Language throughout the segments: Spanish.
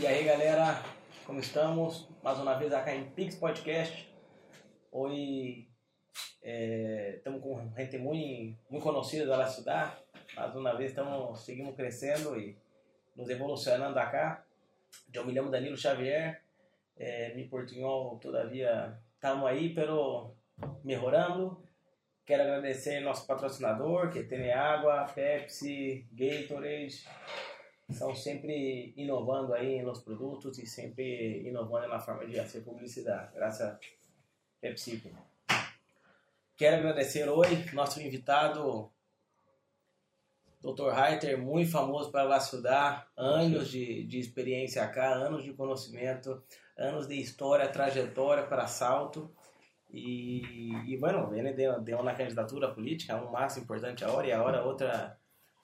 E aí galera, como estamos? Mais uma vez aqui em Pix Podcast. Hoje é, estamos com gente muito, muito conhecida da cidade. Mais uma vez estamos seguimos crescendo e nos evolucionando acá. Eu me chamo Danilo Xavier, é, mi portunhol todavia estamos aí, pero melhorando. Quero agradecer nosso patrocinador, que tem água, Pepsi, Gatorade, são sempre inovando aí nos produtos e sempre inovando na forma de fazer publicidade. Graças a PepsiCo. Quero agradecer hoje nosso invitado, Dr. Reiter, muito famoso para lá estudar, anos de, de experiência cá, anos de conhecimento, anos de história, trajetória para salto. E, e bueno, ele deu, deu uma candidatura política, um mais importante agora, e agora outra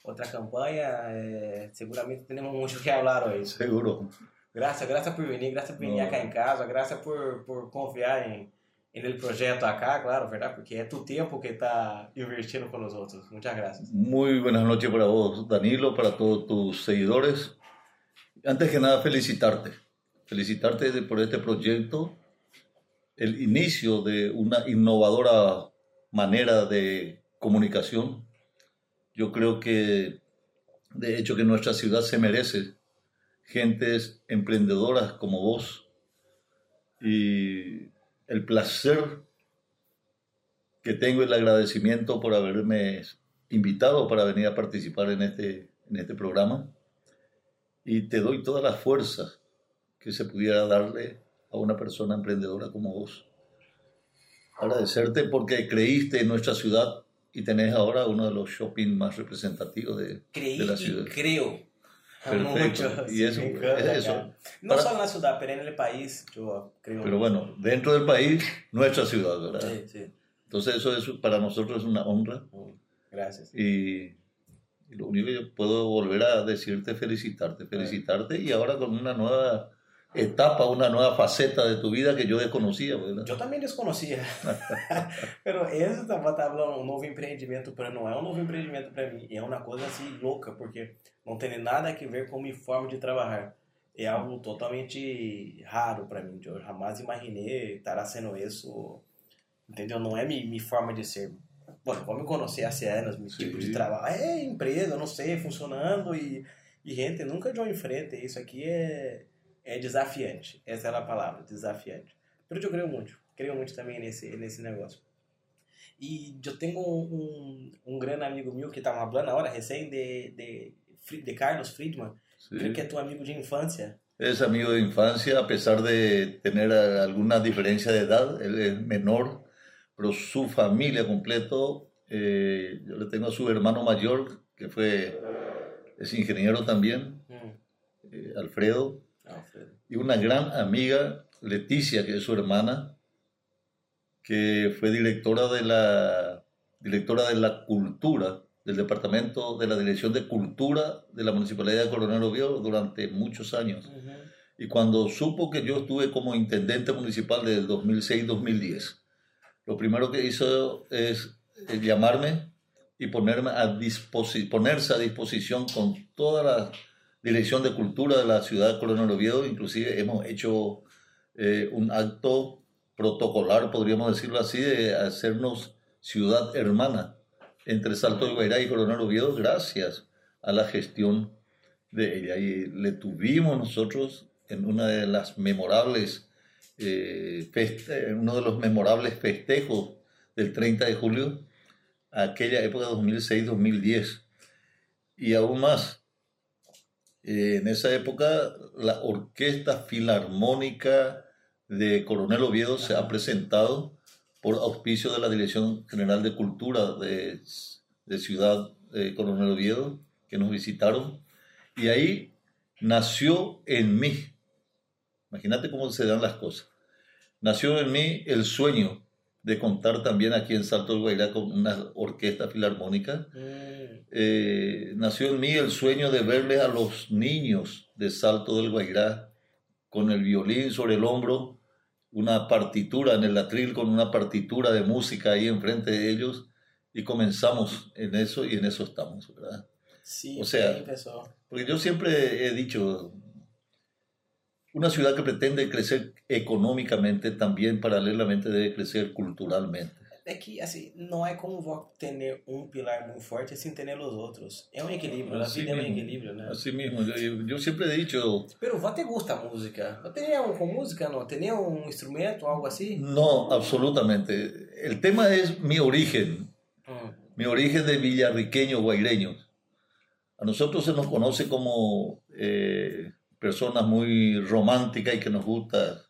outra campanha. Eh, seguramente temos muito que falar hoje. Seguro. Graças, graças por vir, graças por vir acá em casa, graças por, por confiar em, em el projeto acá, claro, verdade? Porque é tu tempo que está invirtiendo con nosotros. Muchas gracias. Muy buenas noches para vos, Danilo, para todos tus seguidores. Antes que nada, felicitarte. Felicitarte por este proyecto, el inicio de una innovadora manera de comunicación yo creo que, de hecho, que nuestra ciudad se merece. Gentes emprendedoras como vos. Y el placer que tengo el agradecimiento por haberme invitado para venir a participar en este, en este programa. Y te doy todas las fuerzas que se pudiera darle a una persona emprendedora como vos. Agradecerte porque creíste en nuestra ciudad y tenés ahora uno de los shopping más representativos de, de la ciudad. Y creo. Perfecto. y eso, es eso. No Para, solo en la ciudad, pero en el país, yo creo. Pero bueno, dentro del país, nuestra ciudad, ¿verdad? Sí, sí. Entonces eso es, para nosotros es una honra. Gracias. Y, y lo único que yo puedo volver a decirte, felicitarte, felicitarte y ahora con una nueva etapa, una nueva faceta de tu vida que yo desconocía. ¿verdad? Eu também desconhecia. Pero esse estava falando um novo empreendimento para não é um novo empreendimento para mim, é uma coisa assim louca, porque não tem nada a ver com minha forma de trabalhar. É algo totalmente raro para mim. Eu jamais imaginei estar sendo isso. Entendeu? Não é minha, minha forma de ser. Bom, vamos me conhecer há anos, meu tipo de trabalho. É empresa, não sei, funcionando e, e gente nunca de em frente. Isso aqui é é desafiante. Essa era a palavra, desafiante. Mas eu creio muito, creio muito também nesse, nesse negócio. E eu tenho um, um, um grande amigo meu que estava falando agora, recém, de, de, de Carlos Friedman, sí. que é tu amigo de infância. Es amigo de infancia, a pesar de tener alguna diferencia de edad, él es menor, pero su familia completo, eh, yo le tengo a su hermano mayor, que fue, es ingeniero también, mm. eh, Alfredo, y una gran amiga, Leticia, que es su hermana, que fue directora de la, directora de la cultura del Departamento de la Dirección de Cultura de la Municipalidad de Coronel Oviedo durante muchos años. Uh -huh. Y cuando supo que yo estuve como intendente municipal desde el 2006-2010, lo primero que hizo es llamarme y ponerme a ponerse a disposición con todas las Dirección de Cultura de la ciudad de Coronel Oviedo, inclusive hemos hecho eh, un acto protocolar, podríamos decirlo así, de hacernos ciudad hermana entre Salto del Guairá y Coronel Oviedo, gracias a la gestión de ella. Y le tuvimos nosotros en una de las memorables, eh, uno de los memorables festejos del 30 de julio, aquella época 2006-2010. Y aún más, eh, en esa época, la Orquesta Filarmónica de Coronel Oviedo se ha presentado por auspicio de la Dirección General de Cultura de, de Ciudad eh, Coronel Oviedo, que nos visitaron. Y ahí nació en mí, imagínate cómo se dan las cosas, nació en mí el sueño de contar también aquí en Salto del Guairá con una orquesta filarmónica. Mm. Eh, nació en mí el sueño de verle a los niños de Salto del Guairá con el violín sobre el hombro, una partitura en el atril con una partitura de música ahí enfrente de ellos y comenzamos en eso y en eso estamos, ¿verdad? Sí, o sea, porque yo siempre he dicho, una ciudad que pretende crecer económicamente, también paralelamente debe crecer culturalmente. É que, assim, não é como ter um pilar muito forte sem ter os outros. É um equilíbrio, a vida é um equilíbrio, né? Assim mesmo, eu, eu sempre he dicho... Pero te gusta música? ¿No tenía un, con música, no? ¿Tenía un instrumento o algo así? No, absolutamente. El tema es mi origen. Mm. Mi origen de villarriqueño, guaireño. A nosotros se nos conoce como eh, personas muy románticas y que nos gusta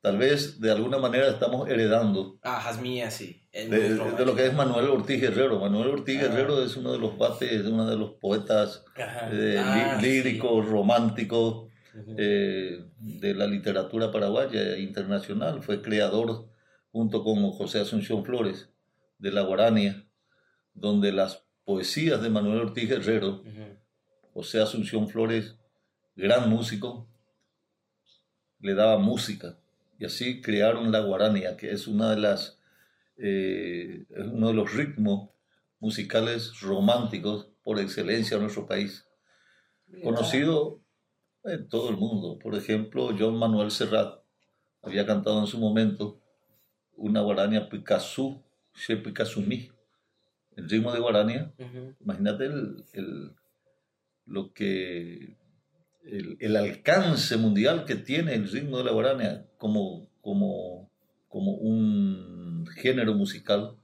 tal vez de alguna manera estamos heredando Ah, sí. Es de, lo que es Manuel Ortiz Guerrero. Manuel Ortiz Ah. Guerrero es uno de los bates, uno de los poetas Ajá. eh, Ah, lí- líricos, románticos sí. Eh, de la literatura paraguaya e internacional. Fue creador, junto con José Asunción Flores, de La Guarania, donde las poesías de Manuel Ortiz Guerrero. José Asunción Flores, gran músico, le daba música. Y así crearon la guarania, que es una de las, eh, es uno de los ritmos musicales románticos por excelencia en nuestro país. Conocido en todo el mundo. Por ejemplo, John Manuel Serrat había cantado en su momento una guarania Picasso, Che Picassumi. El ritmo de guarania. Imagínate el, el- lo que el, el alcance mundial que tiene el ritmo de la guarania como, como, como un género musical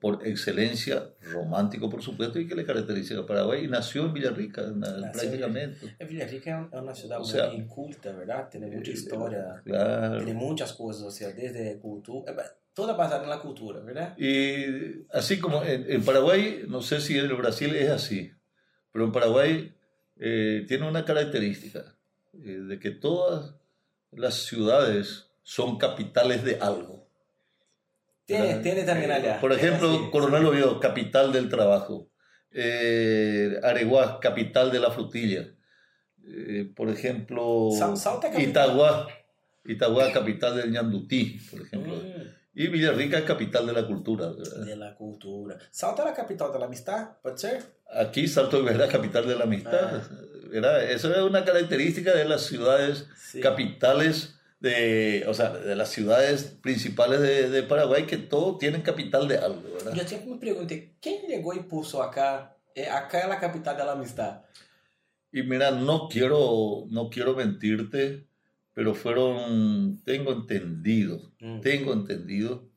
por excelencia, romántico por supuesto, y que le caracteriza a Paraguay. Y nació en Villarrica, na- Nació prácticamente. É, Villarrica é uma cidade O sea, muito culta, ¿verdad? Tem muita Eh, história, Claro. tem muitas coisas, ou seja, desde cultura, é, toda basada na cultura, ¿verdad? Y así como en, en Paraguay, no sé si en el Brasil es así, pero en Paraguay eh, tiene una característica eh, de que todas las ciudades son capitales de algo. Tem, tem também allá. Por É ejemplo, Coronel Oviedo, capital del trabajo. Eh, Areguá, capital de la frutilla. Eh, por ejemplo, Salta é capital. Itagua, Itagua, capital del ñandutí, por ejemplo. Hum, Y Villarrica, capital de la cultura. de la cultura. Salta é a capital da amistad, pode ser? Aquí Salto de Verdad, capital de la amistad. Ah. ¿verdad? Eso es una característica de las ciudades Sim. capitales, de, o sea, de las ciudades principales de, de Paraguay, que todos tienen capital de algo, ¿verdad? Eu sempre me perguntei, quem negou e pulsou acá? É, acá é a capital da amistad. Y mira, no quiero, no quiero mentirte, pero fueron, tengo entendido, Hum. tengo entendido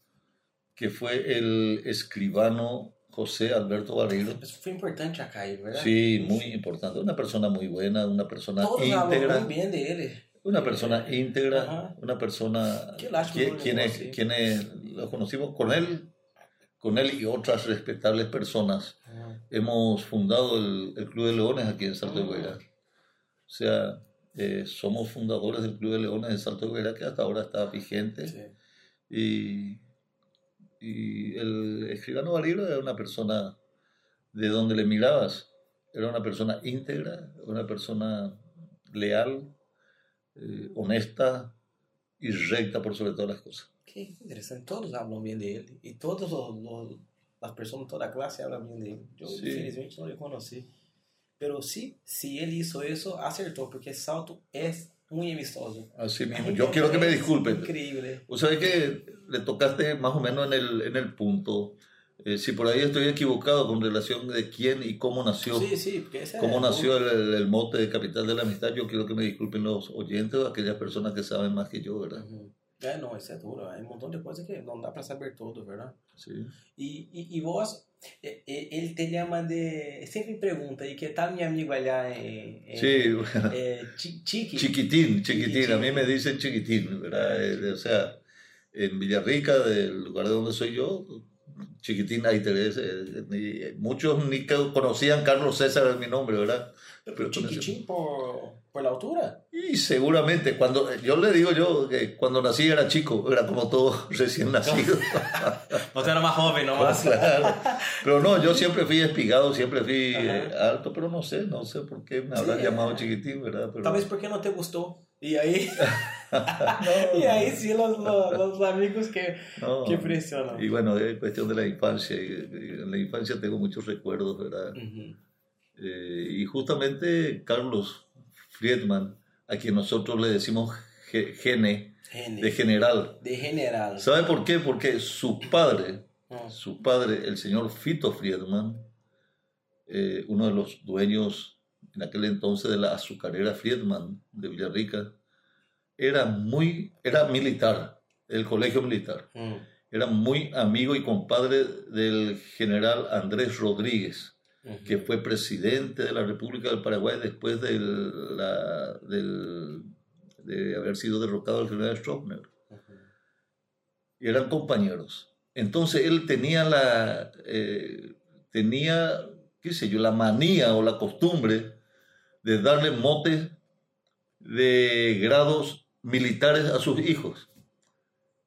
que fue el escribano José Alberto Barreiro. Mas Foi importante acá ele, verdade? Sí, muy importante. Una persona muy buena, una persona Todos íntegra. muito bem dele. Una persona íntegra, Ajá. una persona que- quienes, quienes lo conocimos con él, con él y otras respetables personas. Hum. Hemos fundado el, el Club de Leones aquí en Salto de Ah. Guairá. O sea, eh, somos fundadores del Club de Leones de Salto de que hasta ahora está vigente. Sim. Y, y el escribano Barilo era una persona de donde le mirabas, era una persona íntegra, una persona leal, eh, honesta y recta por sobre todas las cosas. Que interessante. Todos hablam bem dele. E todas as pessoas, toda a classe hablam bem dele. Eu, Sim. infelizmente, não lhe conheci. Pero sí, si él hizo eso, acertó, porque Salto es muy amistoso. Así mismo, yo quiero que me disculpen. Increíble. Vos sabés que le tocaste más o menos en el, en el punto. Eh, si por ahí estoy equivocado con relación de quién y cómo nació, Sí, sí, cómo nació el, el mote de capital de la amistad, yo quiero que me disculpen los oyentes o aquellas personas que saben más que yo, ¿verdad? Uhum. É, não, isso é duro. É um montão de coisa que não dá pra saber tudo, verdade? Sí. E, e, e vós, e- e- ele te chama de. Sempre me pergunta, e que tal meu amigo allá em. em Sí, Chiqui? chiquitín, chiquitín, a mí me dicen chiquitín, ¿verdad? Eh, o sea, en Villarrica, del lugar de donde soy yo, chiquitín ahí Teresa, eh, ni- muchos ni conocían Carlos César es mi nombre, ¿verdad? Pero- Chiquitín por, por la altura? Y seguramente, cuando yo le digo yo que cuando nací era chico, era como todo recién nacido. Você era mais jovem, não? Claro. Pero no, yo siempre fui espigado, siempre fui Ajá. alto, pero no sé, no sé por qué me habrán Sí, llamado chiquitín, ¿verdad? Pero, Talvez porque não te gostou. E aí, no, e aí sim, los, los, los amigos que, no. que pressionam. Y bueno, es cuestión de la infancia. y- y En la infancia tengo muchos recuerdos, ¿verdad? Uhum. Eh, y justamente Carlos Friedman a quien nosotros le decimos ge- gene, Gene. de general. De general. ¿Sabe por qué? Porque su padre, Mm. su padre, el señor Fito Friedman, eh, uno de los dueños en aquel entonces de la azucarera Friedman de Villarrica, era muy, era militar, del colegio militar. Mm. Era muy amigo y compadre del general Andrés Rodríguez. Que fue presidente de la República del Paraguay después del- la- del- de haber sido derrocado el general Stroessner y eran compañeros. Entonces él tenía la, eh, tenía, qué sé yo, la manía o la costumbre de darle motes de grados militares a sus hijos.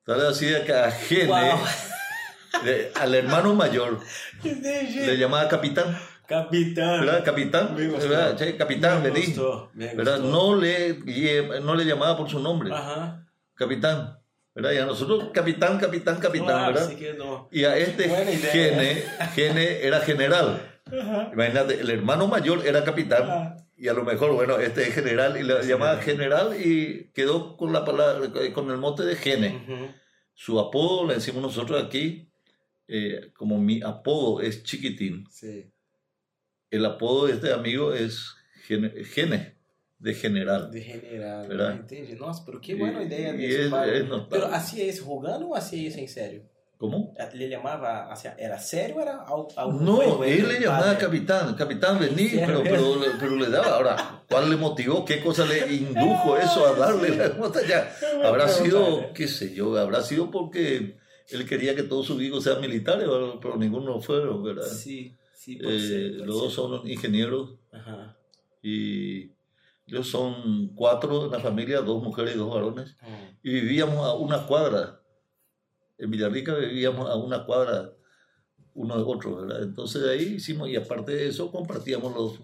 Tal así de que a Gene, Wow. de- al hermano mayor, le llamaba capitán, Capitán. ¿verdad? Capitán, Me gustó. ¿verdad? Che, capitán, Me vení, gustó, me ¿verdad? No le, no le llamaba por su nombre, Ajá. capitán, ¿verdad? Y a nosotros, capitán, capitán, capitán, Claro, ¿verdad? Y a este. Gene, Gene era general. Ajá. Imagínate, el hermano mayor era capitán Ah. y a lo mejor, bueno, este es general y le llamaba general y quedó con la palabra, con el mote de Gene. Su apodo, le decimos nosotros aquí, eh, como mi apodo es Chiquitín, Sí. El apodo de este amigo es Gene, Gene, de general. De general. ¿Verdad? Ah, entendi. Nossa, pero que buena ideia y de es- su padre. es notable. Pero hacía eso jugando o hacía eso en serio? ¿Cómo? Le llamaba, hacia, ¿era serio o era algo, algo No, juego él entre le llamaba padre? capitán, capitán, vení, Sí, pero, pero, le- pero le daba. Ahora, ¿cuál le motivó? ¿Qué cosa le indujo eso a darle la nota ya? Habrá sido, qué sé yo, habrá sido porque él quería que todos sus hijos sean militares, pero pero ninguno fueron, ¿verdad? Sí, sí, Eh, ser, los dos son ingenieros Ajá. y ellos son cuatro en la familia, dos mujeres y dos varones, Mm. y vivíamos a una cuadra. En Villarrica vivíamos a una cuadra uno de otro, ¿verdad? Entonces de ahí hicimos, y aparte de eso, compartíamos los,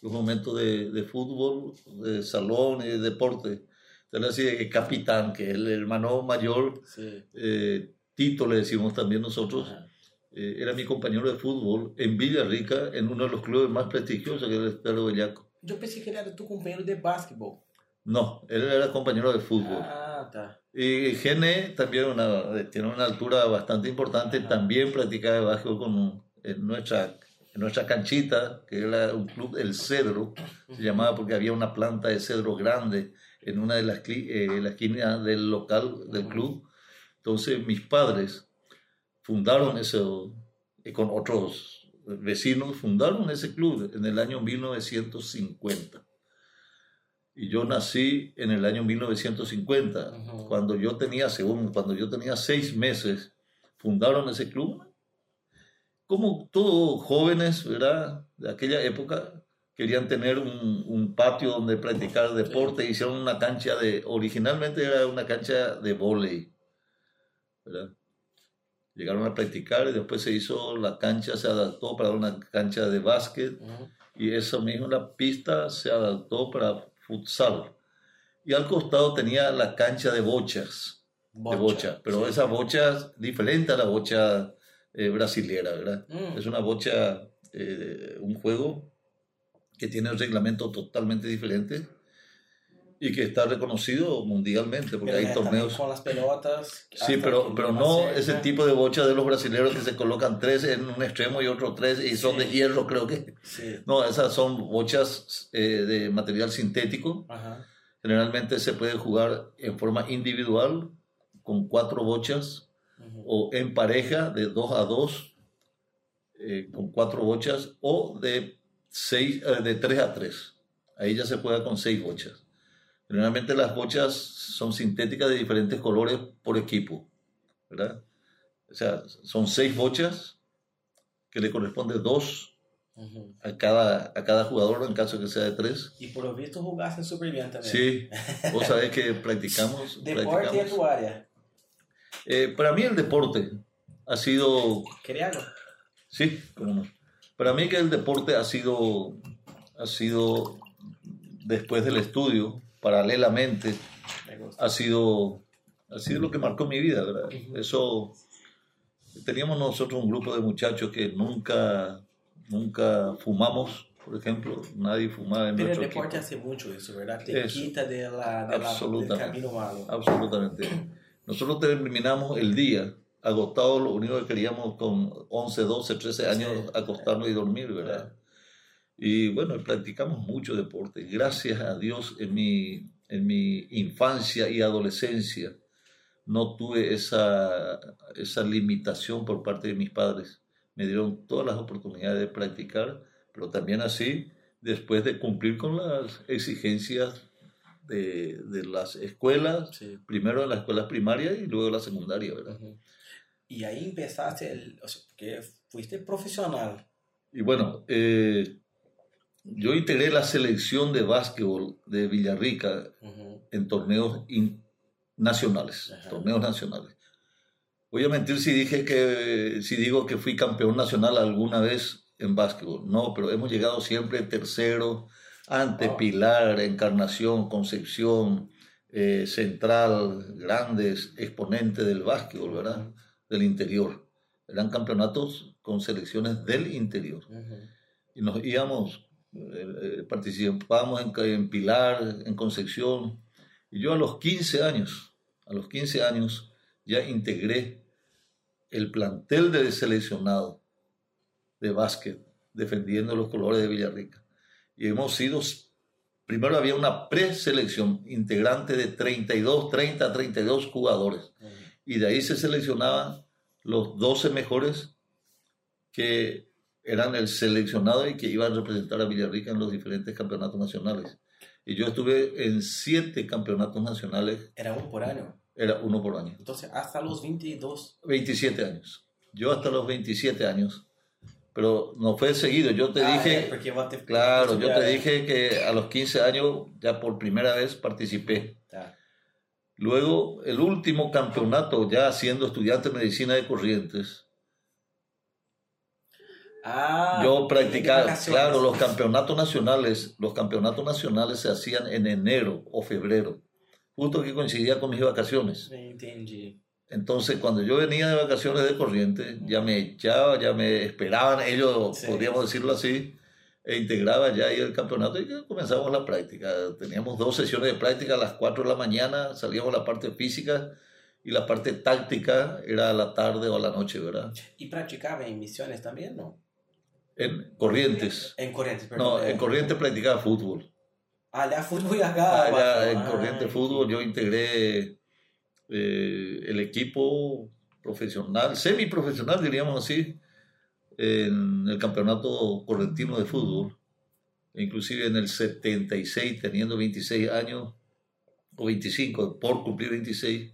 los momentos de, de fútbol, de salón y de deporte. Entonces así de que capitán, que es el hermano mayor, Sí. eh, Tito le decimos también nosotros, Ajá. Eh, era mi compañero de fútbol en Villarrica, en uno de los clubes más prestigiosos que era el Estado Bellaco. Yo pensé que era tu companheiro de básquetbol. No, él era compañero de fútbol. Ah, tá. Y Gene también una- tiene una altura bastante importante, también practicaba básquetbol con, en, nuestra, en nuestra canchita, que era un club, el Cedro, se llamaba porque había una planta de cedro grande en una de las, eh, las esquinas del local del club. Entonces mis padres fundaron eso, eh, con otros vecinos, fundaron ese club en el año 1950. Y yo nací en el año 1950. Ujú. Cuando yo tenía, según, cuando yo tenía seis meses, fundaron ese club. Como todos jóvenes, ¿verdad? De aquella época, querían tener un, un patio donde practicar deporte. Hicieron una cancha de, originalmente era una cancha de vóley, ¿verdad? Llegaron a practicar y después se hizo la cancha, se adaptó para una cancha de básquet Uhum. y eso mismo la pista se adaptó para futsal. Y al costado tenía la cancha de bochas, de bocha, pero esa bocha diferente a la bocha eh, brasilera, ¿verdad? Hum. Es una bocha, eh, un juego que tiene un reglamento totalmente diferente y que está reconocido mundialmente porque Pero hay torneos. Com as pelotas. Sí, pero, pero no ese tipo de bocha de los brasileños que se colocan tres en un extremo y otros tres y son de hierro, creo que. No, esas son bochas eh, de material sintético. Generalmente se puede jugar en forma individual con cuatro bochas o en pareja de dos a dos eh, con cuatro bochas o de, seis, eh, de tres a tres. Ahí ya se juega con seis bochas. Generalmente las bochas son sintéticas de diferentes colores por equipo, ¿verdad? O sea, son seis bochas que le corresponde dos a cada, a cada jugador en caso que sea de tres. E por visto jugasse super bem também. Sí, vos sabés que practicamos. Deporte practicamos. tu área. Eh, para mí el deporte ha sido, água? sí, cómo no. Para mí que el deporte ha sido, ha sido después del estudio, paralelamente, ha sido, ha sido lo que marcó mi vida, ¿verdad? Eso, teníamos nosotros un grupo de muchachos que nunca, nunca fumamos, por ejemplo, nadie fumaba en Pero el nuestro deporte equipo. hace mucho eso, ¿verdad? Te Eso. quita de la, de la- del Absolutamente. camino malo. Absolutamente. Nosotros terminamos el día agotados, lo único que queríamos con 11, 12, 13 años Sí. acostarnos y dormir, ¿verdad? Y bueno, practicamos mucho deporte. Gracias a Dios en mi, en mi infancia y adolescencia no tuve esa, esa limitación por parte de mis padres. Me dieron todas las oportunidades de practicar, pero también así, después de cumplir con las exigencias de, de las escuelas, Sí. primero en las escuelas primarias y luego la secundaria, ¿verdad? Y ahí empezaste, el, o sea, porque fuiste profesional. Y bueno, eh, yo integré la selección de básquetbol de Villarrica Ujú. en torneos in- nacionales, Ajá. torneos nacionales. Voy a mentir si dije que si digo que fui campeón nacional alguna vez en básquetbol. No, pero hemos llegado siempre tercero ante. Pilar, Encarnación, Concepción, eh, Central, grandes exponentes del básquetbol, ¿verdad? Del interior. Eran campeonatos con selecciones del interior Ujú. y nos íbamos, participábamos en, en Pilar, en Concepción, y yo a los 15 años, a los 15 años ya integré el plantel de seleccionado de básquet, defendiendo los colores de Villarrica. Y hemos sido, primero había una preselección integrante de 32, 30, 32 jugadores. Y de ahí se seleccionaban los 12 mejores que eran el seleccionado y que iban a representar a Villarrica en los diferentes campeonatos nacionales. Y yo estuve en siete campeonatos nacionales, Era un por año. era uno por año. Entonces, hasta los 22. 27 años. Yo hasta los 27 años, pero no fue seguido. Yo te Ah, dije, vos te- claro, yo te dije que a los 15 años ya por primera vez participé. Tá. Luego, el último campeonato, ya siendo estudiante de medicina de Corrientes, Ah, yo practicaba, claro, los campeonatos nacionales, los campeonatos nacionales se hacían en enero o febrero, justo que coincidía con mis vacaciones. Entendi. Entonces, cuando yo venía de vacaciones de Corrientes, ya me echaba, ya me esperaban, ellos, Sí. podríamos decirlo así, e integraba ya ahí el campeonato y que comenzamos la práctica. Teníamos dos sesiones de práctica a las 4 de la mañana, salíamos la parte física y la parte táctica era a la tarde o a la noche, ¿verdad? E praticava em missões também, não? En Corrientes. Em Corrientes, perdão. No, en Corrientes practicaba fútbol. Aliás, fútbol e acá. Allá en Corrientes Fútbol yo integré eh, el equipo profesional, semiprofesional diríamos así, en el campeonato correntino de fútbol. Inclusive en el 76, teniendo 26 años, o 25, por cumplir 26,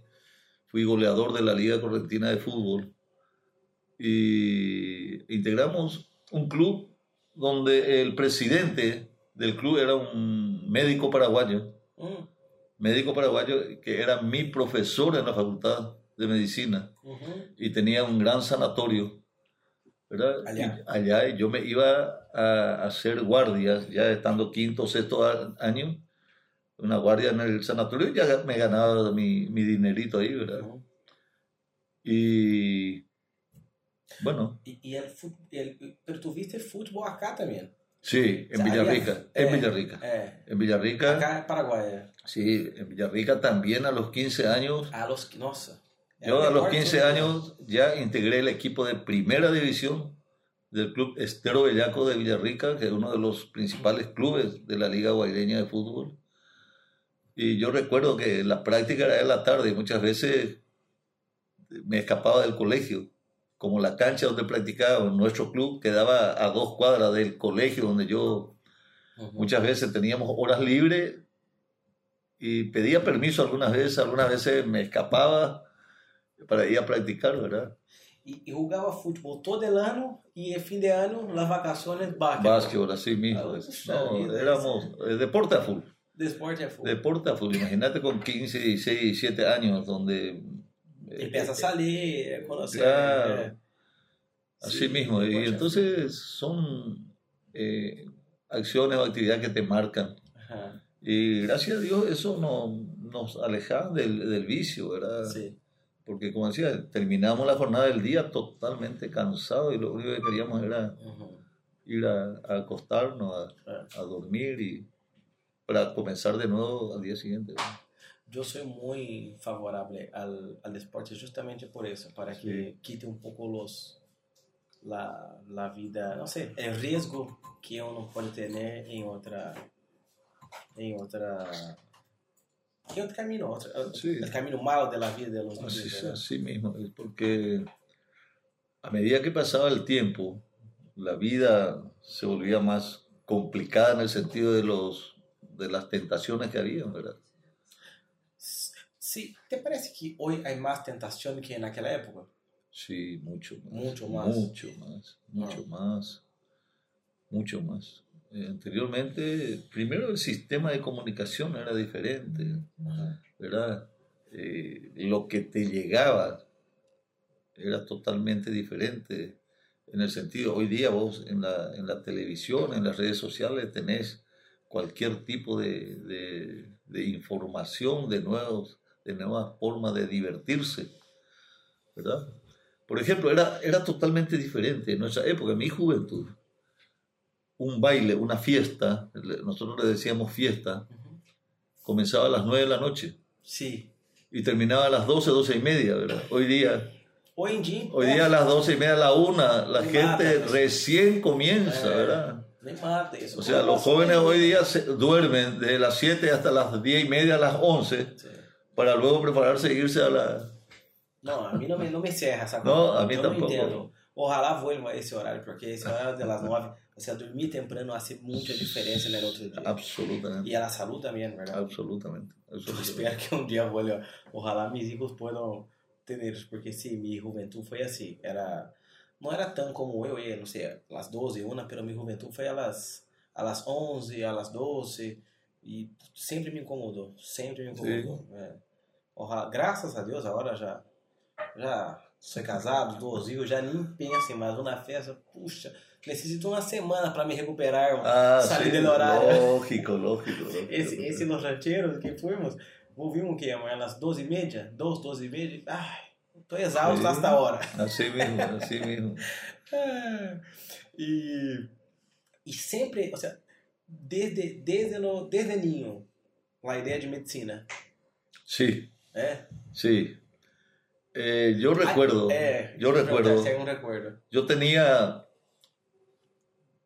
fui goleador de la Liga Correntina de Fútbol. Y integramos un club donde el presidente del club era un médico paraguayo, Hum, médico paraguayo que era mi profesor en la facultad de medicina y tenía un gran sanatorio, ¿verdad? Allá. Y allá y yo me iba a hacer guardias, ya estando quinto o sexto año, una guardia en el sanatorio ya me ganaba mi, mi dinerito ahí, ¿verdad? Y bueno, E, e el, el, pero tu viste futebol acá também. sí, en O sea, Villarrica, allá- en eh, Villarrica. É. En Villarrica, Acá Paraguai. é. sí, en Villarrica también a los 15 años A los, nossa. Yo a los mejor 15 todo. años ya integré el equipo de primera división del club Estero Bellaco de Villarrica, que es uno de los principales clubes de la Liga Guaireña de Fútbol. Y yo recuerdo que la práctica era en la tarde y muchas veces me escapaba del colegio. Como la cancha donde practicaba nuestro club quedaba a dos cuadras del colegio donde yo muchas veces teníamos horas libres y pedía permiso algunas veces, algunas veces me escapaba para ir a practicar, ¿verdad? E, e jogava futebol todo el ano e fim de ano, las vacaciones, básquet. Básquetbol, así mismo. No, éramos eh, deporte a full, Desporte é futebol. deporte a full. Imagínate con 15, 16, 17 años donde... eh, Empieza a salir, conocer. Claro. é. Así Sí, mismo. Y a entonces son eh, acciones o actividades que te marcan. Ajá, Y gracias a Dios eso no, nos aleja del, del vicio, ¿verdad? sí. Porque como decía, terminamos la jornada del día totalmente cansados y lo único que queríamos era ir a, a acostarnos, a, a dormir y para comenzar de nuevo al día siguiente. ¿no? Yo soy muy favorable al, al deporte justamente por eso, para que quite un poco los la, la vida, no sé, el riesgo que uno puede tener en otra en otra en otro camino, otro- Sí. el camino malo de la vida de los Así, niños, así mismo, es porque a medida que pasaba el tiempo, la vida se volvía más complicada en el sentido de, los, de las tentaciones que había, ¿verdad? Sí, ¿te parece que hoy hay más tentación que en aquella época? Sí, mucho más. Mucho más. Mucho más, mucho más, mucho más. Eh, anteriormente, primero el sistema de comunicación era diferente, ¿verdad? Eh, lo que te llegaba era totalmente diferente en el sentido, hoy día vos en la, en la televisión, en las redes sociales tenés cualquier tipo de, de- de información, de, nuevos, de nuevas formas de divertirse, ¿verdad? Por ejemplo, era, era totalmente diferente en nuestra época, en mi juventud. Un baile, una fiesta, nosotros le decíamos fiesta, comenzaba a las 9 de la noche Sí. y terminaba a las 12, 12 y media, ¿verdad? Hoy día, Hoy en día, hoy día a las 12 y media, a la 1, la Me gente mata. recién comienza, Eh, ¿verdad? nem mata eso. O sea, los jóvenes hoy día se duermen de las 7 hasta las 10 y media, a las 11, Sí. Para luego prepararse e irse a la... Não, a mim não me, não me essa Não, coisa. a mim eu tampouco. não entendo. Ojalá vuelva esse horário, porque esse horário das nove, você dormir temprano hace muita diferença no outro dia. Absolutamente, E a salud también, ¿verdad? absolutamente. Eu absolutamente. espero que um dia vuelva. Ojalá mis hijos puedan tener, porque sí, mi juventud foi assim. Era, não era tão como eu, eu não sei, a las 12, una, pero mi juventud foi a las, a las 11, a las 12, e sempre me incomodou, sempre me incomodou. É. Graças a Deus, agora já, já sou casado, dois hijos, já nem penso em mais uma festa, puxa, necessito uma semana para me recuperar, Ah, salir sí, del horario. lógico, lógico. lógico. Esse, esse Rancheros que fuimos, ouvimos que amanhã às 12h30, 12, 12h30, ai, tô exausto hasta a hora. Así mismo, así mismo. Ah, E, e sempre, ou seja, desde, desde, no, desde niño, a ideia de medicina, Sí, é? sí. Eh, yo recuerdo, É, yo recuerdo, yo tenía,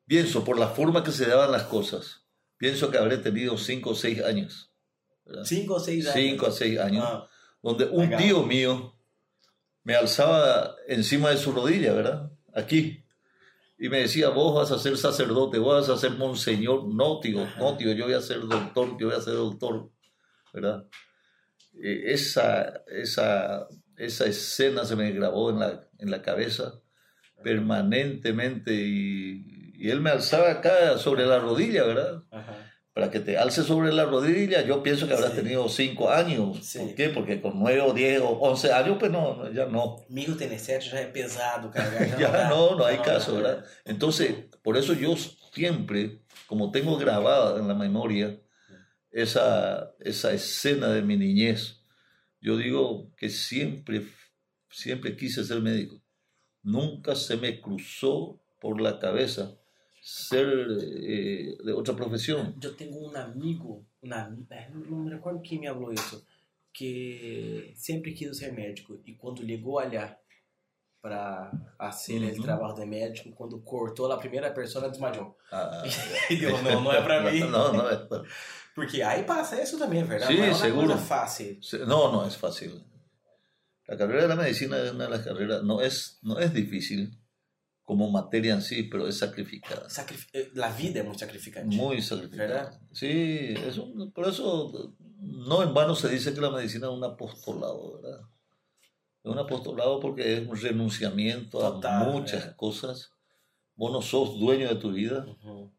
pienso por la forma que se daban las cosas, pienso que habré tenido cinco o seis años. Cinco ou seis anos. cinco a seis años, Ah, donde un tío mío me alzaba encima de su rodilla, ¿verdad? Aquí. Y me decía, vos vas a ser sacerdote, vos vas a ser monseñor. No, tío, no, tío, yo voy a ser doctor, yo voy a ser doctor, ¿verdad? Eh, esa, esa, esa escena se me grabó en la, en la cabeza permanentemente y, y él me alzaba acá sobre la rodilla, ¿verdad? ajá. Para que te alce sobre la rodilla, yo pienso que habrás Sí. tenido cinco años. Sí. ¿Por qué? Porque con nueve o diez o once años, pues no, no, ya no. Mijo tem sete já é pesado, carregar. Já, Ya dá. no, no hay dá. caso, ¿verdad? Entonces, por eso yo siempre, como tengo grabada en la memoria esa, esa escena de mi niñez, yo digo que siempre, siempre quise ser médico. Nunca se me cruzó por la cabeza ser eh, de otra profesión. Eu tenho um amigo, uma, é, não me recordo quem me falou isso, que sempre quis ser médico e quando ligou a olhar para fazer o Uhum. trabalho de médico, quando cortou a primeira pessoa, desmaiou. Ah, E deu, não, não é para mim. No, no es para- Porque aí passa isso também, é verdade? Sí, não é uma seguro. coisa fácil. No, no es fácil. La carrera de la medicina es una de las carreras, no es, no es difícil como materia en sí, pero es sacrificada. Sacrif... eh, A vida é muito sacrificante. Muy sacrificada. ¿Verdad? Sí, es un- por eso no en vano se dice que la medicina es un apostolado, ¿verdad? Es un apostolado porque es un renunciamiento Total, a muchas ¿verdad? cosas. Vos no sos dueño de tu vida. Uhum.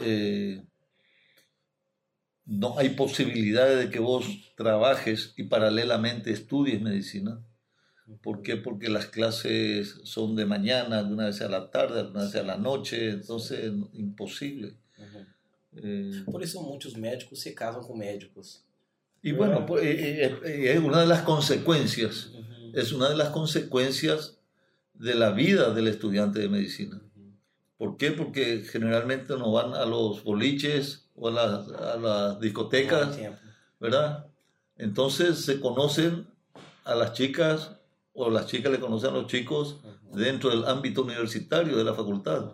eh, no hay posibilidades de que vos trabajes y paralelamente estudies medicina. ¿Por qué? Porque las clases son de mañana, de una vez a la tarde, de una vez a la noche, entonces imposible. Eh, Por isso muitos médicos se casam com médicos. y bueno, pues, eh, eh, eh, es una de las consecuencias, es una de las consecuencias de la vida del estudiante de medicina. ¿Por qué? Porque generalmente no van a los boliches o a las, a las discotecas, ¿verdad? Entonces se conocen a las chicas o las chicas le conocen a los chicos dentro del ámbito universitario de la facultad.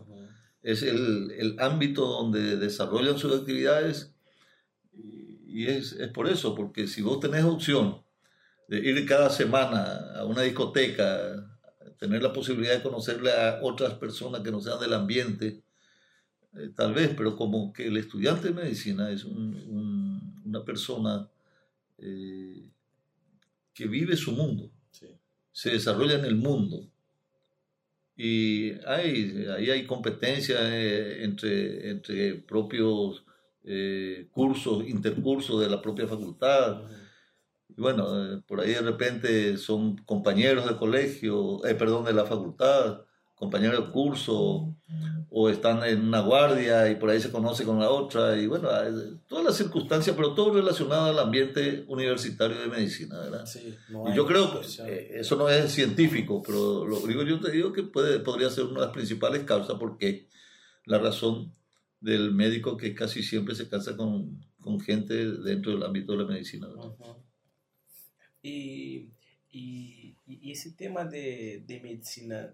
Es el, el, ámbito donde desarrollan sus actividades y es, es, por eso, porque si vos tenés opción de ir cada semana a una discoteca, tener la posibilidad de conocerle a otras personas que no sean del ambiente, eh, tal vez, pero como que el estudiante de medicina es una persona eh, que vive su mundo, se desarrolla en el mundo. Y hay, ahí hay competencia eh, entre, entre propios cursos, intercursos de la propia facultad. Y bueno, eh, por ahí de repente son compañeros de colegio, eh, perdón, de la facultad, compañeros de curso, o están en una guardia y por ahí se conoce con la otra, y bueno, todas las circunstancias, pero todo relacionado al ambiente universitario de medicina, ¿verdad? Sí, y yo creo que eh, eso no es científico, pero lo único yo te digo que puede, podría ser una de las principales causas porque la razón del médico que casi siempre se casa con, con gente dentro del ámbito de la medicina. ¿verdad? E, e, e esse tema de, de medicina,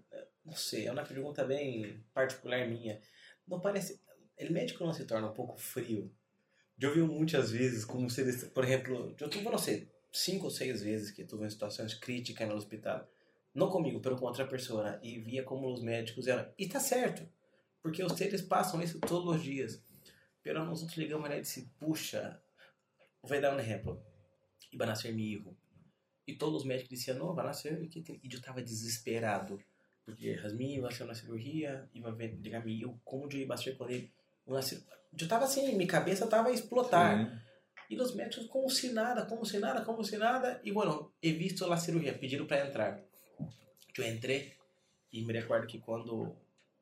não sei, é uma pergunta bem particular minha. Não parece. O médico não se torna um pouco frio? Já ouvi muitas vezes como se eles, por exemplo, eu tive, não sei, cinco ou seis vezes que tive situações críticas no hospital. Não comigo, pero com outra pessoa. E via como os médicos eram. E tá certo, porque os seres passam isso todos os dias. Pero nós nos ligamos e disse, puxa, vou dar um exemplo. Iba nascer meu. E todos os médicos diziam, não, vai nascer. E eu estava desesperado. Porque Rasmin ia ser na cirurgia, ia ligar me eu como de ir com ele. Eu estava assim, minha cabeça estava a explotar. Sim. E os médicos como se nada, como se nada, como se nada. E bueno, he visto a cirurgia, pediram para entrar. Eu entrei e me recordo que quando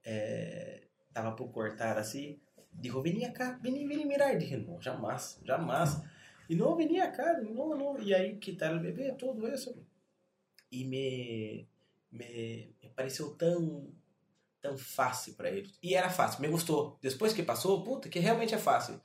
estava eh, por cortar assim, dijo, vem cá, vem, vem mirar. Dije, não, jamais, jamais. E não venía acá, não, não. E aí, que tal o bebê, tudo isso. E me, me pareceu tão, tão fácil para ele. E era fácil, me gostou. Depois que passou, puta, que realmente é fácil.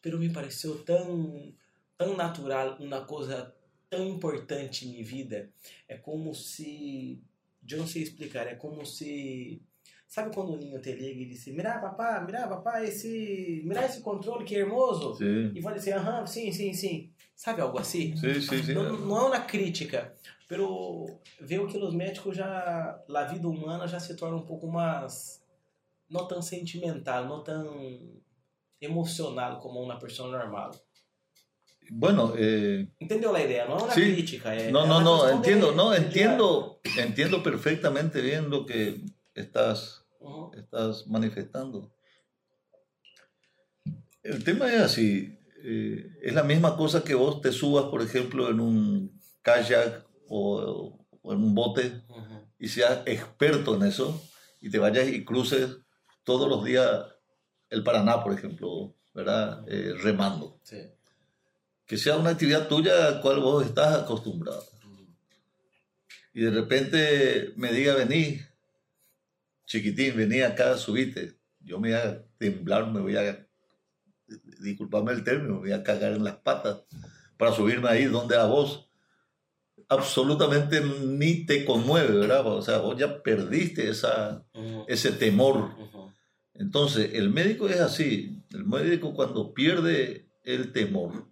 Pero me pareceu tão, tão natural, uma coisa tão importante em minha vida. É como se. Eu não sei explicar, é como se Sabe quando o ninho te liga e diz, mira papá, mira papá, esse, mira esse controle que é hermoso? Sim. E vai dizer, aham, sim, sim, sim. Sabe algo assim? Sim, sim, sim. Não, não é uma crítica, pero veo que os médicos já, a vida humana já se torna um pouco mais, não tão sentimental, não tão emocional como uma pessoa normal. Bueno, eh, ¿Entendió la idea? No es una sí, crítica. Eh, no, no, no, entiendo, de, no, entiendo, entiendo perfectamente bien lo que estás, estás manifestando. El tema es así, eh, es la misma cosa que vos te subas, por ejemplo, en un kayak o, en un bote y seas experto en eso y te vayas y cruces todos los días el Paraná, por ejemplo, ¿verdad? Eh, remando. Que sea una actividad tuya a la cual vos estás acostumbrado. Y de repente me diga, vení, chiquitín, venía acá, subite. Yo me voy a temblar, me voy a, disculpame el término, voy a cagar en las patas para subirme ahí donde a vos absolutamente ni te conmueve, ¿verdad? O sea, vos ya perdiste esa, ese temor. Entonces, el médico es así. El médico cuando pierde el temor,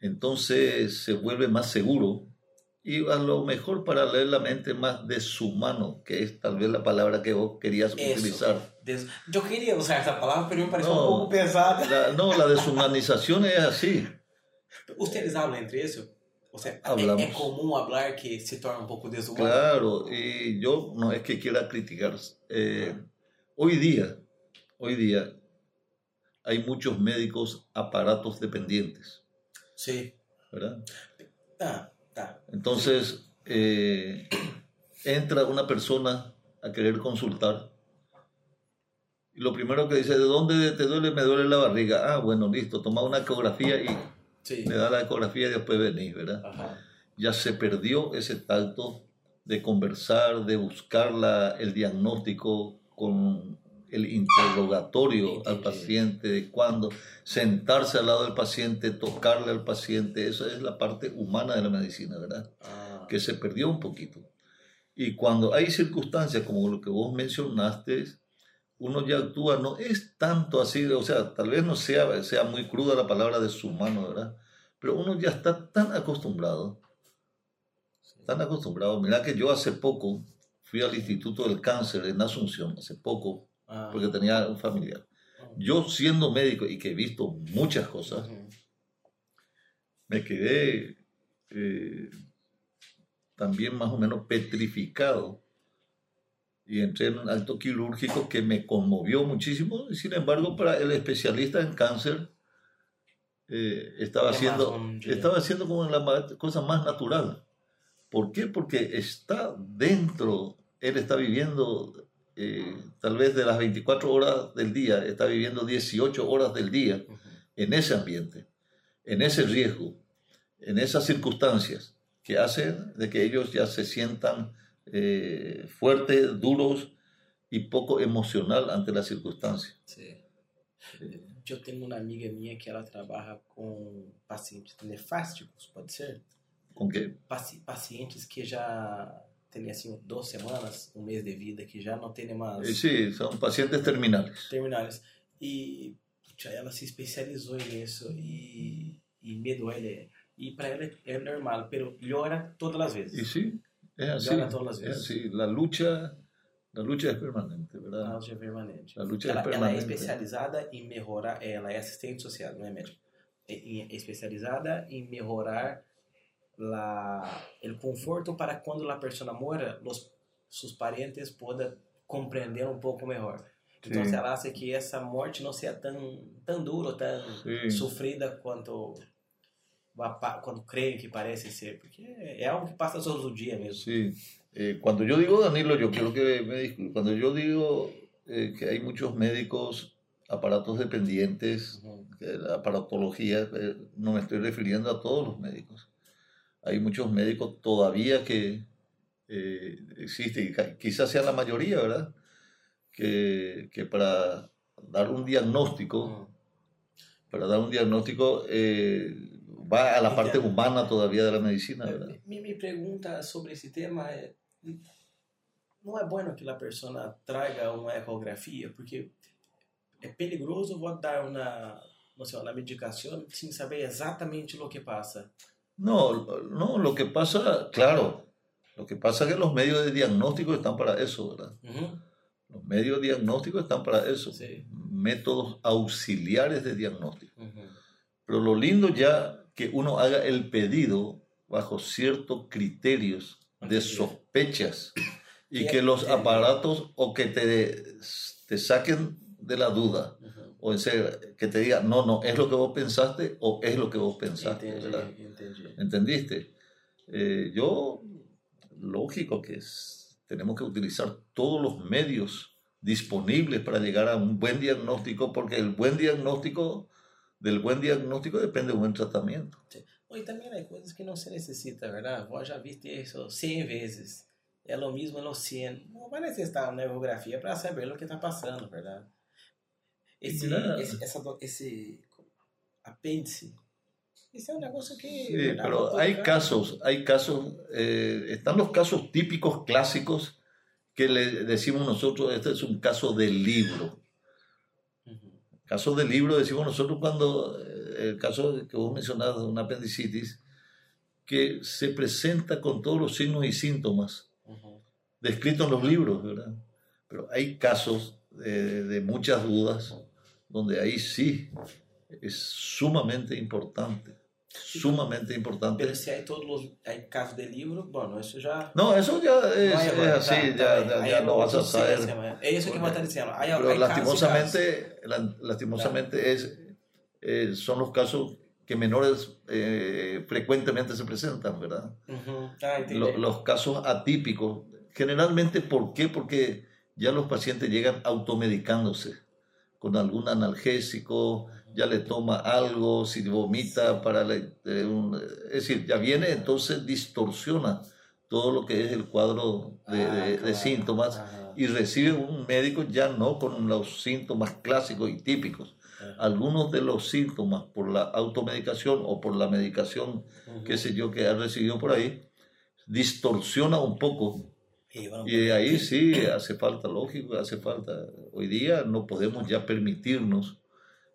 entonces se vuelve más seguro y a lo mejor paralelamente más deshumano, que es tal vez la palabra que vos querías utilizar. Yo quería usar esa palabra, pero me pareció un poco pesada. no, la deshumanización es así. ¿Ustedes hablan entre eso? O sea, ¿es, común hablar que se torna un poco deshumano? Claro, y yo no es que quiera criticar. Eh, hoy día, hoy día, hay muchos médicos aparatos dependientes. Sí. ¿Verdad? Ah entonces, eh, entra una persona a querer consultar. Y lo primero que dice, ¿de dónde te duele? Me duele la barriga. Ah, bueno, listo, toma una ecografía y me da la ecografía y después venís, ¿verdad? Ya se perdió ese tacto de conversar, de buscar el diagnóstico con el interrogatorio al paciente, de cuándo sentarse al lado del paciente, tocarle al paciente, esa es la parte humana de la medicina, ¿verdad? Ah, Que se perdió un poquito. Y cuando hay circunstancias como lo que vos mencionaste, uno ya actúa, no es tanto así, o sea, tal vez no sea, sea muy cruda la palabra de su mano, ¿verdad? Pero uno ya está tan acostumbrado, tan acostumbrado. Mira que yo hace poco fui al Instituto del Cáncer en Asunción, hace poco, ah, porque tenía un familiar. Yo siendo médico y que he visto muchas cosas, me quedé eh, también más o menos petrificado y entré en un acto quirúrgico que me conmovió muchísimo. Y sin embargo para el especialista en cáncer eh, estaba haciendo estaba haciendo como la cosa más natural. ¿por qué? porque está dentro él está viviendo eh, tal vez de las 24 horas del día está viviendo 18 horas del día en ese ambiente, en ese riesgo, en esas circunstancias que hacen de que ellos ya se sientan eh, fuertes, duros y poco emocional ante las circunstancias. Sí. Eu tenho uma amiga minha que ela trabalha com pacientes nefásticos, pode ser? Con que Paci pacientes que já têm assim duas semanas, um mês de vida, que já não têm mais sí, son pacientes terminales. terminais. E puxa, ela se especializou nisso e, e me duele. E para ela é normal, pero llora todas as vezes. sí, es así, Llora todas las es veces. así. La lucha, la lucha es permanente, ¿verdad? Náusea permanente. La lucha ela, es ela é permanente. especializada em melhorar, ela é assistente social, não é médica. É, é especializada em melhorar la, el conforto para quando a pessoa mora, los, sus parientes puedan compreender um pouco melhor. Então, Sí. ela acha que essa morte não seja tão, tão dura, tão Sí. sofrida quanto quando creem que parece ser, porque é algo que passa todos os dias mesmo. Sí, Eh, cuando yo digo, Danilo, yo quiero que me disculpe, cuando yo digo eh, que hay muchos médicos, aparatos dependientes, que la aparatología, eh, no me estoy refiriendo a todos los médicos. Hay muchos médicos todavía que eh, existen, y quizás sea la mayoría, ¿verdad? Que, que para dar un diagnóstico, Uhum. para dar un diagnóstico, eh, va a la parte humana todavía de la medicina, ¿verdad? Mi, mi pregunta sobre esse tema é: não é bueno que a pessoa traga uma ecografia, porque perigoso vou dar uma, não sei, uma medicação sem saber exatamente o que passa. No, no, lo que pasa, claro, lo que pasa es que los medios de diagnóstico están para eso, ¿verdad? Los medios diagnósticos están para eso, métodos auxiliares de diagnóstico. Pero lo lindo ya que uno haga el pedido bajo ciertos criterios de sospechas y Que- los aparatos o que te, te saquen de la duda. O en serio, que te diga, no, no, es lo que vos pensaste o es lo que vos pensaste, Entendi, ¿verdad? entendi. ¿Entendiste? Eh, yo, lógico que es, tenemos que utilizar todos los medios disponibles para llegar a un buen diagnóstico, porque el buen diagnóstico, del buen diagnóstico depende un buen tratamiento. E também há coisas que não se necessita, verdade? Vós já viste isso 100 vezes. É o mesmo no 100. Não vai necessitar uma ecografia para saber o que está passando, verdade? Esse, esse, essa, do- esse apêndice, esse é um negócio que... Sí, pero hay caso- casos, hay casos, eh, están los casos típicos clásicos que le decimos nosotros, este es un caso de libro. Caso de libro decimos nosotros cuando, eh, el caso que vos mencionabas de una apendicitis, que se presenta con todos los signos y síntomas Uhum. descritos en los libros, ¿verdad? Pero hay casos de, de muchas dudas donde ahí sí es sumamente importante, sumamente importante. Pero se há todos os há casos de livro, bom, isso já... No, eso ya es, Não é es así, ya, ya- ya no vas a saber. É isso que vou estar dizendo. Aí, Pero hay casos lastimosamente, la- lastimosamente es, eh, son los casos que menores eh, frecuentemente se presentan, ¿verdad? casos. Uhum. Ah, entendi. Lo- los casos atípicos, generalmente, ¿por qué? Porque ya los pacientes llegan automedicándose con algún analgésico, ya le toma algo, si vomita para... la- eh, un- es decir, ya viene, entonces distorsiona todo lo que es el cuadro de, Ah, de- de claro. síntomas Ajá. y recibe un médico ya no con los síntomas clásicos y típicos. Algunos de los síntomas por la automedicación o por la medicación, qué sé yo, que ha recibido por ahí, distorsiona un poco. Y ahí sí hace falta, lógico, hace falta. Hoy día no podemos ya permitirnos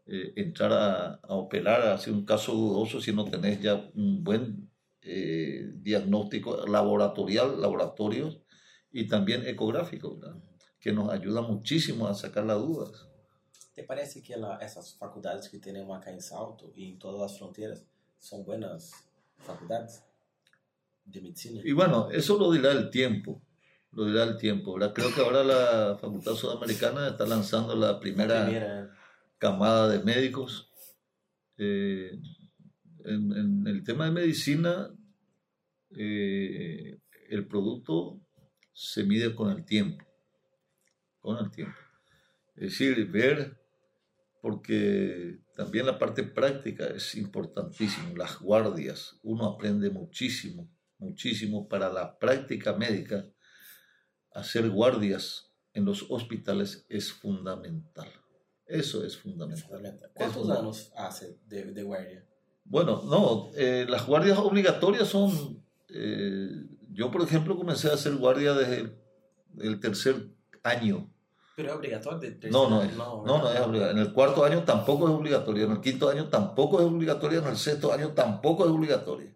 eh, entrar a, a, operar, hacer un caso dudoso si no tenés ya un buen eh, diagnóstico laboratorial, laboratorios y también ecográfico, que nos ayuda muchísimo a sacar las dudas. ¿Te parece que la, esas facultades que tenemos acá en Salto y en todas las fronteras son buenas facultades de medicina? Y bueno, eso lo dirá el tiempo, lo dirá el tiempo. ¿verdad? Creo que ahora la Facultad Sudamericana está lanzando la primera, camada de médicos. Eh, en, en, el tema de medicina, eh, el producto se mide con el tiempo, con el tiempo. Es decir, ver porque también la parte práctica es importantísima. Las guardias, uno aprende muchísimo, muchísimo para la práctica médica. Hacer guardias en los hospitales es fundamental. Eso es fundamental. ¿Cuántos años hace de, guardia? Bueno, no, eh, las guardias obligatorias son... Eh, yo, por ejemplo, comencé a hacer guardia desde el tercer año pero es obligatorio. no, no, es, no, no, es obligatorio. En el cuarto año tampoco es obligatorio. En el quinto año tampoco es obligatorio. En el sexto año tampoco es obligatorio.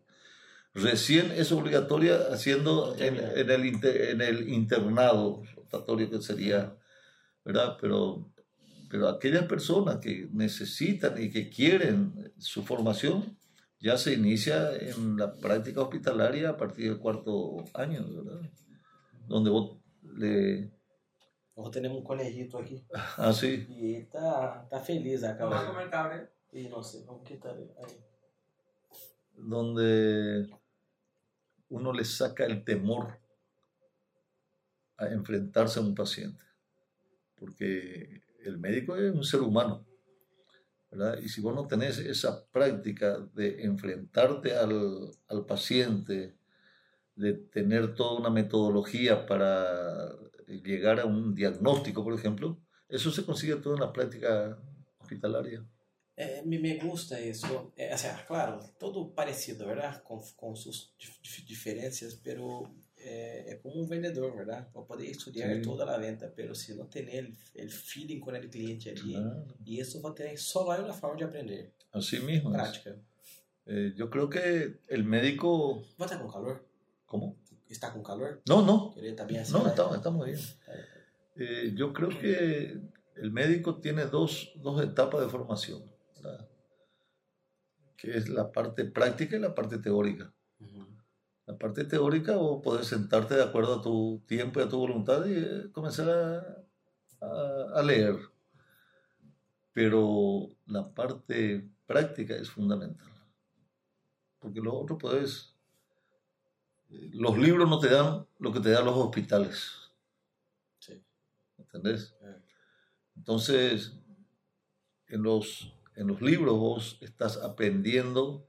Recién es obligatoria haciendo en, en, el, en el internado rotatorio que sería, ¿verdad? Pero, pero aquellas personas que necesitan y que quieren su formación ya se inicia en la práctica hospitalaria a partir del cuarto año, ¿verdad? Donde vos le Nós temos um conejito aqui. Ah, sim? E ele tá, tá feliz acá. Vamos comentar, né? E não sei, vamos quitar aí. Donde uno le saca el temor a enfrentarse a un paciente. Porque el médico es un ser humano. ¿verdad? Y si vos no tenés esa práctica de enfrentarte al, al paciente, de tener toda una metodología para llegar a un diagnóstico, por ejemplo, eso se consigue todo en la práctica hospitalaria. Eh, me, me gusta eso, eh, o sea, claro, todo parecido, ¿verdad? Con, con sus dif diferencias, pero eh, es como un vendedor, ¿verdad? Para poder estudiar sí. toda la venta, pero si no tener el, el feeling con el cliente allí, claro. y eso va a tener, solo hay una forma de aprender. Así mismo. Práctica. Eh, yo creo que el médico... ¿Va a estar con calor? ¿Cómo? ¿Está con calor? No, no. También no, está, muy bien. Eh, yo creo que el médico tiene dos, dos etapas de formación. Que es la parte práctica y la parte teórica. Uh -huh. La parte teórica vos podés sentarte de acuerdo a tu tiempo y a tu voluntad y eh, comenzar a, a, a leer. Pero la parte práctica es fundamental. Porque lo otro podés los libros no te dan lo que te dan los hospitales. Sí. ¿Entendés? Entonces, en los, en los libros vos estás aprendiendo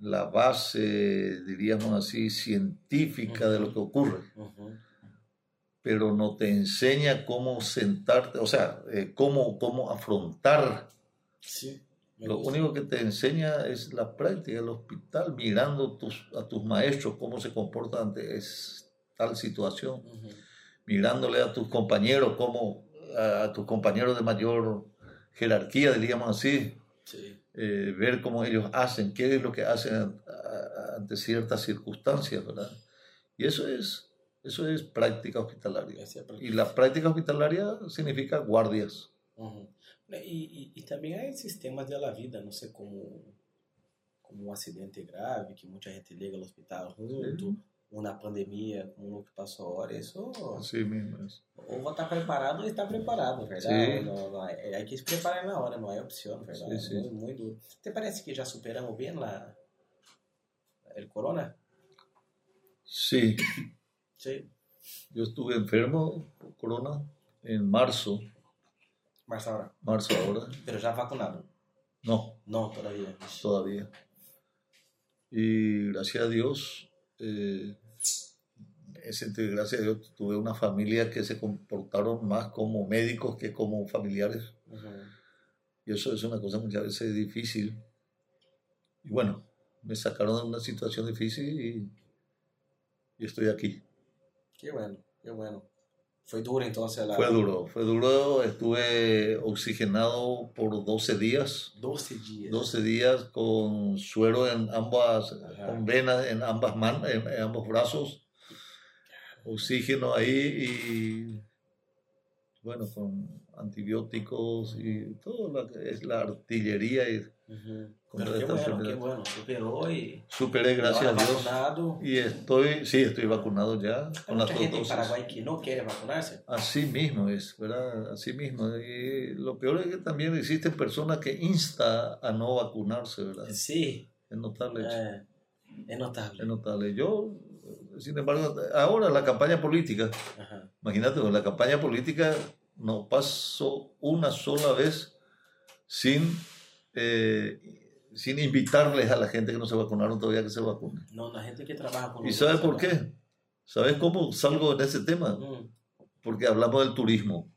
la base, diríamos así, científica uh -huh. de lo que ocurre. Uh -huh. Pero no te enseña cómo sentarte, o sea, eh, cómo, cómo afrontar sí. Lo único que te enseña es la práctica del hospital, mirando tus, a tus maestros cómo se comportan ante es, tal situación, uh -huh. mirándole a tus compañeros, cómo, a, a, tus compañeros de mayor jerarquía, diríamos así, sí. eh, ver cómo ellos hacen, qué es lo que hacen ante ciertas circunstancias, ¿verdad? Y eso es, eso es práctica hospitalaria. Y la práctica hospitalaria significa guardias. Uh -huh. E, e, e, também há da vida, não sei como como um acidente grave, que muita gente liga no hospital junto, Sim. Ou na pandemia, como o que passou a hora, isso... Sim, mesmo. Ou vai estar preparado ou está preparado, verdade? Não, não, é, é que se preparar na hora, não é opção, verdade? Sim, sim. Muito, muito... Te parece que já superamos bem lá el corona? Sí. Sí. Yo estuve enfermo por corona en marzo Marzo ahora. Marzo ahora. Pero ya vacunado. No. No, todavía. Todavía. Y gracias a Dios, eh, ese sentido, gracias a Dios, tuve una familia que se comportaron más como médicos que como familiares. Y eso es una cosa muchas veces difícil. Y bueno, me sacaron de una situación difícil y, y estoy aquí. Qué bueno, qué bueno. Fue duro entonces la... Fue duro, fue duro. Estuve oxigenado por 12 días. 12 días. 12 días con suero en ambas, con venas en ambas manos, en, ambos brazos. Oxígeno ahí y bueno, con antibióticos y todo lo que es la artillería y pero qué bueno, qué bueno, superó y... Superé, gracias a Dios. Vacunado. Y estoy, sí, estoy vacunado ya. Hay con mucha gente en Paraguay que no quiere vacunarse. Así mismo es, ¿verdad? Así mismo. Y lo peor es que también existen personas que insta a no vacunarse, ¿verdad? Sí. Es notable. Eh, es notable. Es notable. Yo, sin embargo, ahora la campaña política, imagínate, la campaña política no pasó una sola vez sin... Eh, sin invitarles a la gente que no se vacunaron todavía que se vacunen. No, la gente que trabaja con ¿Y sabes por qué? ¿Sabes cómo salgo en ese tema? Mm. Porque hablamos del turismo,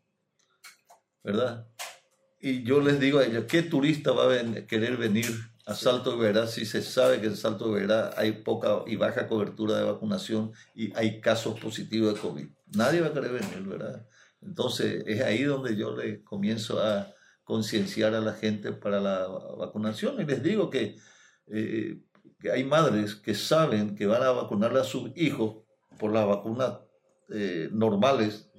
¿verdad? Y yo les digo a ellos, ¿qué turista va a querer venir a Salto de Verá si se sabe que en Salto de Verá hay poca y baja cobertura de vacunación y hay casos positivos de COVID? Nadie va a querer venir, ¿verdad? Entonces es ahí donde yo le comienzo a, concienciar a la gente para la vacunación. Y les digo que, eh, que, hay madres que saben que van a vacunarle a sus hijos por las vacunas eh, normales,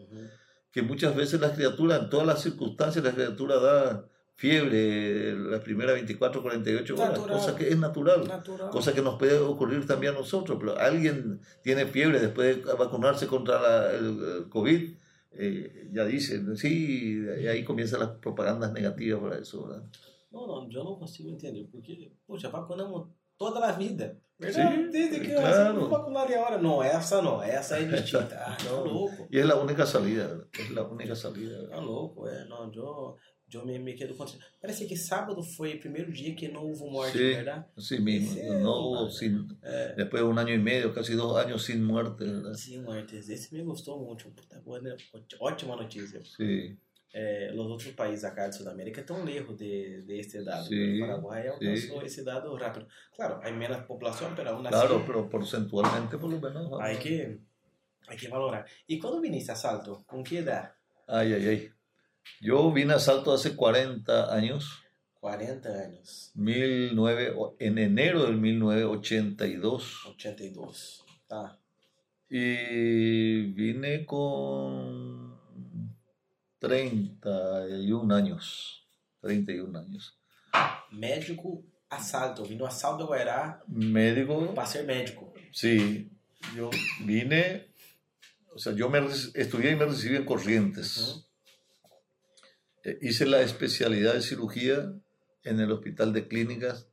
que muchas veces la criatura, en todas las circunstancias, la criatura da fiebre la primera 24, 48 horas, cosa que es natural, cosa que nos puede ocurrir también a nosotros, pero alguien tiene fiebre después de vacunarse contra el COVID eh, ya dicen, sí, y ahí comienzan las propagandas negativas para eso, ¿verdad? No, no, yo no consigo entender, porque, puxa, vacunamos toda a vida, ¿verdad? Sí, Desde que claro. vacunar ahora, no, essa no, essa es distinta, ah, no, loco. Y es la única salida, es la única salida. Está louco, é, não, eu, eu me, me quedo contra. Parece que sábado foi o primeiro dia que não houve morte, sí, ¿verdad? Sí mismo, Ese, no hubo sin, é. después de un año y medio, casi dos años sin muerte, ¿verdad? Sin muertes, esse me gostou muito, puta, boa, ótima notícia. Sí. É, os outros países acá de Sudamérica estão lejos de, de este dado. Sí, o Paraguay alcançou sí. esse dado rápido. Claro, hay menos población, pero aún. Claro, pero porcentualmente por lo menos... Hay que, hay que valorar. ¿Y cuándo viniste a Salto? ¿Con qué edad? Ay, ay, ay. Yo vine a Salto hace 40 años. 40 años. 19, en enero del 1982. 82. Ah. Y vine con 31 años. 31 años. Médico a Salto. Vino a Salto de Guairá. Médico. Para ser médico. Sí. Yo vine. O sea, yo me estudié y me recibí en Corrientes. Eh, hice la especialidad de cirugía en el Hospital de Clínicas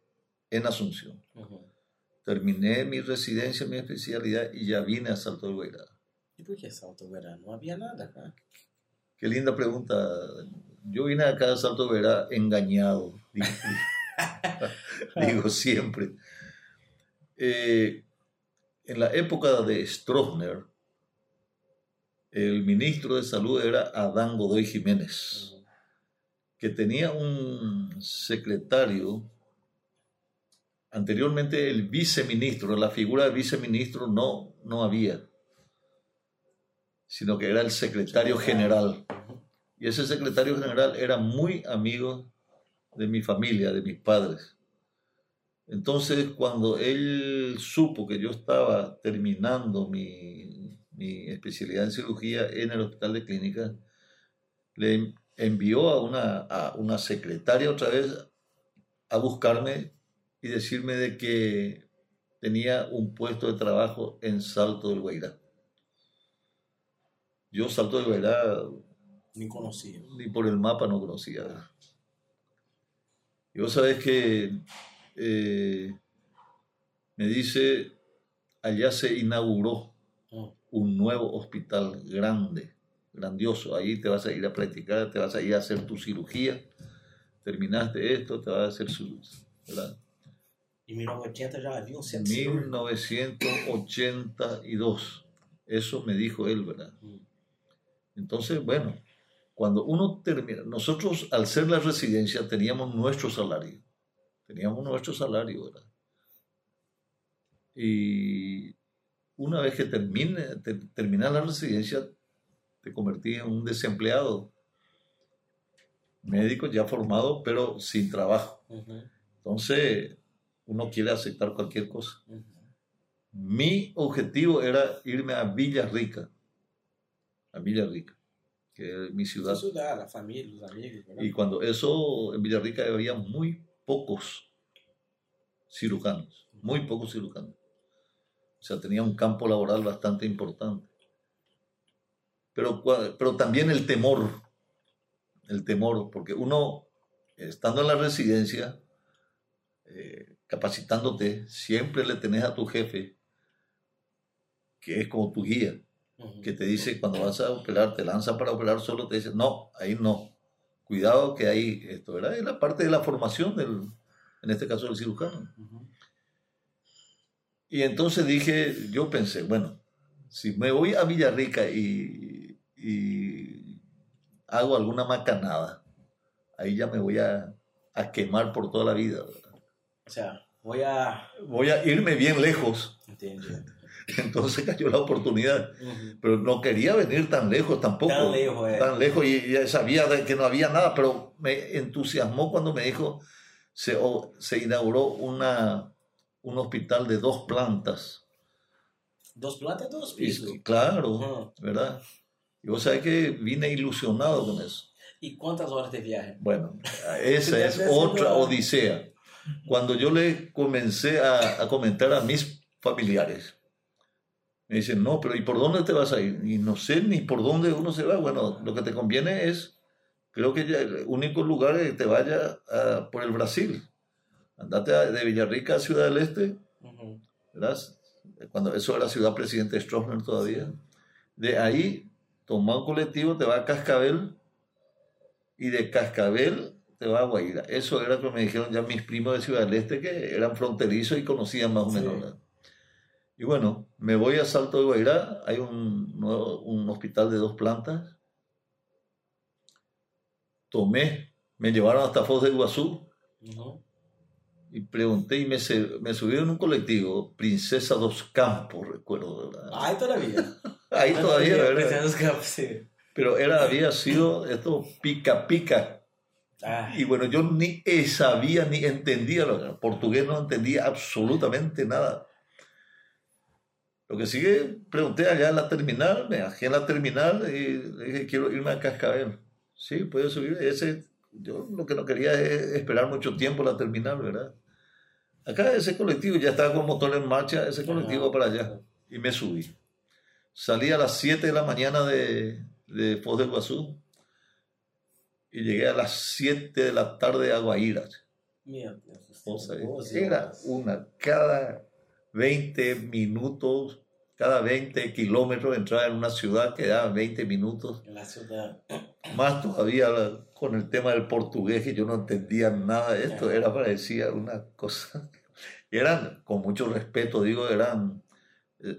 en Asunción. Terminé mi residencia, mi especialidad y ya vine a Salto de Guairá. ¿Y por qué Salto de Guairá? No había nada acá. Qué linda pregunta. Yo vine acá a Salto de Guairá engañado, digo, siempre. Eh, en la época de Stroessner, el ministro de Salud era Adán Godoy Jiménez que tenía un secretario, anteriormente el viceministro, la figura de viceministro no, no había, sino que era el secretario general. Y ese secretario general era muy amigo de mi familia, de mis padres. Entonces, cuando él supo que yo estaba terminando mi, mi especialidad en cirugía en el hospital de clínica, le envió a una, a una secretaria otra vez a buscarme y decirme de que tenía un puesto de trabajo en Salto del Guairá. Yo Salto del Guairá ni conocía. Ni por el mapa no conocía. Y vos sabés que eh, me dice, allá se inauguró ah. un nuevo hospital grande grandioso. Ahí te vas a ir a practicar, te vas a ir a hacer tu cirugía. Terminaste esto, te vas a hacer su. ¿verdad? ¿Y 1980 ya había un centro? 1982. Eso me dijo él, ¿verdad? Entonces, bueno, cuando uno termina, nosotros al ser la residencia teníamos nuestro salario, teníamos nuestro salario, ¿verdad? Y una vez que termine, termina la residencia, te convertí en un desempleado, médico ya formado, pero sin trabajo. Entonces, uno quiere aceptar cualquier cosa. Mi objetivo era irme a Villarrica, a Villarrica, que es mi ciudad. ciudad, la familia, los amigos. Y cuando eso, en Villarrica había muy pocos cirujanos, muy pocos cirujanos. O sea, tenía un campo laboral bastante importante. Pero, pero también el temor, el temor, porque uno, estando en la residencia, eh, capacitándote, siempre le tenés a tu jefe, que es como tu guía, que te dice cuando vas a operar, te lanza para operar solo, te dice, no, ahí no, cuidado que ahí esto, ¿verdad? Es la parte de la formación del, en este caso del cirujano. Y entonces dije, yo pensé, bueno, si me voy a Villarrica y, y hago alguna macanada, ahí ya me voy a, a quemar por toda la vida. O sea, voy a... Voy a irme bien lejos. Entonces cayó la oportunidad. Pero no quería venir tan lejos tampoco. Tan lejos, eh. Tan lejos y ya sabía que no había nada, pero me entusiasmó cuando me dijo, se, se inauguró una, un hospital de dos plantas. ¿Dos plantas, dos pisos? claro, ¿verdad? Y vos sabés que vine ilusionado con eso. ¿Y cuántas horas de viaje? Bueno, esa es otra odisea. Cuando yo le comencé a, comentar a mis familiares, me dicen, no, pero ¿y por dónde te vas a ir? Y no sé ni por dónde uno se va. Bueno, lo que te conviene es, creo que el único lugar es que te vaya por el Brasil andate de Villarrica a Ciudad del Este, ¿verdad? Cuando eso era Ciudad Presidente Stroessner todavía. De ahí, toma un colectivo, te va a Cascabel y de Cascabel te va a Guaira. Eso era lo que me dijeron ya mis primos de Ciudad del Este, que eran fronterizos y conocían más o menos. Y bueno, me voy a Salto de Guaira, hay un, un hospital de dos plantas. Tomé, me llevaron hasta Foz de Iguazú y pregunté y me, me subieron en un colectivo, Princesa dos Campos, recuerdo. ¿verdad? Ahí todavía. Ahí todavía, ¿verdad? Princesa dos Campos, sí. Pero era, había sido esto pica pica. Ah. Y bueno, yo ni sabía ni entendía, lo, portugués no entendía absolutamente nada. Lo que sigue, pregunté allá en la terminal, me bajé en la terminal y le dije, quiero irme a Cascabel. Sí, puede subir. Ese, yo lo que no quería es esperar mucho tiempo la terminal, ¿verdad? Acá ese colectivo ya estaba con motor en marcha, ese colectivo para allá. Y me subí. Salí a las 7 de la mañana de, de Foz del Guazú y llegué a las 7 de la tarde a Guaira. era una, cada 20 minutos, cada 20 kilómetros entraba en una ciudad que daba 20 minutos. En la ciudad. Más todavía con el tema del portugués, que yo no entendía nada de esto, era parecía una cosa. Eran, con mucho respeto, digo, eran,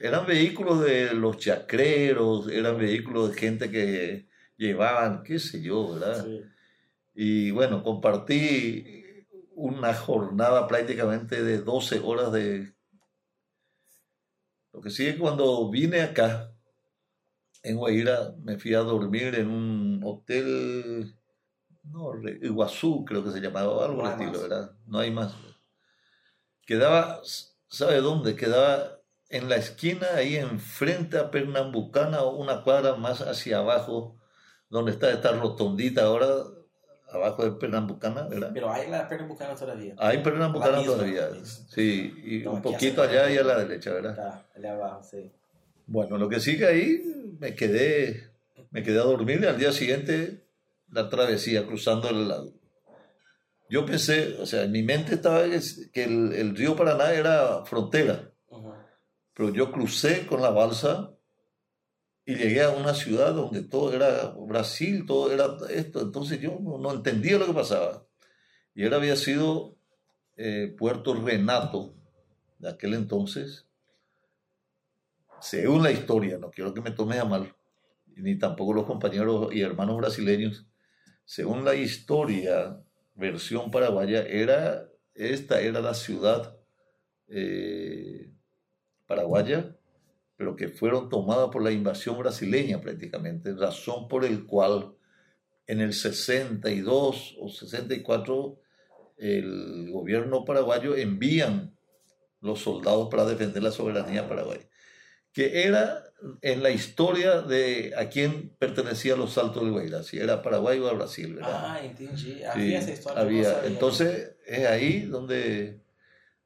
eran vehículos de los chacreros, eran vehículos de gente que llevaban, qué sé yo, ¿verdad? Y bueno, compartí una jornada prácticamente de 12 horas de... Lo que sí es cuando vine acá, en Guaira, me fui a dormir en un hotel, no, Iguazú creo que se llamaba, algo no estilo, ¿verdad? No hay más. Quedaba, ¿sabe dónde? Quedaba en la esquina, ahí enfrente a Pernambucana, o una cuadra más hacia abajo, donde está esta rotondita ahora, abajo de Pernambucana, ¿verdad? Pero hay la Pernambucana todavía. Hay Pernambucana todavía, sí, y un poquito allá y a la derecha, ¿verdad? Está, allá abajo, sí. Bueno, lo que sigue ahí, me quedé, me quedé a dormir y al día siguiente la travesía, cruzando el lago. Yo pensé, o sea, en mi mente estaba que el, el río Paraná era frontera, pero yo crucé con la balsa y llegué a una ciudad donde todo era Brasil, todo era esto, entonces yo no, entendía lo que pasaba. Y él había sido eh, Puerto Renato de aquel entonces, Según la historia, no quiero que me tomes a mal, ni tampoco los compañeros y hermanos brasileños, según la historia, versión paraguaya, era, esta era la ciudad eh, paraguaya, pero que fueron tomadas por la invasión brasileña prácticamente, razón por el cual en el 62 o 64 el gobierno paraguayo envían los soldados para defender la soberanía paraguaya, que era en la historia de a quién pertenecían los saltos del Guairá, si era Paraguay o Brasil. ¿verdad? Ah, entendí. Había esa historia. Había. Entonces es ahí donde,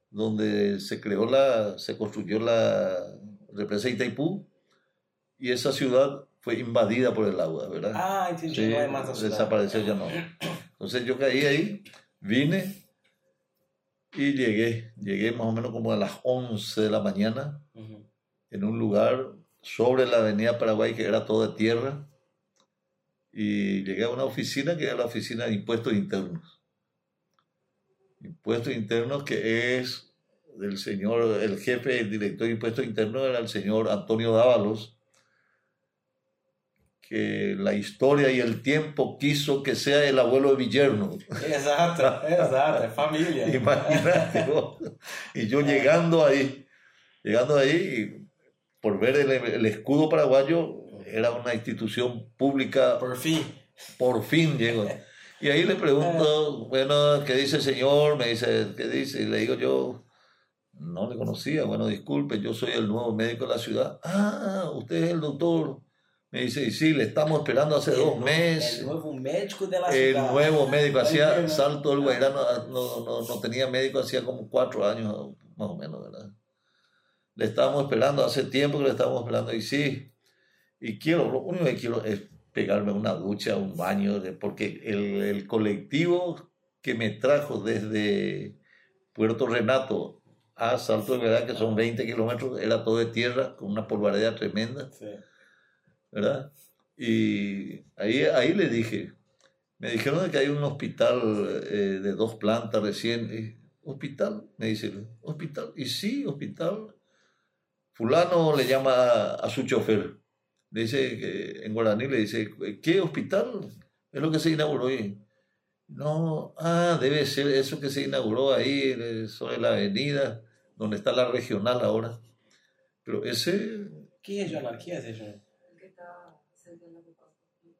donde se creó la, se construyó la represa Itaipú y esa ciudad fue invadida por el agua, ¿verdad? Ah, entendí. Sí, no hay más la ciudad. desapareció ya no. Entonces yo caí ahí, vine y llegué, llegué más o menos como a las 11 de la mañana Ujú. en un lugar sobre la avenida Paraguay que era todo de tierra y llegué a una oficina que era la oficina de impuestos internos. Impuestos internos que es del señor, el jefe, el director de impuestos internos era el señor Antonio Dávalos, que la historia y el tiempo quiso que sea el abuelo de Villerno. Exato, exato. É família. Imagínate vos. Y yo llegando ahí, llegando ahí, por ver el, el escudo paraguayo, era una institución pública, Por fim. por fin llego. Y ahí le pregunto, bueno, ¿qué dice el señor? Me dice, ¿qué dice? Y le digo yo, no le conocía, bueno, disculpe, yo soy el nuevo médico de la ciudad. Ah, usted es el doctor. Me dice, y sí, le estamos esperando hace dos El meses. novo médico de la El ciudad. nuevo médico, hacía salto del Guairá, no, no, no, no tenía médico hacía como cuatro años, más o menos, ¿verdad? Le estábamos esperando, hace tiempo que le estábamos esperando, y sí, y quiero, lo único que quiero es pegarme una ducha, un baño, porque el, el colectivo que me trajo desde Puerto Renato a Salto del Guairá, que son 20 kilómetros, era todo de tierra, con una polvareda tremenda. Sí. ¿verdad? Y ahí, ahí le dije, me dijeron de que hay un hospital eh, de dos plantas recién. Y, ¿Hospital? Me dice, ¿hospital? Y sí, hospital. Fulano le llama a, a su chofer. Le dice, que en guaraní le dice, ¿qué hospital? Es lo que se inauguró ahí. No, ah, debe ser eso que se inauguró ahí eh, sobre la avenida, donde está la regional ahora. Pero ese, Que regional? Que é regional? que está sentando com o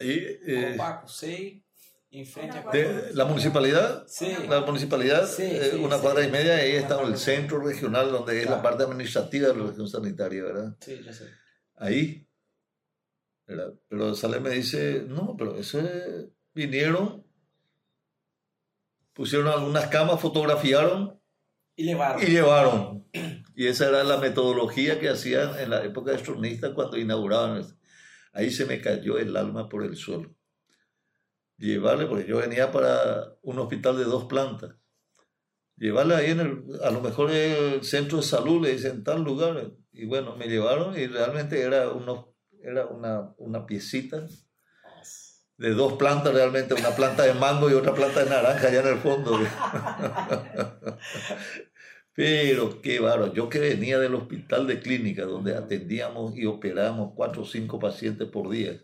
ahí, eh, Copaco, sei. Em frente a de la municipalidad, Sí. la municipalidad, Sí, eh, sí, una sí. cuadra y media, ahí está el centro regional, donde es la Claro. parte administrativa de la región sanitaria, ¿verdad? Sí, já sei. Ahí. ¿verdad? Pero sale me dice, no, pero eso es- vinieron, pusieron algunas camas, fotografiaron E levaram. y llevaron. Y esa era la metodología que hacían en la época de Stronista cuando inauguraban. Ahí se me cayó el alma por el suelo. Llevarle, porque yo venía para un hospital de dos plantas. Llevarle ahí en el, a lo mejor el centro de salud, le dicen tal lugar. Y bueno, me llevaron y realmente era, uno, era una, una piecita. De dos plantas realmente, una planta de mango y otra planta de naranja allá en el fondo. Pero qué bárbaro, yo que venía del hospital de clínica donde atendíamos y operábamos cuatro o cinco pacientes por día.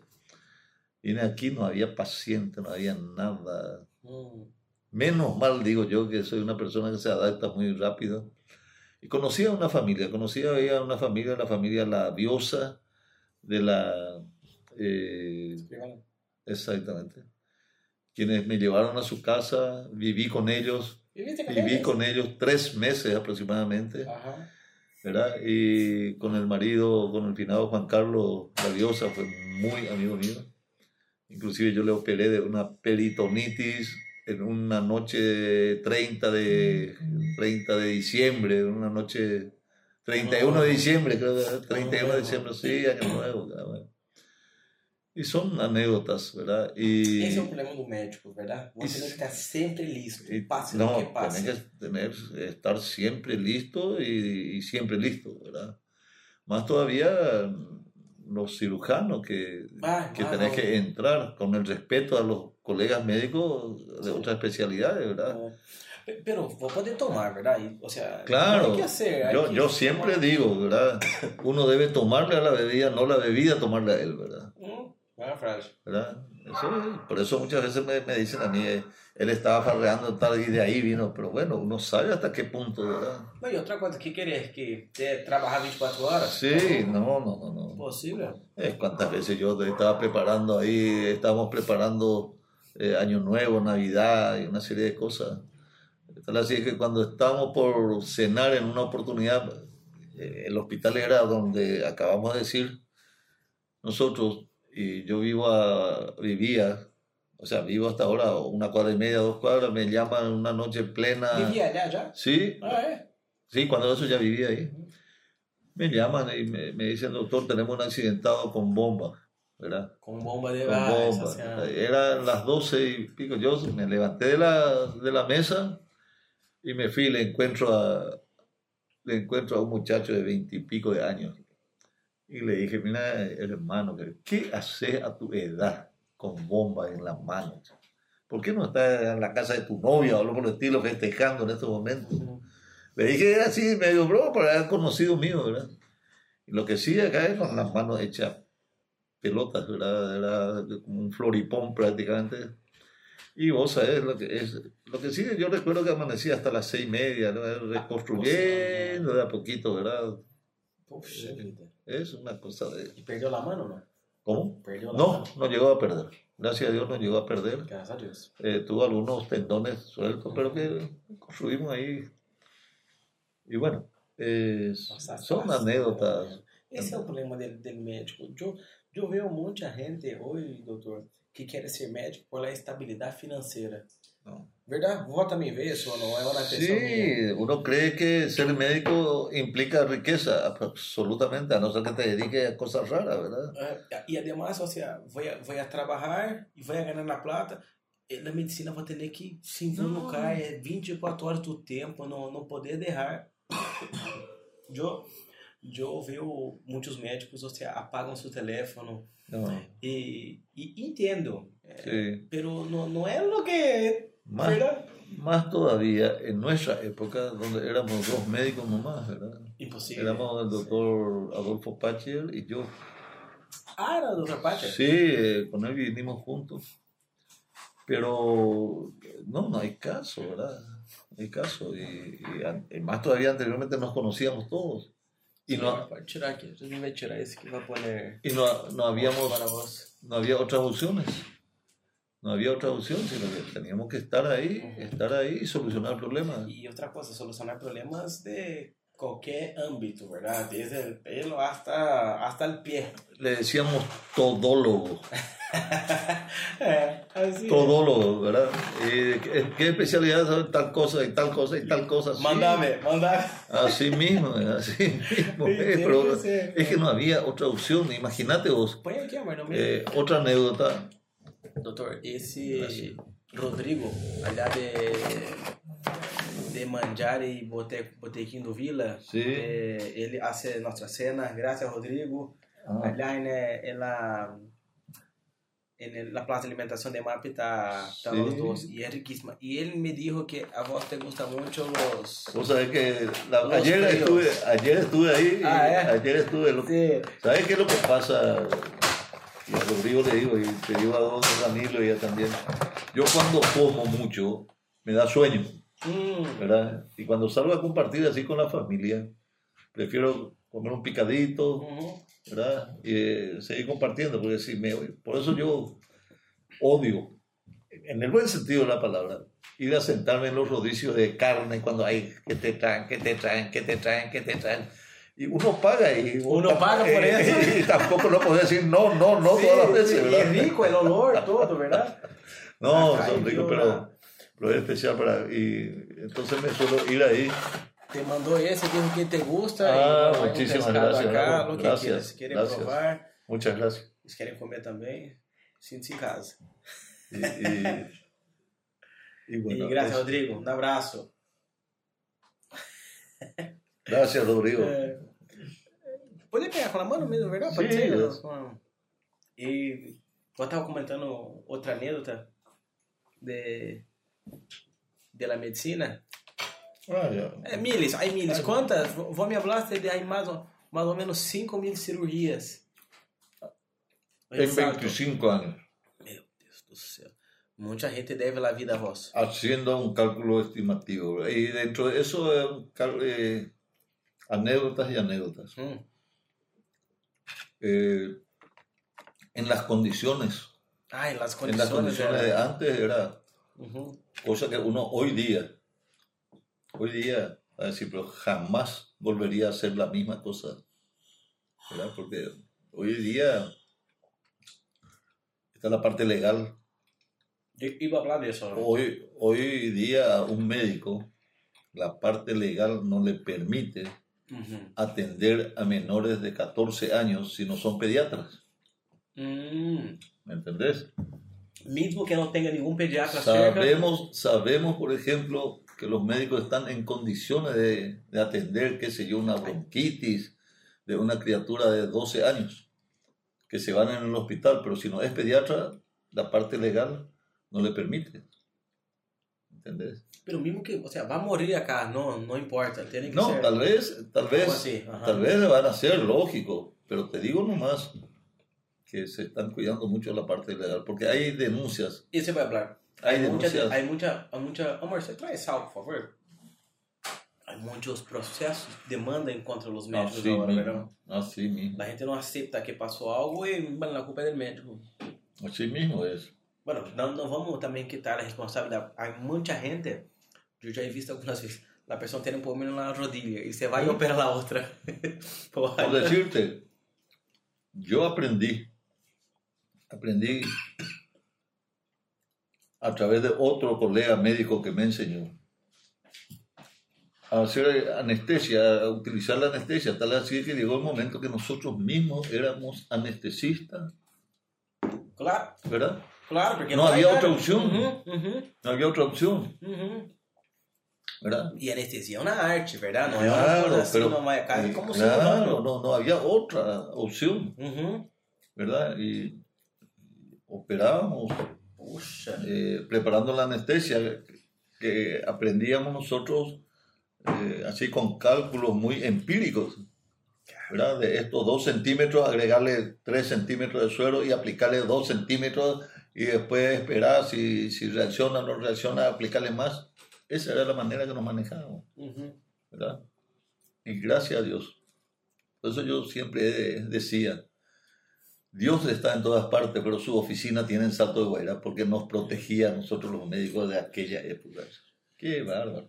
Vine aquí, no había paciente, no había nada. Hum. Menos mal, digo yo, que soy una persona que se adapta muy rápido. Y conocí a una familia, conocí a una familia, la familia La Diosa, de la... eh. Exactamente. Quienes me llevaron a su casa, viví con ellos, com viví eles? con ellos tres meses aproximadamente, Aham. ¿verdad? Y con el marido, con el finado Juan Carlos Radiosa, fue muy amigo mío. Inclusive yo le operé de una peritonitis en una noche 30 de, 30 de diciembre, una noche 31 de diciembre, creo que era 31 de diciembre, sí, año nuevo. ya, bueno. Y son anécdotas, ¿verdad? Y, Esse é o problema do médico, verdade? Você Isso. tem que estar sempre listo. y- Passe no, lo que pase. tenés que tener, estar siempre listo y, y siempre listo, ¿verdad? Más todavía los cirujanos que, Ah, que ah, tenés que entrar con el respeto a los colegas médicos de otras especialidades, ¿verdad? É. Pe- Pero vos podés tomar, ¿verdad? Y, o sea, Claro, hay que hacer. hay yo, que yo siempre tomar. digo, ¿verdad? Uno debe tomarle a la bebida, no la bebida tomarle a él, ¿verdad? Mm, ¿verdad? Es- por eso muchas veces me, me dicen a mí, eh, él estaba farreando tal y de ahí vino, pero bueno, uno sabe hasta qué punto, ¿verdad? No, y otra cosa, ¿qué querés? ¿Que te trabajar 24 horas? Sí, no, no, no, no. Posible. Eh, cuántas veces yo estaba preparando ahí, estábamos preparando eh, Año Nuevo, Navidad y una serie de cosas. Tal así que cuando estábamos por cenar en una oportunidad, eh, el hospital era donde acabamos de decir nosotros, y yo vivo a, vivía, o sea, vivo hasta ahora una cuadra y media, dos cuadras, me llaman una noche plena. ¿Vivía allá ya? Sí, Ah, ¿eh? Sí, cuando eso ya vivía ahí. Me llaman y me, me dicen, doctor, tenemos un accidentado con bomba, ¿verdad? Con bomba de Con bomba. Eran las doce y pico. Yo me levanté de la, de la mesa y me fui y le encuentro a, le encuentro a un muchacho de veintipico de años. Y le dije, mira, hermano, ¿qué haces a tu edad con bomba en las manos? ¿Por qué no estás en la casa de tu novia o algo por el estilo festejando en estos momentos? Le dije así, medio bro, para haber conocido mío, ¿verdad? Y lo que sí acá es con las manos hechas pelotas, ¿verdad? Era como un floripón prácticamente. Y vos sabés lo que es. Lo que sí, yo recuerdo que amanecía hasta las seis y media, ¿no? reconstruyendo de a poquito, ¿verdad? Vida. Es una cosa de. ¿Y perdió la mano no? ¿Cómo? Perdió la No, mano. no llegó a perder. Gracias a Dios no llegó a perder. Gracias a Dios. Eh, tuvo algunos tendones sueltos, pero que construimos ahí. Y bueno, es- Nossa, son anécdotas. né? Esse é o problema del, del médico. Eu, eu vejo muita gente hoje, doutor, que quer ser médico pela estabilidade financeira. No. Verdade? Vos também vê isso ou não? É uma impressão minha. Sí, uno cree que ser médico implica riqueza, absolutamente, a no ser que te dediques a cosas raras, ¿verdad? É, E además, ou seja, vou, a- vou a trabalhar e vou a ganhar na plata. E Na medicina vou ter que se involucrar é 24 horas do tempo, não, não poder errar. Eu, eu vejo muitos médicos, ou seja, apagam seu teléfono No, e, e entendo. sí. Pero no, no es lo que Más, más todavía en nuestra época, donde éramos dos médicos nomás, ¿verdad? Imposible. Éramos el doctor Adolfo Pacher y yo. Ah, era de otra parte. Sí, eh, con él vinimos juntos. Pero no, no hay caso, ¿verdad? No hay caso. Y, y an- y más todavía anteriormente nos conocíamos todos. Y no, y no, no habíamos no había otras opciones. No había otra opción, sino que teníamos que estar ahí, estar ahí y solucionar el problema. E outra coisa, solucionar problemas de qualquer âmbito, ¿verdad? Desde el pelo hasta, hasta el pie. Le decíamos todólogo, assim. todólogo, ¿verdad? Eh, ¿qué, especialidad sabe tal cosa y tal cosa y tal cosa? Sí, Mandame, mandame. Así mismo, así mismo. Eh, pero es que no había otra opción. Imagínate vos, meio. eh, otra anécdota. Doutor, esse Graças. Rodrigo, allá de, de Manjari Bote, Botequim do Vila, Sí. eh, ele hace nuestra cena, gracias Rodrigo. Ah, Allá en, eh, en la plaza de alimentación de Mapi está, Sí. los dos y es riquísima. Y él me dijo que a vos te gustan mucho los... Vos sabés que la- Los ayer, fríos. estuve, ayer estuve ahí. Ah, ¿eh? Ayer estuve. lo- Sí. ¿Sabes qué es lo que pasa? Y a Rodrigo le digo, y te digo a don Danilo y a también. Yo cuando como mucho, me da sueño, Mm, ¿verdad? Y cuando salgo a compartir así con la familia, prefiero comer un picadito. ¿verdad? Y eh, seguir compartiendo, porque si me... Por eso yo odio, en el buen sentido de la palabra, ir a sentarme en los rodicios de carne cuando hay que te traen, que te traen, que te traen, que te traen. Y uno paga y Uno paga por eso. Y, tampoco lo puede decir no, no, no Sí, todas las veces, sí, y ¿verdad? es rico el olor, todo, ¿verdad? No, Acá son ricos, pero, pero es especial para... Y entonces me suelo ir ahí. Te mandó ese, dijo que te gusta. Ah, y bueno, muchísimas gracias, Acá, lo que Gracias. Si quieren gracias. probar, Muchas gracias. si quieren comer también, siéntense en casa. Y, y- y bueno, y gracias, es- Rodrigo. Un abrazo. Gracias, Rodrigo. É, pode pegar com a mão mesmo, verdade? Pode ser. é. E eu estava comentando outra anedota de, de la medicina. Ah. É, miles, aí miles. Ai. Quantas? Vou me hablaste de aí mais, ou- mais ou menos 5 mil cirurgias. Exato. 25 años, Meu Deus do céu. Muita gente deve la vida a vos. haciendo un cálculo estimativo. Y dentro de eso, eh, un cal- eh, anécdotas y anécdotas. Hum. Eh, en las condiciones, Ai, las en las condiciones de antes era cosa que uno hoy día, hoy día, a decir, pero jamás volvería a hacer la misma cosa. ¿verdad? Porque hoy día está la parte legal. Eu Iba a falar disso. né? Hoy, hoy día un médico, la parte legal no le permite Uhum. atender a menores de 14 años si no son pediatras. Hum. ¿Me entendés? Mesmo que não tenha nenhum pediatra cerca. Sabemos, sabemos, por ejemplo, que los médicos están en condiciones de, de atender, qué sé yo, una bronquitis de una criatura de 12 años, que se van en el hospital, pero si no es pediatra, la parte legal no le permite. ¿Entendés? Pero mesmo que, o sea, vai morrer acá, não, não importa. Tem que No, ser. tal vez, tal Como vez, assim? Aham. tal vez van a ser lógico, pero te digo nomás que se están cuidando mucho la parte legal, porque hay denuncias, E você vai falar? hay Hay mucha, denuncias. hay mucha, hay mucha. Amor, você traz sal, por favor. Hay muchos processos, demanda contra os médicos Así agora, mismo, ¿verdad? así mismo, A gente não aceita que passou algo e bueno, la culpa é do médico. así mismo es. Bueno, não, não vamos também quitar a responsabilidade. Há muita gente, eu já he visto algumas vezes, a pessoa tem um problema na rodilha e você vai e opera a outra. Porra. Por decirte, yo aprendí, aprendí a través de otro colega médico que me enseñó a hacer anestesia, a utilizar la anestesia, tal así que llegó el momento que nosotros mismos éramos anestesistas, Claro, ¿verdad? Claro, porque No vai havia dar. outra opção. Uhum, uhum, No había otra opción, uhum. ¿verdad? E anestesia é uma arte, é uma Claro, assim, pero- não vai cair como Claro, no, no había otra opción. ¿verdad? Y operábamos eh, preparando la anestesia que aprendíamos nosotros eh, así con cálculos muy empíricos, ¿verdad? De estos dos centímetros, agregarle tres centímetros de suero y aplicarle dos centímetros y después esperar si, si reacciona o no reacciona, aplicarle más. Esa era la manera que nos manejábamos. ¿verdad? Y gracias a Dios. Por eso yo siempre decía, Dios está en todas partes, pero su oficina tiene en Salto de Guaira porque nos protegía a nosotros los médicos de aquella época. Qué bárbaro.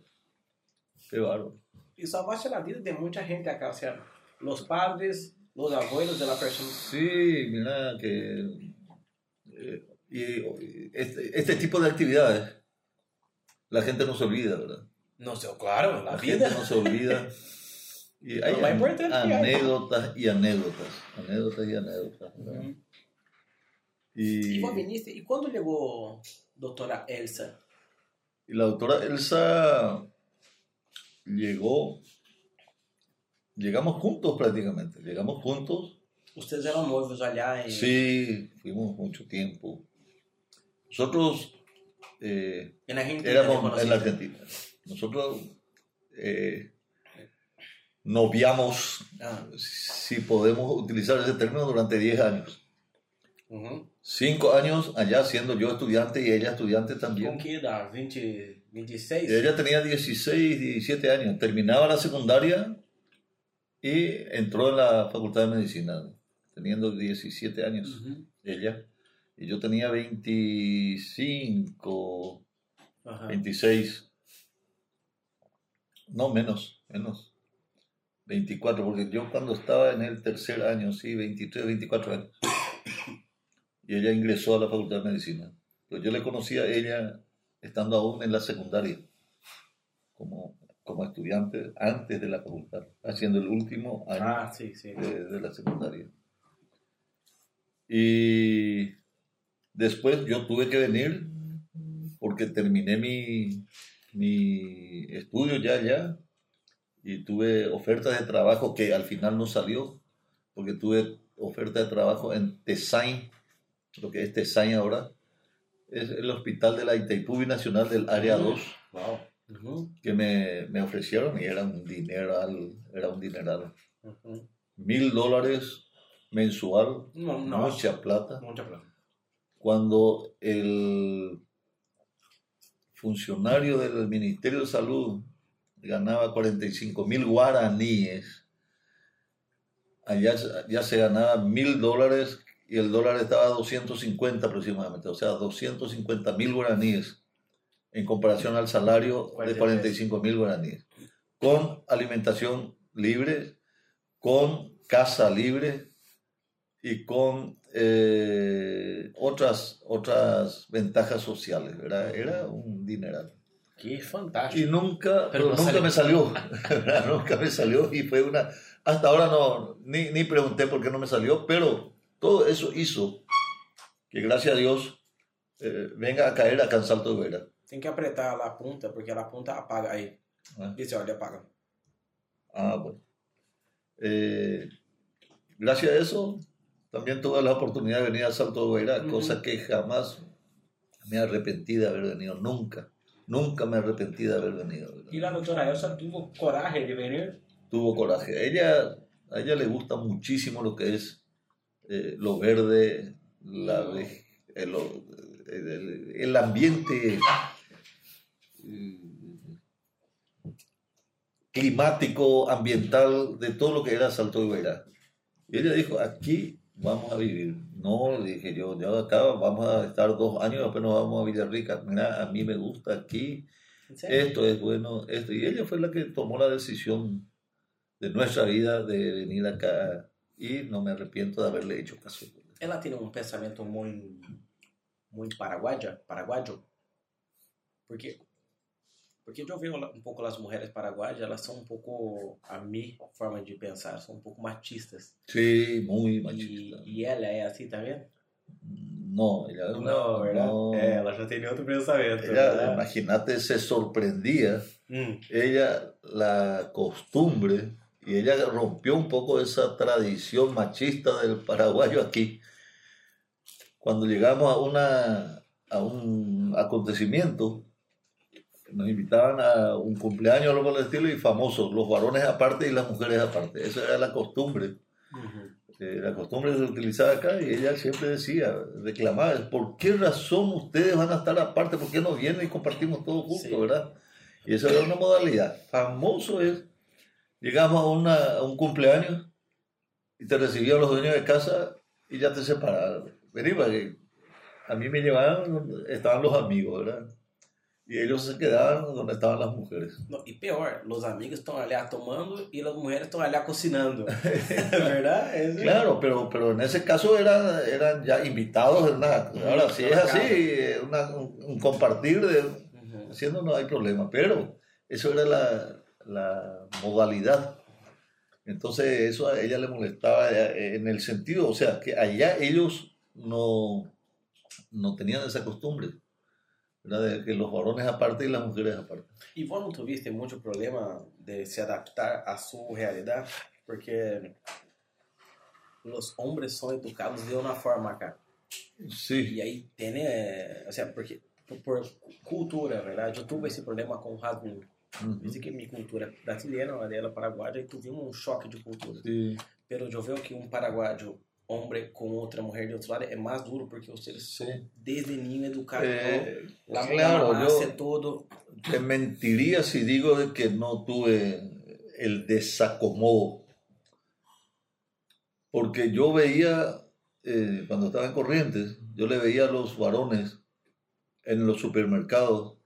Qué bárbaro. E salvaste a vida de muita gente acá, o sea, los padres, los abuelos de la persona. Sí, mira que eh, y este, este tipo de actividades la gente no se olvida, ¿verdad? No sé, claro, la La vida. gente no se olvida. Y hay Lo más importante es que hay. anécdotas y anécdotas, anécdotas y anécdotas. Y, E vos viniste, e quando chegou doutora Elsa? y la doctora Elsa llegó, llegamos juntos prácticamente, llegamos juntos Vocês eram noivos allá. Sí, fuimos mucho tiempo. Nosotros eh, E na Argentina, éramos en la Argentina. Nosotros eh, noviamos, Ah, si podemos utilizar ese término, durante 10 años. uhum. Cinco años allá siendo yo estudiante y ella estudiante también. que idade? 20, 26? Ella tenía 16, 17 años. Terminaba la secundaria y entró en la Facultad de Medicina, teniendo 17 años. Ella, yo tenía 25, Aham. 26, no menos, menos, 24, porque yo cuando estaba en el tercer año, sí, 23, 24 años, y ella ingresó a la Facultad de Medicina. Pero yo le conocí a ella estando aún en la secundaria, como, como estudiante antes de la facultad, haciendo el último año Ah, de, de la secundaria. Y después yo tuve que venir porque terminé mi, mi estudio ya allá y tuve ofertas de trabajo que al final no salió porque tuve oferta de trabajo en Tesain, lo que es Tesain ahora, es el hospital de la Itaipú Binacional del Área 2 Wow. Que me, me ofrecieron y era un dineral, era un dineral. Mil dólares mensual, No, no. mucha plata. Mucha plata. Cuando el funcionario del Ministerio de Salud ganaba 45 mil guaraníes, allá ya se ganaba mil dólares y el dólar estaba a 250 aproximadamente, o sea, 250 mil guaraníes en comparación al salario de 45 mil guaraníes, con alimentación libre, con casa libre y con eh, otras, otras ventajas sociales, ¿verdad? Era un dineral. Que Y fantástico. nunca, Pero pero no nunca salió. me salió, ¿verdad? nunca me salió y fue una, hasta ahora no, ni, ni pregunté por qué no me salió, pero todo eso hizo que gracias a Dios eh, venga a caer acá en Salto de Vera. Tem que apertar a punta, porque a punta apaga aí. Ah. Esse olha, apaga. Ah, bueno. Eh, gracias a eso también tuve la oportunidad de venir a Salto de Vera, Ujú. cosa que jamás me arrepentí de haber venido, nunca, nunca me arrepentí de haber venido. ¿verdad? E a doutora Elsa tuvo coragem de venir. tuvo coraje. A ella, a ella le gusta muchísimo lo que es eh, lo verde, la, eh, lo- el, el- el ambiente eh, climático, ambiental, de todo lo que era Salto de Vera. Y ella dijo, aquí vamos a vivir. No, le dije yo, ya acá vamos a estar dos años, después nos vamos a Villarrica. Mira, a mí me gusta aquí, esto es bueno, esto. Y ella fue la que tomó la decisión de nuestra vida de venir acá y no me arrepiento de haberle hecho caso. Ela tem um pensamento muito, muito paraguaia, paraguaio, porque porque eu vejo um pouco as mulheres paraguaias, elas são um pouco a minha forma de pensar, são um pouco machistas. Sí, muy E, machista. e ela é assim também? No, ella, Não, verdade? no. É, ela já tem outro pensamento. Ella, imagínate, se sorprendía Hum, ella la costumbre y ella rompió un poco esa tradición machista del paraguayo aquí. Cuando llegamos a, una, a un acontecimiento, nos invitaban a un cumpleaños, algo por el estilo, y famosos, los varones aparte y las mujeres aparte. Esa era la costumbre. Eh, la costumbre se utilizaba acá y ella siempre decía, reclamaba, ¿por qué razón ustedes van a estar aparte? ¿Por qué no vienen y compartimos todo juntos, Sí. verdad? Y eso era una modalidad. Famoso es, llegamos a, una, a un cumpleaños y te recibían los dueños de casa y ya te separaron. Vení, para que a mí me llevaban estaban los amigos, ¿verdad? Y ellos se quedaban donde estaban las mujeres. Não, e pior, os amigos estão ali tomando e as mulheres estão ali cocinando. É verdade? É isso. Claro, pero, pero en ese caso eran, eran ya invitados. ¿verdad? Ahora, si es así, eh, una- un, un compartir, de, Uhum. haciendo no hay problema. Pero eso era la, la modalidad. Entonces, eso a ella le molestaba eh, en el sentido, o sea, que allá ellos no, no tenían esa costumbre, ¿verdad? De que los varones aparte y las mujeres aparte. E vos não tuviste muito problema de se adaptar à sua realidade? Porque os homens são educados de uma forma acá. Sí, E aí tem, eh, o sea, porque por, por cultura, verdade? Eu tive esse problema com o rasgo. ujú, Dice que minha cultura é brasileira, a dela paraguaia, e tivemos um choque de cultura. sí, Pero eu vejo que um paraguaio, homem com outra mulher de outro lado, é mais duro, porque vocês são desde niño educados. Eh. La claro, yo- todo. Te mentiría si digo de que no tuve el desacomodo. Porque yo veía, eh, cuando estaba en Corrientes, yo le veía a los varones en los supermercados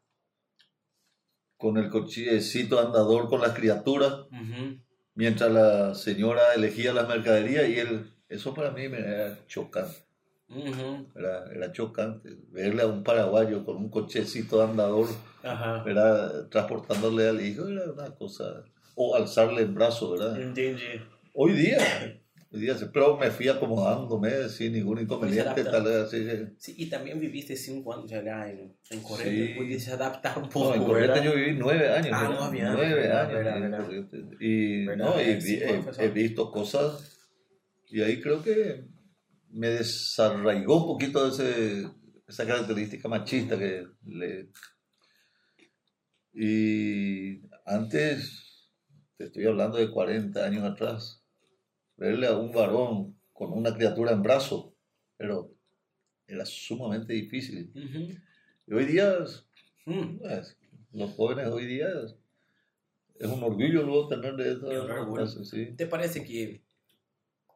con el cochecito andador con las criaturas, Uhum. mientras la señora elegía las mercaderías y él, eso para mí me era chocante. Uhum. Era, era chocante verle a un paraguayo con un cochecito andador Aham. ¿verdad? Transportándole al hijo era una cosa, o alzarle el brazo, ¿verdad? Entendi. Hoy día, hoy día, pero me fui acomodándome sin ningún inconveniente, tal vez así. Sim, e também viviste cinco anos allá em, em Corrientes, Sí. pude se adaptar um No, pouco, en Corrientes yo viví nueve años, Ah, ¿verdad? nueve años, nueve verdad, años verdad, en. Y, no, y eh, vi- sí, he, he visto cosas y ahí creo que me desarraigó un poquito ese, esa característica machista que le... Y antes, te estoy hablando de 40 años atrás, verle a un varón con una criatura en brazo, pero era sumamente difícil. Y hoy día, Hum. pues, los jóvenes hoy día, es un orgullo luego tener de Es un orgullo. eso, sí. ¿Te parece que,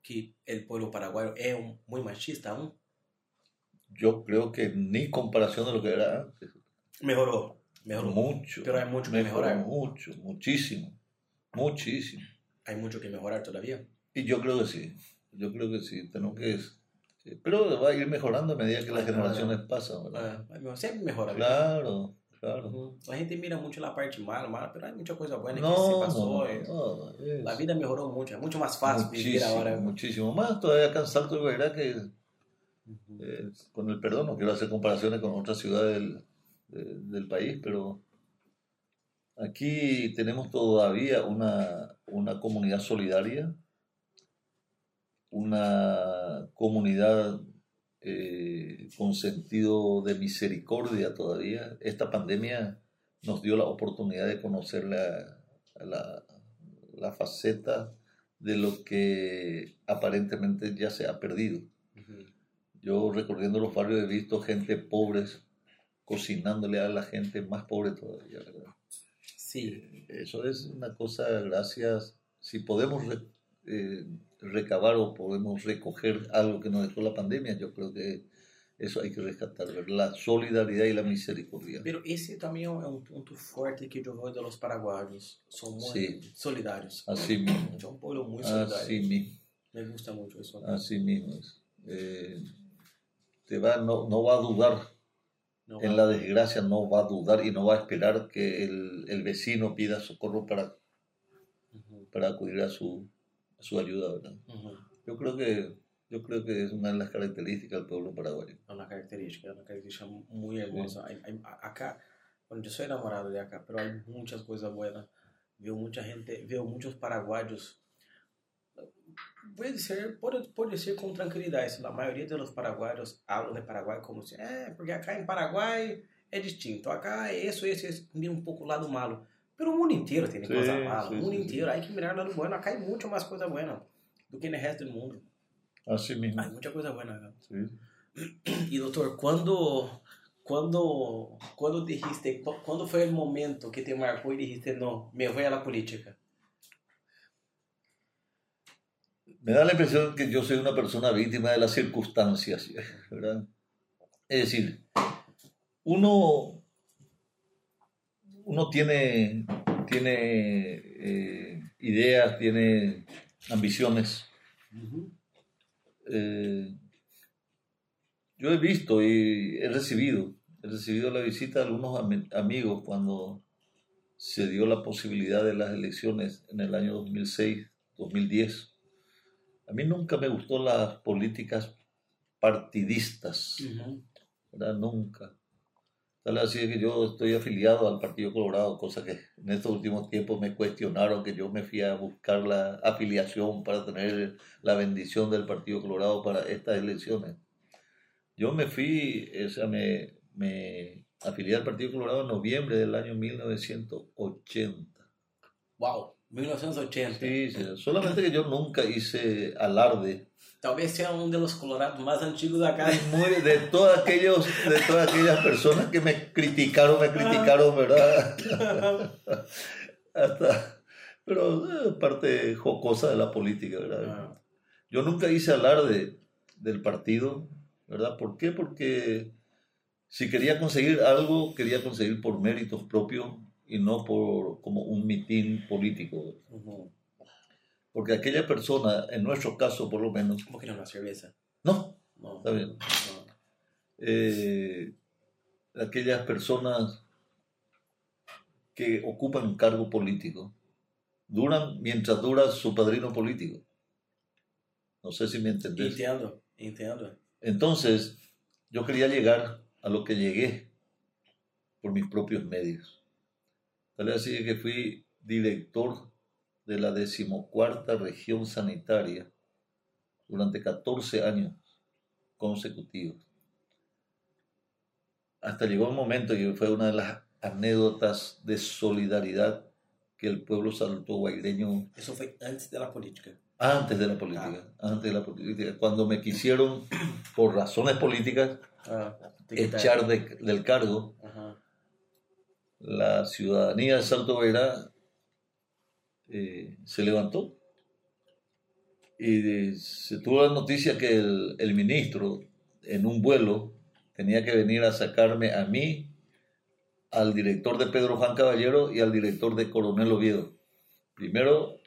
que el pueblo paraguayo es un- muy machista aún? Yo creo que ni comparación de lo que era antes. Mejoró, mejoró. Mucho. Pero hay mucho que mejorar. Mucho, muchísimo. Muchísimo. Hay mucho que mejorar todavía. Y yo creo que sí. Yo creo que sí. Tenemos que. Pero va a ir mejorando a medida que las Ah, generaciones pasan, ¿verdad? Ah, mas sempre mejora. Claro, claro. Uhum. A gente mira mucho la parte mala, mala, pero hay mucha cosa buena que No, se pasó. no, eh. no, es La vida mejoró mucho, es mucho más fácil vivir muchísimo, ahora. muchísimo más. Todavía Salto de Verá que, eh, con el perdón, no quiero hacer comparaciones con otras ciudades del, de- del país, pero aquí tenemos todavía una, una comunidad solidaria, una comunidad eh, con sentido de misericordia todavía. Esta pandemia nos dio la oportunidad de conocer la, la, la faceta de lo que aparentemente ya se ha perdido. Yo recorriendo los barrios he visto gente pobres cocinándole a la gente más pobre todavía, ¿verdad? Sí, Eso es una cosa, gracias, si podemos eh, recabar o podemos recoger algo que nos dejó la pandemia, yo creo que eso hay que rescatar, ¿verdad? la solidaridad y la misericordia. pero é um, é um ponto forte que eu vejo de los paraguaios. São muito Sí. solidários. Así mismo, É um povo muito solidário. así mismo, Me gusta mucho eso. así mismo. es. Eh, te va, no, no va a dudar No, en la desgracia no va a dudar y no va a esperar que el, el vecino pida socorro para, para acudir a su, su ayuda, ¿verdad? ujú. Yo creo que yo creo que es una de las características del pueblo paraguayo. É uma característica, é uma característica muito hermosa. Hay- hay- Acá, bueno, yo soy enamorado de acá, pero hay muchas cosas buenas. Veo mucha gente, veo muchos paraguayos. Puede ser, puede, puede ser con tranquilidad. eso. La mayoría de los paraguayos hablan de Paraguay como si, é, porque acá en Paraguay é distinto. Acá eso, eso, eso. Mira un poco lado malo. Pero o mundo inteiro tem coisa mala. o mundo inteiro. Hay que mirar o lado bueno. Acá hay mucho más cosas buenas do que en el resto del mundo. Así mismo. Hay mucha cosa buena acá. Sí. E doutor, quando quando quando dijiste, cu- quando foi o momento que te marcou e dijiste não, me voy a la política? Me da la impresión que yo soy una persona víctima de las circunstancias, ¿verdad? Es decir, uno, uno tiene, tiene eh, ideas, tiene ambiciones. Eh, yo he visto y he recibido, he recibido la visita de algunos ami- amigos cuando se dio la posibilidad de las elecciones en el año 2006, 2010. A mí nunca me gustó las políticas partidistas, ¿verdad? Nunca. Tal así es que yo estoy afiliado al Partido Colorado, cosa que en estos últimos tiempos me cuestionaron que yo me fui a buscar la afiliación para tener la bendición del Partido Colorado para estas elecciones. Yo me fui, o sea, me, me afilié al Partido Colorado en noviembre del año 1980. Uau, 1980. Sí, sí, solamente que yo nunca hice alarde Talvez sea um de los colorados más antiguos de acá. muy de todos aquellos de todas aquellas personas que me criticaron me criticaron verdad hasta pero eh, parte jocosa de la política verdad Ah, yo nunca hice alarde del partido verdad por qué porque si quería conseguir algo quería conseguir por méritos propios y no por como un mitin político. Uhum. Porque aquella persona en nuestro caso por lo menos Um pouquinho na cerveja. no Não. está bien eh, aquellas personas que ocupan un cargo político duran mientras dura su padrino político. No sé si me entendés. Entendo, entendo. Entonces, yo quería llegar a lo que llegué por mis propios medios. Tal vez así que fui director de la decimocuarta región sanitaria durante 14 años consecutivos. hasta llegó un momento y fue una de las anécdotas de solidaridad que el pueblo salto guaireño Eso fue antes de la política. antes de la política, antes de la política, cuando me quisieron por razones políticas Ah, echar de- del cargo, Ajá. la ciudadanía de Salto Beirá eh, se levantó y de- se tuvo la noticia que el, el ministro en un vuelo tenía que venir a sacarme a mí, al director de Pedro Juan Caballero y al director de Coronel Oviedo. Primero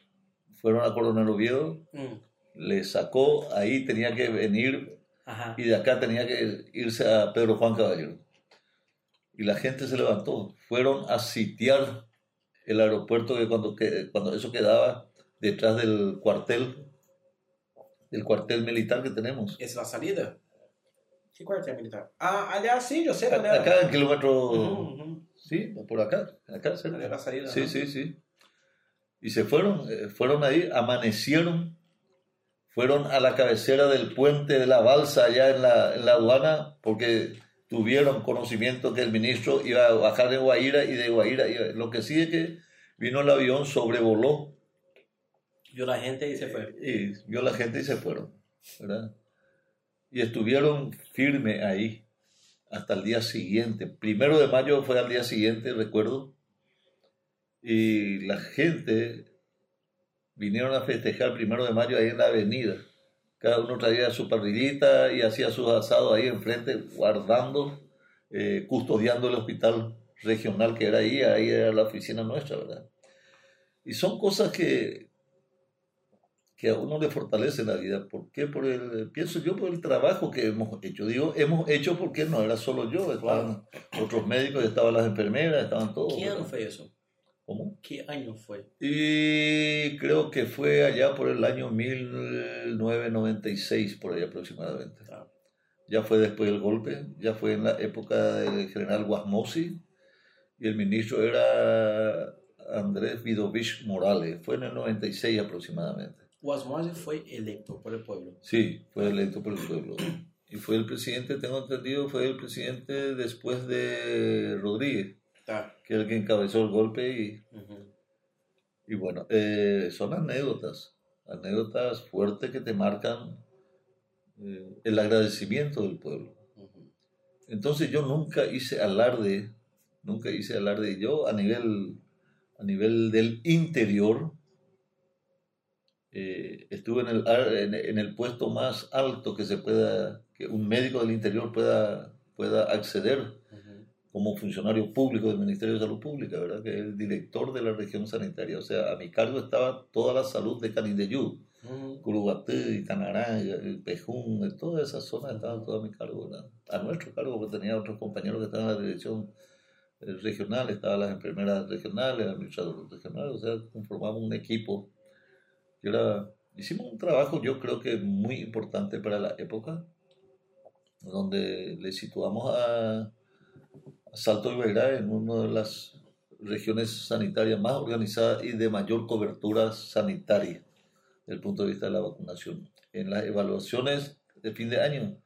fueron a Coronel Oviedo, Mm. le sacó, ahí tenía que venir Ajá. y de acá tenía que irse a Pedro Juan Caballero. Y la gente se levantó. Fueron a sitiar el aeropuerto que cuando, que, cuando eso quedaba detrás del cuartel, del cuartel militar que tenemos. ¿Es la salida? ¿Qué cuartel militar? Ah, allá sí, yo sé. A- dónde. Acá en kilómetro... Ujú, ujú. Sí, por acá, acá cerca. La salida. Sí, ajá. sí, sí. Y se fueron, eh, fueron ahí, amanecieron, fueron a la cabecera del puente de la balsa allá en la, en la aduana, porque tuvieron conocimiento que el ministro iba a bajar de Guaira y de Guaira. iba- Lo que sí es que vino el avión, sobrevoló Vio la gente y se fue. y vio la gente y se fueron, ¿verdad? Y estuvieron firme ahí hasta el día siguiente. Primero de mayo fue al día siguiente, recuerdo. Y la gente vinieron a festejar primero de mayo ahí en la avenida. Cada uno traía su parrillita y hacía su asado ahí enfrente, guardando, eh, custodiando el hospital regional que era ahí, ahí era la oficina nuestra, ¿verdad? Y son cosas que, que a uno le fortalece la vida. ¿Por qué? Por el, pienso yo por el trabajo que hemos hecho. Digo, hemos hecho porque no era solo yo, estaban otros médicos, estaban las enfermeras, estaban todos. ¿Qué año ¿verdad? fue eso? ¿Cómo? ¿Qué año fue? Y creo que fue allá por el año 1996, por ahí aproximadamente. Ah, Ya fue después del golpe, ya fue en la época del general Guasmosi y el ministro era Andrés Vidovich Morales. Fue en el 96 aproximadamente. Osmose fue electo por el pueblo. Sí, fue electo por el pueblo. Y fue el presidente, tengo entendido, fue el presidente después de Rodríguez, Tá. que el que encabezó el golpe y. Y bueno, eh, son anécdotas, anécdotas fuertes que te marcan eh, el agradecimiento del pueblo. Entonces yo nunca hice alarde, nunca hice alarde. Yo a nivel, a nivel del interior eh, estuve en el, ar- en, en el puesto más alto que se pueda, que un médico del interior pueda, pueda acceder. Como funcionario público del Ministerio de Salud Pública, ¿verdad? Que es el director de la región sanitaria. O sea, a mi cargo estaba toda la salud de Canindeyú, Uhum. Curubatí, Itanará, el Pejún, de toda esa zona estaba todo a mi cargo, ¿verdad? A nuestro cargo, porque tenía otros compañeros que estaban en la dirección eh, regional, estaban las enfermeras regionales, el administrador regional, o sea, conformamos un equipo. que era, hicimos un trabajo, yo creo que muy importante para la época, donde le situamos a Salto Ibairá en una de las regiones sanitarias más organizadas y de mayor cobertura sanitaria desde el punto de vista de la vacunación. En las evaluaciones de fin de año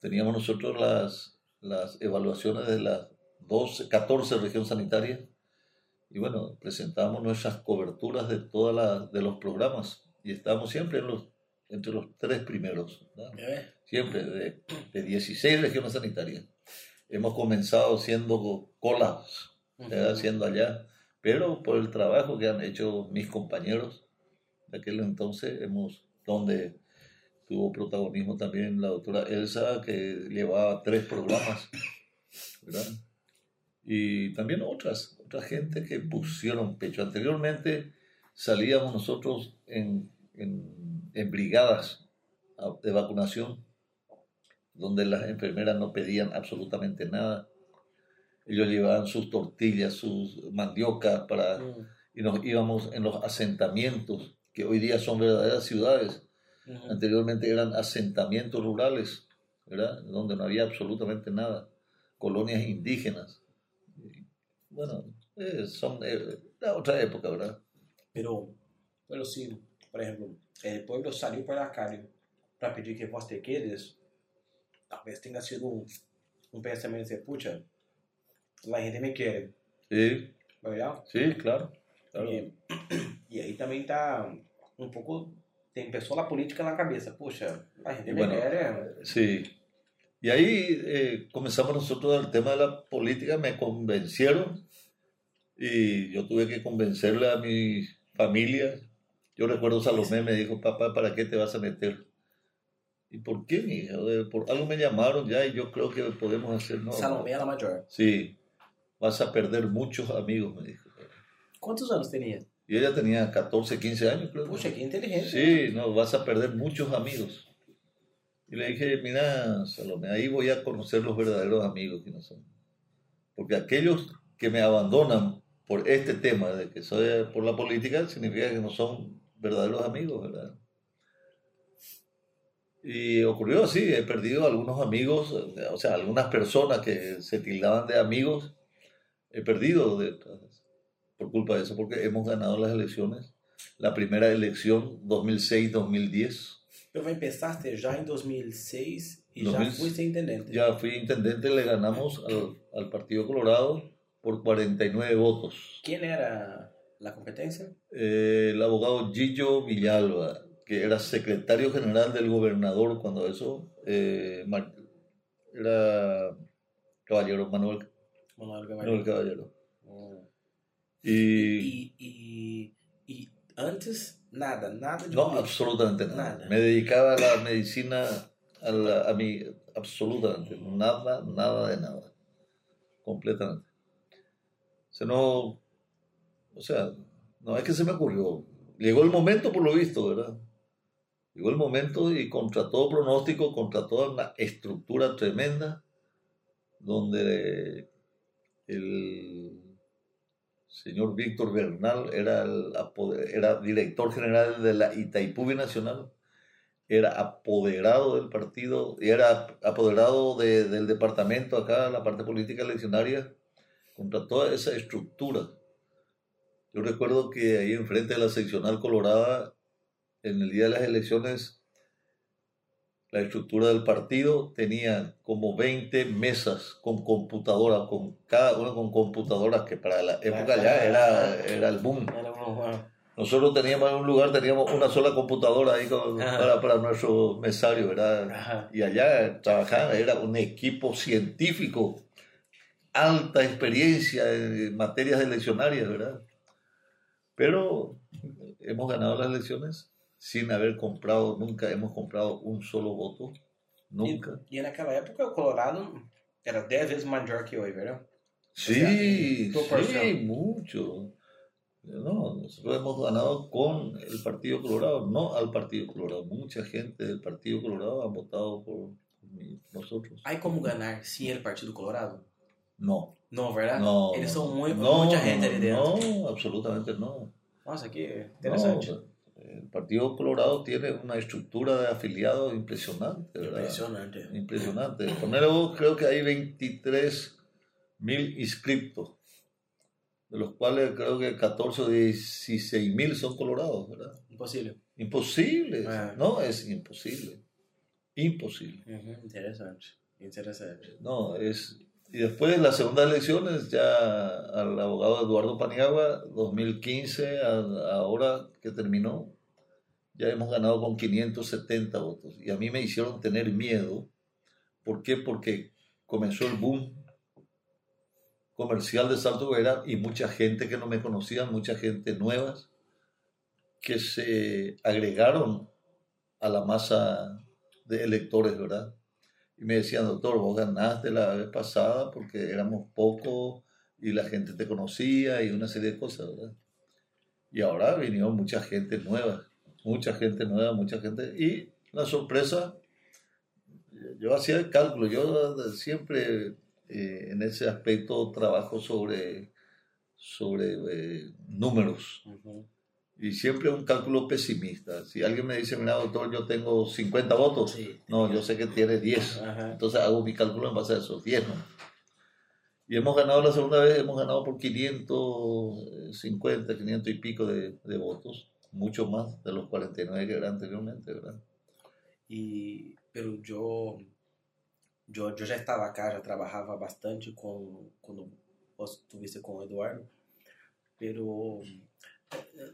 teníamos nosotros las, las evaluaciones de las 12, 14 regiones sanitarias y bueno, presentábamos nuestras coberturas de todas las de los programas y estábamos siempre en los, entre los tres primeros. siempre de, de 16 regiones sanitarias. Hemos comenzado siendo colas, ¿verdad? Uhum. siendo allá, pero por el trabajo que han hecho mis compañeros de aquel entonces, hemos, donde tuvo protagonismo también la doctora Elsa, que llevaba tres programas, ¿verdad? Y también otras, otra gente que pusieron pecho. Anteriormente salíamos nosotros en, en, en brigadas de vacunación donde las enfermeras no pedían absolutamente nada. Ellos llevaban sus tortillas, sus mandiocas para, Uhum. y nos íbamos en los asentamientos, que hoy día son verdaderas ciudades. Anteriormente eran asentamientos rurales, ¿verdad? Donde no había absolutamente nada. Colonias indígenas. Bueno, eh, son eh, la otra época, ¿verdad? Pero, pero sim, por exemplo, el pueblo salió para la calle para pedir que vos te quedes, talvez tenha sido um, un pensamiento de, pucha, la gente me quiere, Sí, ¿verdad? sí, claro. claro. E, e aí também tá um pouco. Tem pessoa da política na cabeça. Puxa, a gente Bueno, me quer. Sí. Y ahí eh, comenzamos nosotros el tema de la política, me convencieron y yo tuve que convencerle a mi familia. Yo recuerdo Salomé me dijo, papá, ¿para qué te vas a meter? ¿Y por qué, mi hija? Por algo me llamaron ya y yo creo que podemos hacer, ¿no? Salomé era maior. Sí, vas a perder muchos amigos, me dijo. Quantos anos tinha? Y ella tenía 14, 15 años, creo. Puxa, que inteligente. Sí, no, vas a perder muchos amigos. Y le dije, mira, Salomé, ahí voy a conocer los verdaderos amigos que no son. Porque aquellos que me abandonan por este tema de que soy por la política, significa que no son verdaderos amigos, ¿verdad? Y ocurrió así, he perdido algunos amigos, o sea, algunas personas que se tildaban de amigos, he perdido de- por culpa de eso, porque hemos ganado las elecciones. La primera elección, 2006-2010, Eu empezaste já em 2006 e 2000. já fuiste intendente. ya fui intendente, le ganamos al, al Partido Colorado por 49 votos. Quem era a competência? Eh, el abogado Gillo Villalba, que era secretario general del gobernador cuando eso, eh, era caballero, Manuel, Manuel Manuel Gamalho. Caballero. Hum. Y e, e antes, nada, nada no, absolutamente nada. Nada. Me dedicaba a la medicina, a, la- a mi, absolutamente, nada, nada de nada. Completamente. Se no, o sea, no es que se me ocurrió. Llegó el momento por lo visto, ¿verdad? Llegó el momento y contra todo pronóstico, contra toda una estructura tremenda, donde el señor Víctor Bernal era, el era director general de la Itaipú Binacional, era apoderado del partido, y era apoderado de- del departamento acá, la parte política eleccionaria, contra toda esa estructura. Yo recuerdo que ahí enfrente de la seccional colorada, en el día de las elecciones, la estructura del partido tenía como 20 mesas con computadoras, con cada una con computadoras que para la época ya era, era el boom. Nosotros teníamos en un lugar, teníamos una sola computadora ahí con- para, para nuestro mesario, ¿verdad? Y allá trabajaba, era un equipo científico, alta experiencia en materias eleccionarias, ¿verdad? Pero hemos ganado las elecciones sin haber comprado, nunca hemos comprado un solo voto, nunca. E naquela época o Colorado era 10 vezes maior que hoje, verdade? Sí, sí, mucho. No, nosotros hemos ganado con el Partido Colorado, no al Partido Colorado. Mucha gente del Partido Colorado ha votado por, nosotros. Aí como ganhar sem el Partido Colorado? No, Não, verdade? no. Eles são muito, no, muita gente dentro. No, absolutamente no. Nossa, que No, interessante. El Partido Colorado tiene una estructura de afiliados impresionante, ¿verdad? Impresionante. Ponele vos, creo que hay 23 mil inscriptos, de los cuales creo que 14 o 16 mil son colorados, ¿verdad? Impossível. Imposible. Ah. No, es imposible. Imposible. Uhum, interessante. Interessante. No, es... Y después de las segundas elecciones, ya al abogado Eduardo Paniagua, 2015, a- ahora que terminó, ya hemos ganado con 570 votos. Y a mí me hicieron tener miedo. ¿Por qué? Porque comenzó el boom comercial de Salto Vera y mucha gente que no me conocía, mucha gente nuevas, que se agregaron a la masa de electores, ¿verdad? Y me decían, doctor, vos ganaste la vez pasada porque éramos pocos y la gente te conocía y una serie de cosas, ¿verdad? Y ahora vinieron mucha gente nueva, mucha gente nueva, mucha gente. Y la sorpresa, yo hacía el cálculo, yo siempre eh, en ese aspecto trabajo sobre, sobre eh, números y siempre un cálculo pesimista. Si alguien me dice, mira, doctor, yo tengo 50 votos, no, yo sé que tiene 10. Aham. Entonces hago mi cálculo en base a esos 10, ¿no? Y hemos ganado la segunda vez, hemos ganado por 550, 500 y pico de, de votos, mucho más de los 49 que eran anteriormente, ¿verdad? E, pero eu eu, eu já estava cá, já trabalhava bastante com quando você estuvesse com o Eduardo, pero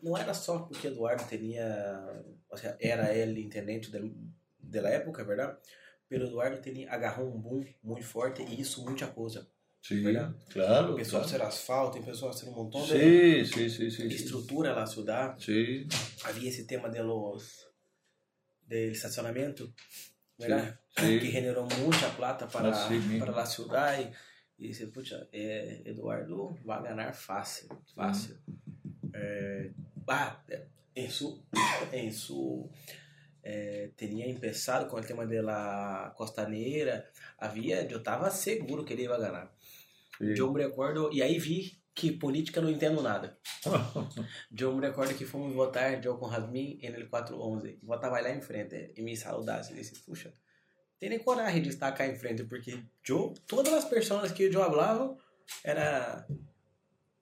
não era só porque Eduardo tinha, ou seja, era ele intendente de, da época, verdade? Pero Eduardo tinha agarrou um boom muito forte e isso muita coisa. Sí, ¿verdad? claro. Empezó a claro. hacer asfalto, empezó a hacer un montón de Sí, sí, sí, estructura en la ciudad. Sí, Había ese tema de los del estacionamiento, ¿verdad? Que generó mucha plata para, mismo. para la ciudad y, y dice, pucha, eh, Eduardo va a ganar fácil, fácil. Eh, ah, en su, en su eh, tenía empezado con el tema de la costanera, había, yo estaba seguro que ele ia ganhar. Eu me recordo, e aí vi que política não entendo nada. Me recordo que fomos votar, eu com Rasmin, em ele 411. Votava lá em frente e me saudasse. E disse, puxa, tem coragem de estar cá em frente, porque eu, todas as pessoas que eu falava era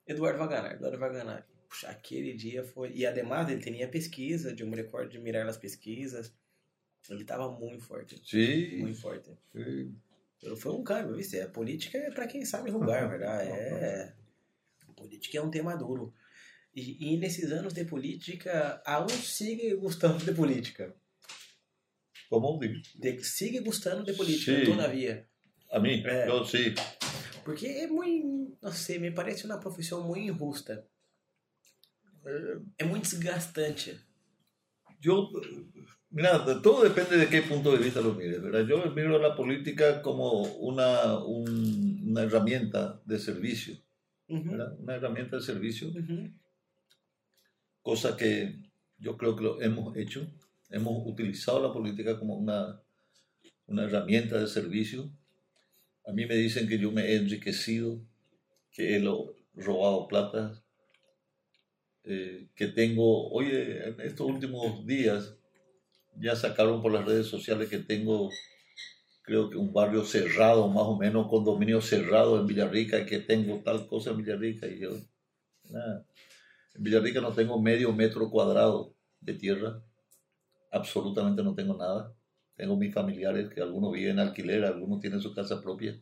Eduardo vai ganhar, Eduardo vai ganhar. Puxa, aquele dia foi. E ademais ele tinha pesquisa, eu me recordo de mirar as pesquisas. Ele estava muito forte, Sí, muito forte. sí. Foi um câmbio, viste? A política é para quem sabe julgar, verdade? É... Política é um tema duro. E, e nesses anos de política, aún sigue gostando de política. ¿Cómo? Digo. De, sigue gostando de política, Sí. todavía. A mí, Eh. yo sí. Porque é muito, não sei, me parece uma profissão muito injusta. Eh, É muito desgastante. Yo, mira, todo depende de qué punto de vista lo mires, ¿verdad? Yo miro la política como una, un- una herramienta de servicio, Uhum. ¿verdad? Una herramienta de servicio, Uhum. cosa que yo creo que lo hemos hecho. Hemos utilizado la política como una, una herramienta de servicio. A mí me dicen que yo me he enriquecido, que he robado plata, eh, que tengo, oye, en estos últimos días ya sacaron por las redes sociales que tengo, creo que un barrio cerrado, más o menos, condominio cerrado en Villarrica, y que tengo tal cosa en Villarrica, y yo, nada. En Villarrica no tengo medio metro cuadrado de tierra, absolutamente no tengo nada. Tengo mis familiares que algunos viven en alquiler, algunos tienen su casa propia,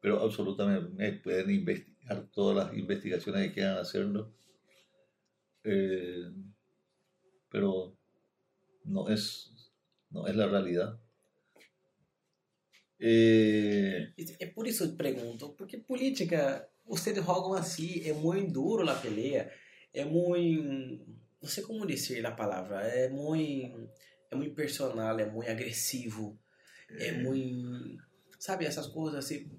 pero absolutamente me pueden investigar todas las investigaciones que quieran hacerlo. Eh, pero no es, no es la realidad. Eh, É por isso eu pergunto, porque política, vocês jogam assim, é muito duro na peleia, é muito, não sei como dizer a palavra, é muito, é muito personal, é muito agressivo, é muito, sabe, essas coisas assim.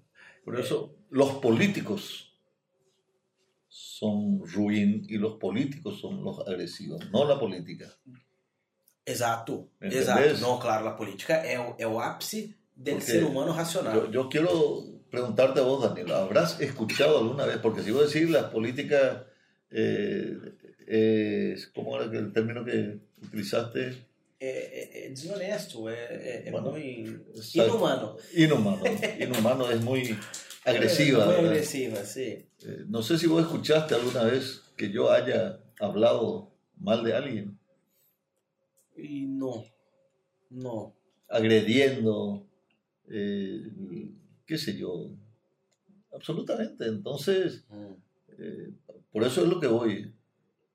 por eso los políticos son ruin y los políticos son los agresivos, no la política. Exato, Entendés? exato. Não, claro, a política é o, é o ápice do Porque ser humano racional. Yo, yo quiero preguntarte a vos, Daniel, ¿habrás escuchado alguna vez? Porque si vos decís las políticas, eh, eh, ¿cómo era el término que utilizaste? É, é, é desonesto, é, é, é Bueno, muito Exacto. inumano. Inhumano. Inhumano es muy agresiva. É, muito ¿verdad? agressiva, sim. Eh, no sé si vos escuchaste alguna vez que yo haya hablado mal de alguien, E não, não. agrediendo, eh, qué sé yo, absolutamente. Entonces, eh, por eso es lo que voy.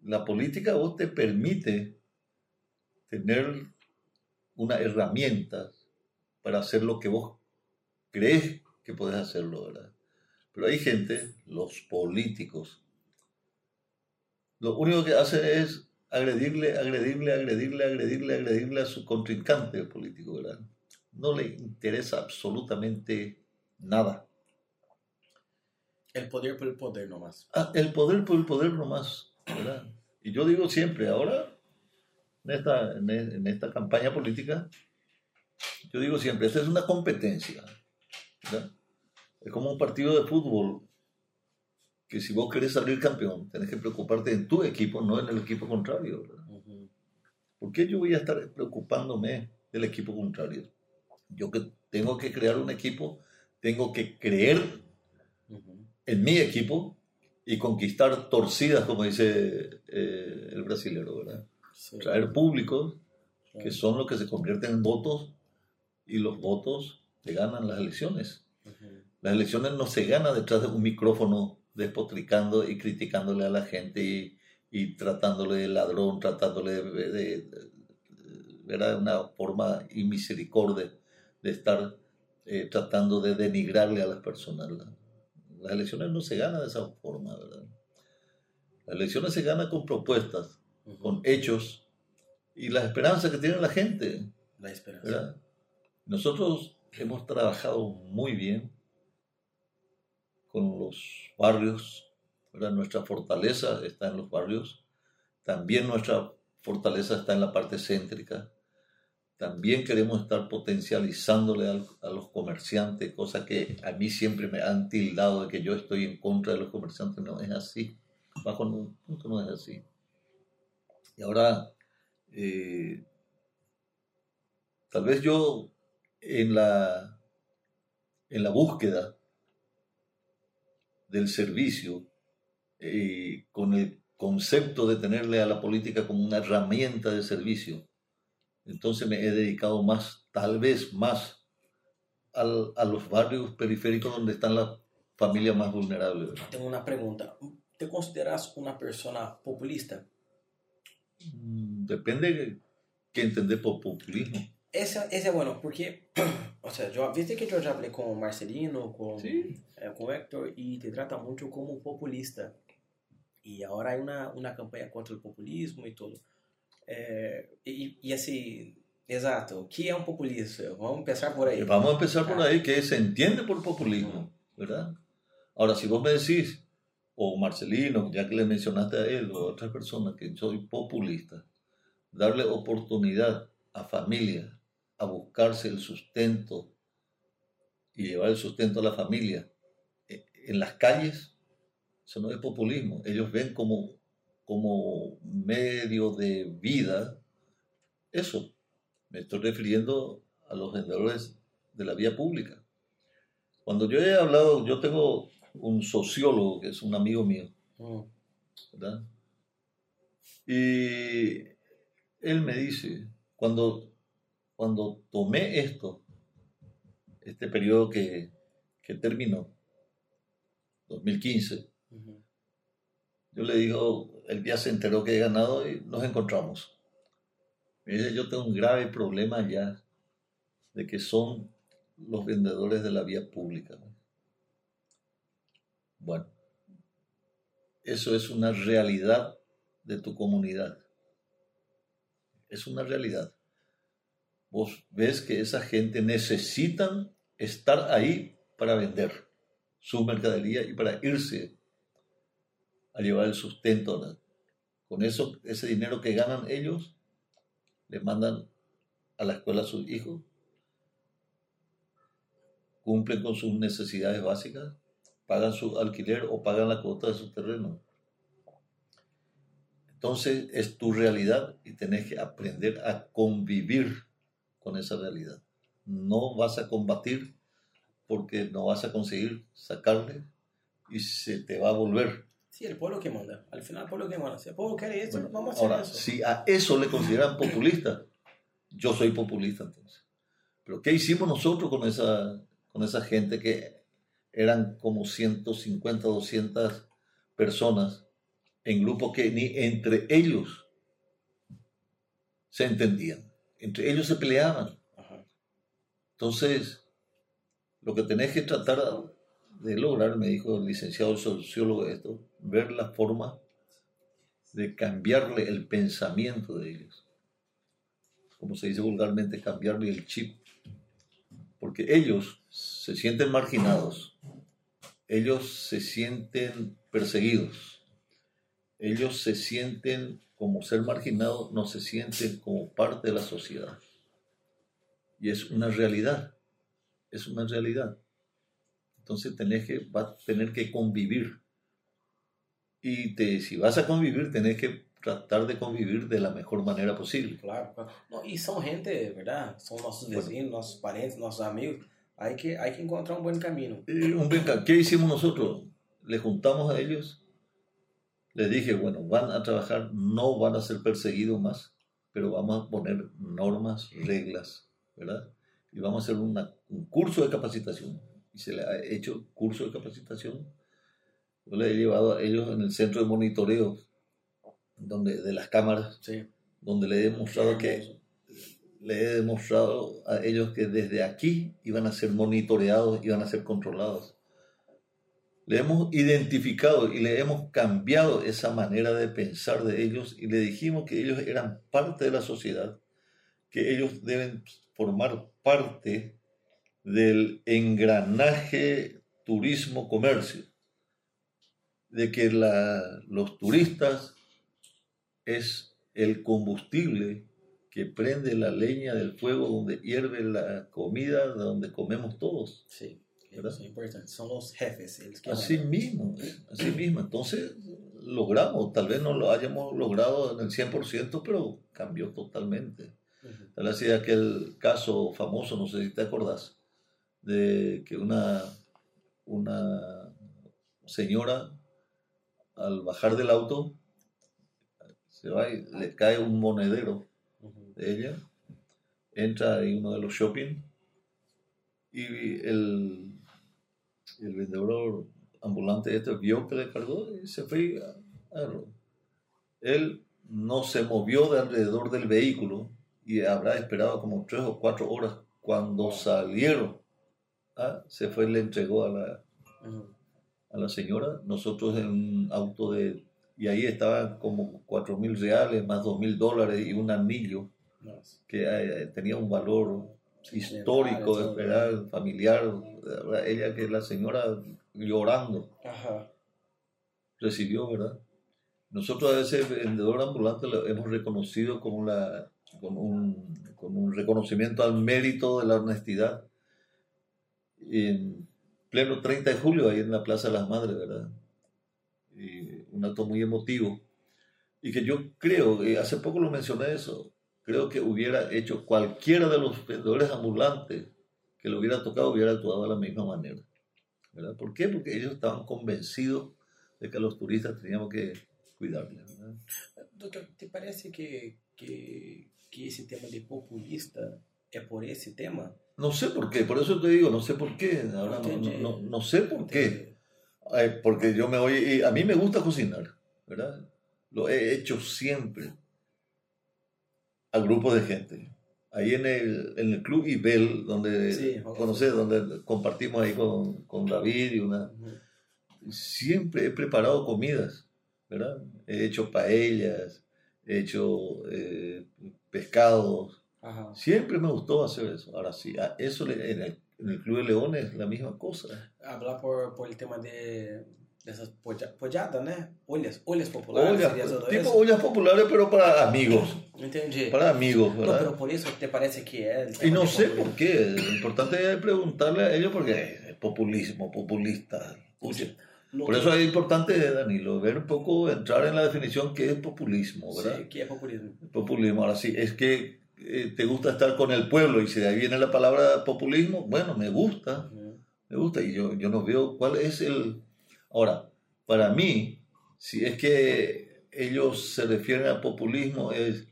La política vos te permite tener una herramienta para hacer lo que vos crees que podés hacerlo, ¿verdad? Pero hay gente, los políticos, lo único que hacen es agredirle, agredirle, agredirle, agredirle, agredirle a su contrincante político, ¿verdad? No le interesa absolutamente nada. El poder por el poder nomás. Ah, el poder por el poder nomás, ¿verdad? Y yo digo siempre, ahora, en esta, en esta campaña política, yo digo siempre, esta es una competencia, ¿verdad? Es como un partido de fútbol, que si vos querés salir campeón, tenés que preocuparte en tu equipo, no en el equipo contrario, ¿verdad? Uhum. ¿Por qué yo voy a estar preocupándome del equipo contrario? Yo que tengo que crear un equipo, tengo que creer Uhum. en mi equipo y conquistar torcidas, como dice eh, el brasilero, ¿verdad? Sim. Traer públicos que son los que se convierten en votos y los votos se ganan las elecciones. Ujú. Las elecciones no se ganan detrás de un micrófono despotricando y criticándole a la gente y, y tratándole de ladrón, tratándole de, de, de- ¿verdad? una forma inmisericordia de estar eh, tratando de denigrarle a las personas. La- Las elecciones no se ganan de esa forma, ¿verdad? Las elecciones se ganan con propuestas, con hechos y las esperanzas que tiene la gente. La esperanza. ¿verdad? Nosotros hemos trabajado muy bien con los barrios, ¿verdad? Nuestra fortaleza está en los barrios, también nuestra fortaleza está en la parte céntrica, también queremos estar potencializándole al- a, los comerciantes, cosa que a mí siempre me han tildado de que yo estoy en contra de los comerciantes, no es así, bajo ningún punto no es así. Y ahora, eh, tal vez yo en la, en la búsqueda del servicio, eh, con el concepto de tenerle a la política como una herramienta de servicio, entonces me he dedicado más, tal vez más, al- a los barrios periféricos donde están las familias más vulnerables. ¿verdad? Tengo una pregunta. ¿Te consideras una persona populista? Mm, Depende de qué entender por populismo. Ese, ese es bueno, porque, o sea, yo, viste que yo ya hablé con Marcelino, con, Sí. eh, con Héctor, y te trata mucho como populista. Y ahora hay una, una campaña contra el populismo y todo. Eh, y, y así, exacto, ¿qué es un populista? Vamos a empezar por. Eh, Vamos empezar por ahí, que se entiende por populismo, ¿verdad? Ahora, si vos me decís, o Marcelino, ya que le mencionaste a él, o a otras personas, que soy populista, darle oportunidad a familias a buscarse el sustento y llevar el sustento a la familia eh, en las calles, eso no es populismo. Ellos ven como, como medio de vida eso. Me estoy refiriendo a los vendedores de la vía pública. Cuando yo he hablado, yo tengo un sociólogo que es un amigo mío, Mm, ¿verdad? Y él me dice, cuando, cuando tomé esto, este periodo que, que terminó, 2015, ujú. yo le digo, él ya se enteró que he ganado y nos encontramos. Me dice, yo tengo un grave problema ya de que son los vendedores de la vía pública. Bueno, eso es una realidad de tu comunidad. Es una realidad. Vos ves que esa gente necesitan estar ahí para vender su mercadería y para irse a llevar el sustento. Con eso, ese dinero que ganan ellos, le mandan a la escuela a sus hijos, cumplen con sus necesidades básicas, pagan su alquiler o pagan la cuota de su terreno. Entonces es tu realidad y tenés que aprender a convivir con esa realidad. No vas a combatir porque no vas a conseguir sacarle y se te va a volver. Sí, el pueblo que manda. Al final, el pueblo que manda. Si el pueblo quiere esto, Bueno, vamos a hacer ahora, eso. si a eso le consideran populista, yo soy populista entonces. Pero ¿qué hicimos nosotros con esa, con esa gente que eran como 150, 200 personas en grupos que ni entre ellos se entendían? Entre ellos se peleaban. Entonces, lo que tenés que tratar de lograr, me dijo el licenciado sociólogo esto, ver la forma de cambiarle el pensamiento de ellos. Como se dice vulgarmente, cambiarle el chip. Porque ellos se sienten marginados, ellos se sienten perseguidos, ellos se sienten como ser marginados, no se sienten como parte de la sociedad. Y es una realidad, es una realidad. Entonces tenés que, vas a tener que convivir. Y te, si vas a convivir, tenés que tratar de convivir de la mejor manera posible. Claro, claro. No, y son gente, ¿verdad? Son nuestros Bueno. vecinos, nuestros parientes, nuestros amigos. Hay que, hay que encontrar un buen camino. Eh, un buen ¿Qué hicimos nosotros? Le juntamos a ellos, les dije, bueno, van a trabajar, no van a ser perseguidos más, pero vamos a poner normas, reglas, ¿verdad? y vamos a hacer una- un curso de capacitación. Y se le ha hecho curso de capacitación. Yo le he llevado a ellos en el centro de monitoreo donde, de las cámaras, Sí. donde le he demostrado que le he demostrado a ellos que desde aquí iban a ser monitoreados, iban a ser controlados. Le hemos identificado y le hemos cambiado esa manera de pensar de ellos y le dijimos que ellos eran parte de la sociedad, que ellos deben formar parte del engranaje turismo-comercio, de que los turistas es el combustible que prende la leña del fuego donde hierve la comida, de donde comemos todos. Sí. ¿Verdad? Eso es importante. Son los jefes. Que Así mismo, así mismo. Entonces logramos, tal vez no lo hayamos logrado en el 100%, pero cambió totalmente. Tal vez sea aquel caso famoso, no sé si te acordás, de que una, una señora al bajar del auto se va y le cae un monedero de ella, entra en uno de los shopping y el, el vendedor ambulante este vio que le cargó y se fue a. Él no se movió de alrededor del vehículo y habrá esperado como tres o cuatro horas. Cuando salieron, ah, se fue y le entregó a la, a la señora. Nosotros en un auto de... Y ahí estaban como cuatro mil reales, más dos mil dólares y un anillo que eh, tenía un valor histórico, todo. ¿verdad? familiar. ¿verdad? Ella que la señora llorando Ajá. recibió, ¿verdad? Nosotros a ese vendedor ambulante lo hemos reconocido como la, con, un, con un reconocimiento al mérito de la honestidad. En pleno 30 de julio, ahí en la Plaza de las Madres, ¿verdad? Y un acto muy emotivo. Y que yo creo, eh, hace poco lo mencioné eso, creo que hubiera hecho cualquiera de los vendedores ambulantes que lo hubiera tocado, hubiera actuado de la misma manera. ¿verdad? ¿Por qué? Porque ellos estaban convencidos de que los turistas teníamos que cuidarles. ¿verdad? Doutor, te parece que, que, que esse tema de populista é por esse tema? No sé por qué, por eso te digo, no sé por qué. Ahora no, no, no, no sé por qué. Ay, porque yo me voy, y a mí me gusta cocinar, ¿verdad? Lo he hecho siempre a grupos de gente. Ahí en el, en el Club Ibel, donde, Sí, conoces, donde compartimos ahí con, con David y una... Siempre he preparado comidas, ¿verdad? He hecho paellas, he hecho eh, pescados. Aham. Siempre me gustó hacer eso. Ahora sí, eso en el, en el Club de Leones es la misma cosa. Hablar por, por el tema de dessas poja- pojadas, né? Olhas, olhas populares. Todo tipo ollas populares, pero para amigos. Entendi. Para amigos, ¿verdad? pero por isso te parece que é. el Y no sé por qué. Lo importante es preguntarle a ellos porque es populismo, populista. Lo Por que- eso es importante, Danilo, ver un poco, entrar en la definición que es populismo, ¿verdad? Sí, que é populismo. Populismo. Ahora sí, es que eh, te gusta estar con el pueblo y si de ahí viene la palabra populismo, bueno, me gusta, Uhum. me gusta y yo, yo no veo cuál es el... Ahora, para mí, si es que ellos se refieren a populismo, es,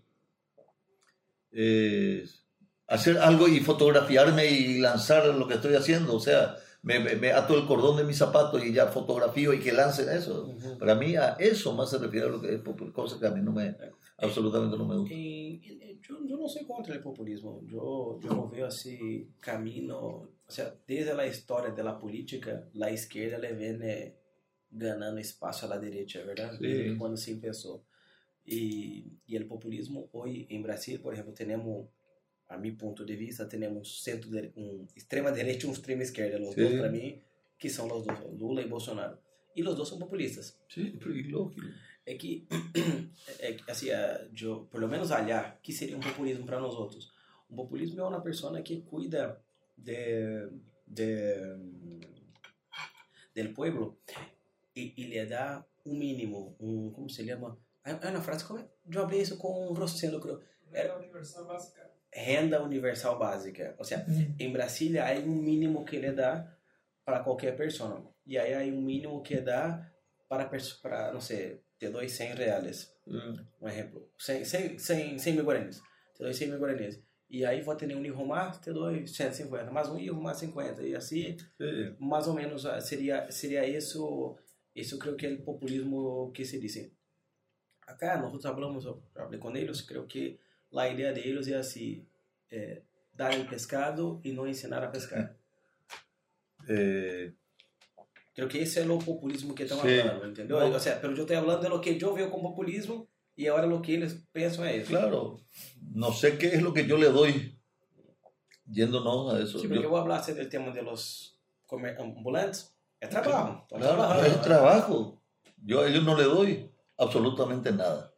es hacer algo y fotografiarme y lanzar lo que estoy haciendo, o sea, me, me- ato el cordón de mis zapatos y ya fotografío y que lancen eso. Uhum. Para mí a eso más se refiere a lo que es populismo, cosa que a mí no me, absolutamente no me gusta. E, e, eu, eu não sou contra o populismo. Eu, eu não vejo esse caminho. Ou seja, desde a história da política, a esquerda ela vem né, ganhando espaço à direita, é verdade? Sim. Quando se começou. E, e o populismo, hoje em Brasil, por exemplo, temos, a meu ponto de vista, temos centro de, um extrema direita e um extrema esquerda. Os Sim. dois, para mim, que são os dois, Lula e Bolsonaro. E os dois são populistas. Sí, pero y lógico. é que, é que assim, de, pelo menos olhar, que seria um populismo para nós outros. Um populismo é uma pessoa que cuida de, de del pueblo e, e lhe dá um mínimo, um, como se chama? É uma frase, como é? Eu abri isso com o Rosendo Cruz. Renda universal básica. Renda universal básica. Ou seja, em Brasília há um mínimo que ele dá para qualquer pessoa. E aí há um mínimo que dá para, para não sei, te dois 100 reais. Mm, Um exemplo, 100, 100, 100, 100 mil guaranis. Te doy 100 mil guaranis. E aí vou ter um hijo mais, te dou 150, mais um hijo mais 50. E assim, Sí. mais ou menos ah, seria seria isso, isso creio que é o populismo que se diz. Acá nós hablamos, eu hablei com eles, creio que a ideia deles é assim, é, dar o pescado e não ensinar a pescar. Eh, Creo que ese es el populismo que estamos Sí. hablando, ¿entendió? No. O sea, pero yo estoy hablando de lo que yo veo como populismo y ahora lo que ellos piensan es eso. claro, no sé qué es lo que yo le doy yéndonos a eso. Sí, Yo- porque voy a hablar del tema de los ambulantes. Es trabajo. Claro, es trabajo. Yo a ellos no le doy absolutamente nada.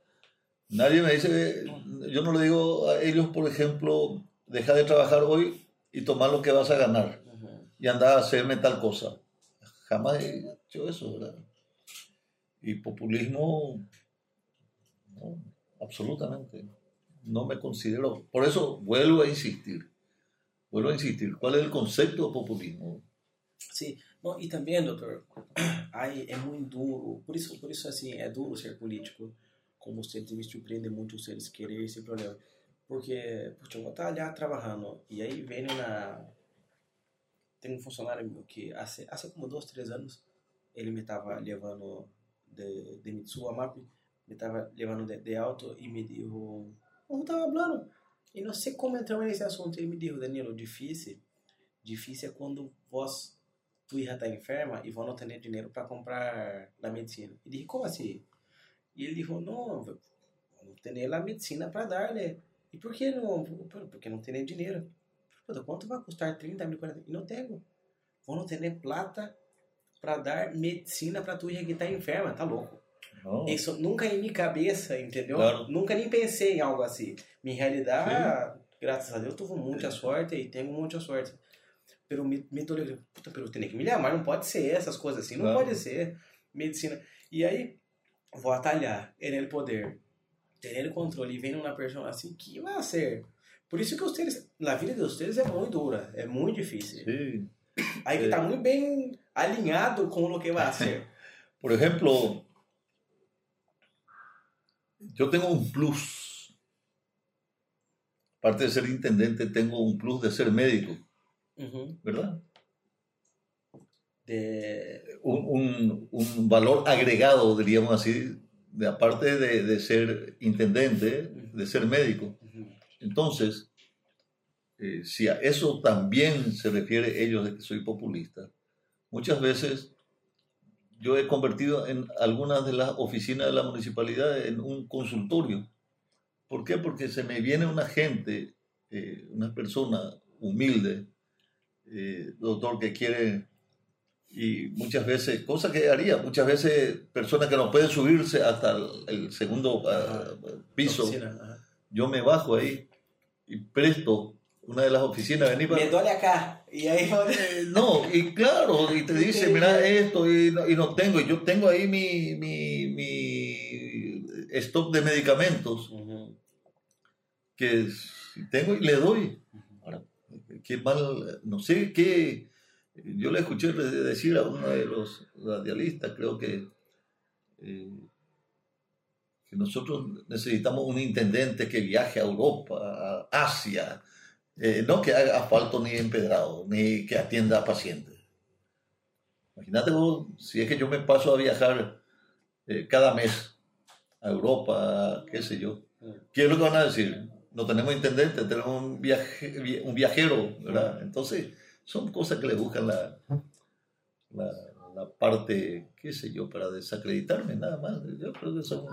Nadie me dice, yo no le digo a ellos, por ejemplo, deja de trabajar hoy y tomar lo que vas a ganar y anda a hacerme tal cosa. Jamás he hecho eso, ¿verdad? Y populismo, no, absolutamente. No me considero. Por eso vuelvo a insistir. Vuelvo a insistir. ¿Cuál es el concepto de populismo? Sí, no, y también, doctor, hay, es muy duro, por eso, por eso assim, é duro ser político, como você me surpreende muito vocês querer esse problema. Porque, puxa, eu vou estar lá trabalhando, e aí vem na... Tem um funcionário meu que, há, há como dois, três anos, ele me estava levando de, de Mitsu Amap, me estava levando de, de alto e me disse, eu estava falando, e não sei como entramos nesse assunto, ele me disse, Danilo, difícil, difícil é quando vós tu hija está enferma y vos no tenés dinero para comprar la medicina. Y dije, ¿cómo así? Y él dijo, no, vos no tenés la medicina para darle. ¿Y por qué no? "Pero Porque no tenés dinero. Puta, ¿cuánto va a costar 30 mil, 40 Y no tengo. Vos no tenés plata para dar medicina para tu hija que está enferma, tá louco. No. Isso nunca em minha cabeça, entendeu? Claro. Nunca nem pensei em algo assim. Minha realidade, graças a Deus, tive muita sorte e tenho muita sorte. Pero me, me tô ligando, puta, pero tem que me lembrar, não pode ser essas coisas assim, não Claro. pode ser. Medicina. E aí, vou atalhar, ter o poder, ter controle e vendo uma pessoa assim, que vai ser? Por isso que vocês, na vida de vocês é muito dura, é muito difícil. Sí. Aí que tá muito bem alinhado com o que vai ser. Por ejemplo, yo tengo un plus. Aparte de ser intendente, tengo un plus de ser médico, ¿verdad? De, Un, un- un valor agregado, diríamos así, de, aparte de, de ser intendente, de ser médico. Entonces, eh, si a eso también se refiere ellos de que soy populista, muchas veces yo he convertido en algunas de las oficinas de la municipalidad en un consultorio. ¿Por qué? Porque se me viene una gente, eh, una persona humilde, eh, doctor, que quiere, y muchas veces, cosa que haría, muchas veces personas que no pueden subirse hasta el, el segundo ah, piso, oficina, yo me bajo ahí y presto una de las oficinas, vení para... Me duele acá. Y ahí Eh, No, y claro, y te dice, mira esto, y no, y no tengo, y yo tengo ahí mi, mi, mi stock de medicamentos que tengo y le doy. Qué mal, no sé qué, yo le escuché decir a uno de los radialistas, creo que, eh, que nosotros necesitamos un intendente que viaje a Europa, a Asia, eh, no que haga asfalto ni empedrado, ni que atienda a pacientes. Imagínate vos, si es que yo me paso a viajar eh, cada mes a Europa, qué sé yo. ¿Qué es lo que van a decir? No tenemos intendente, tenemos un, viaje, vi- un viajero, ¿verdad? Entonces, son cosas que le buscan la, la, la parte, qué sé yo, para desacreditarme, nada más. Yo creo que son...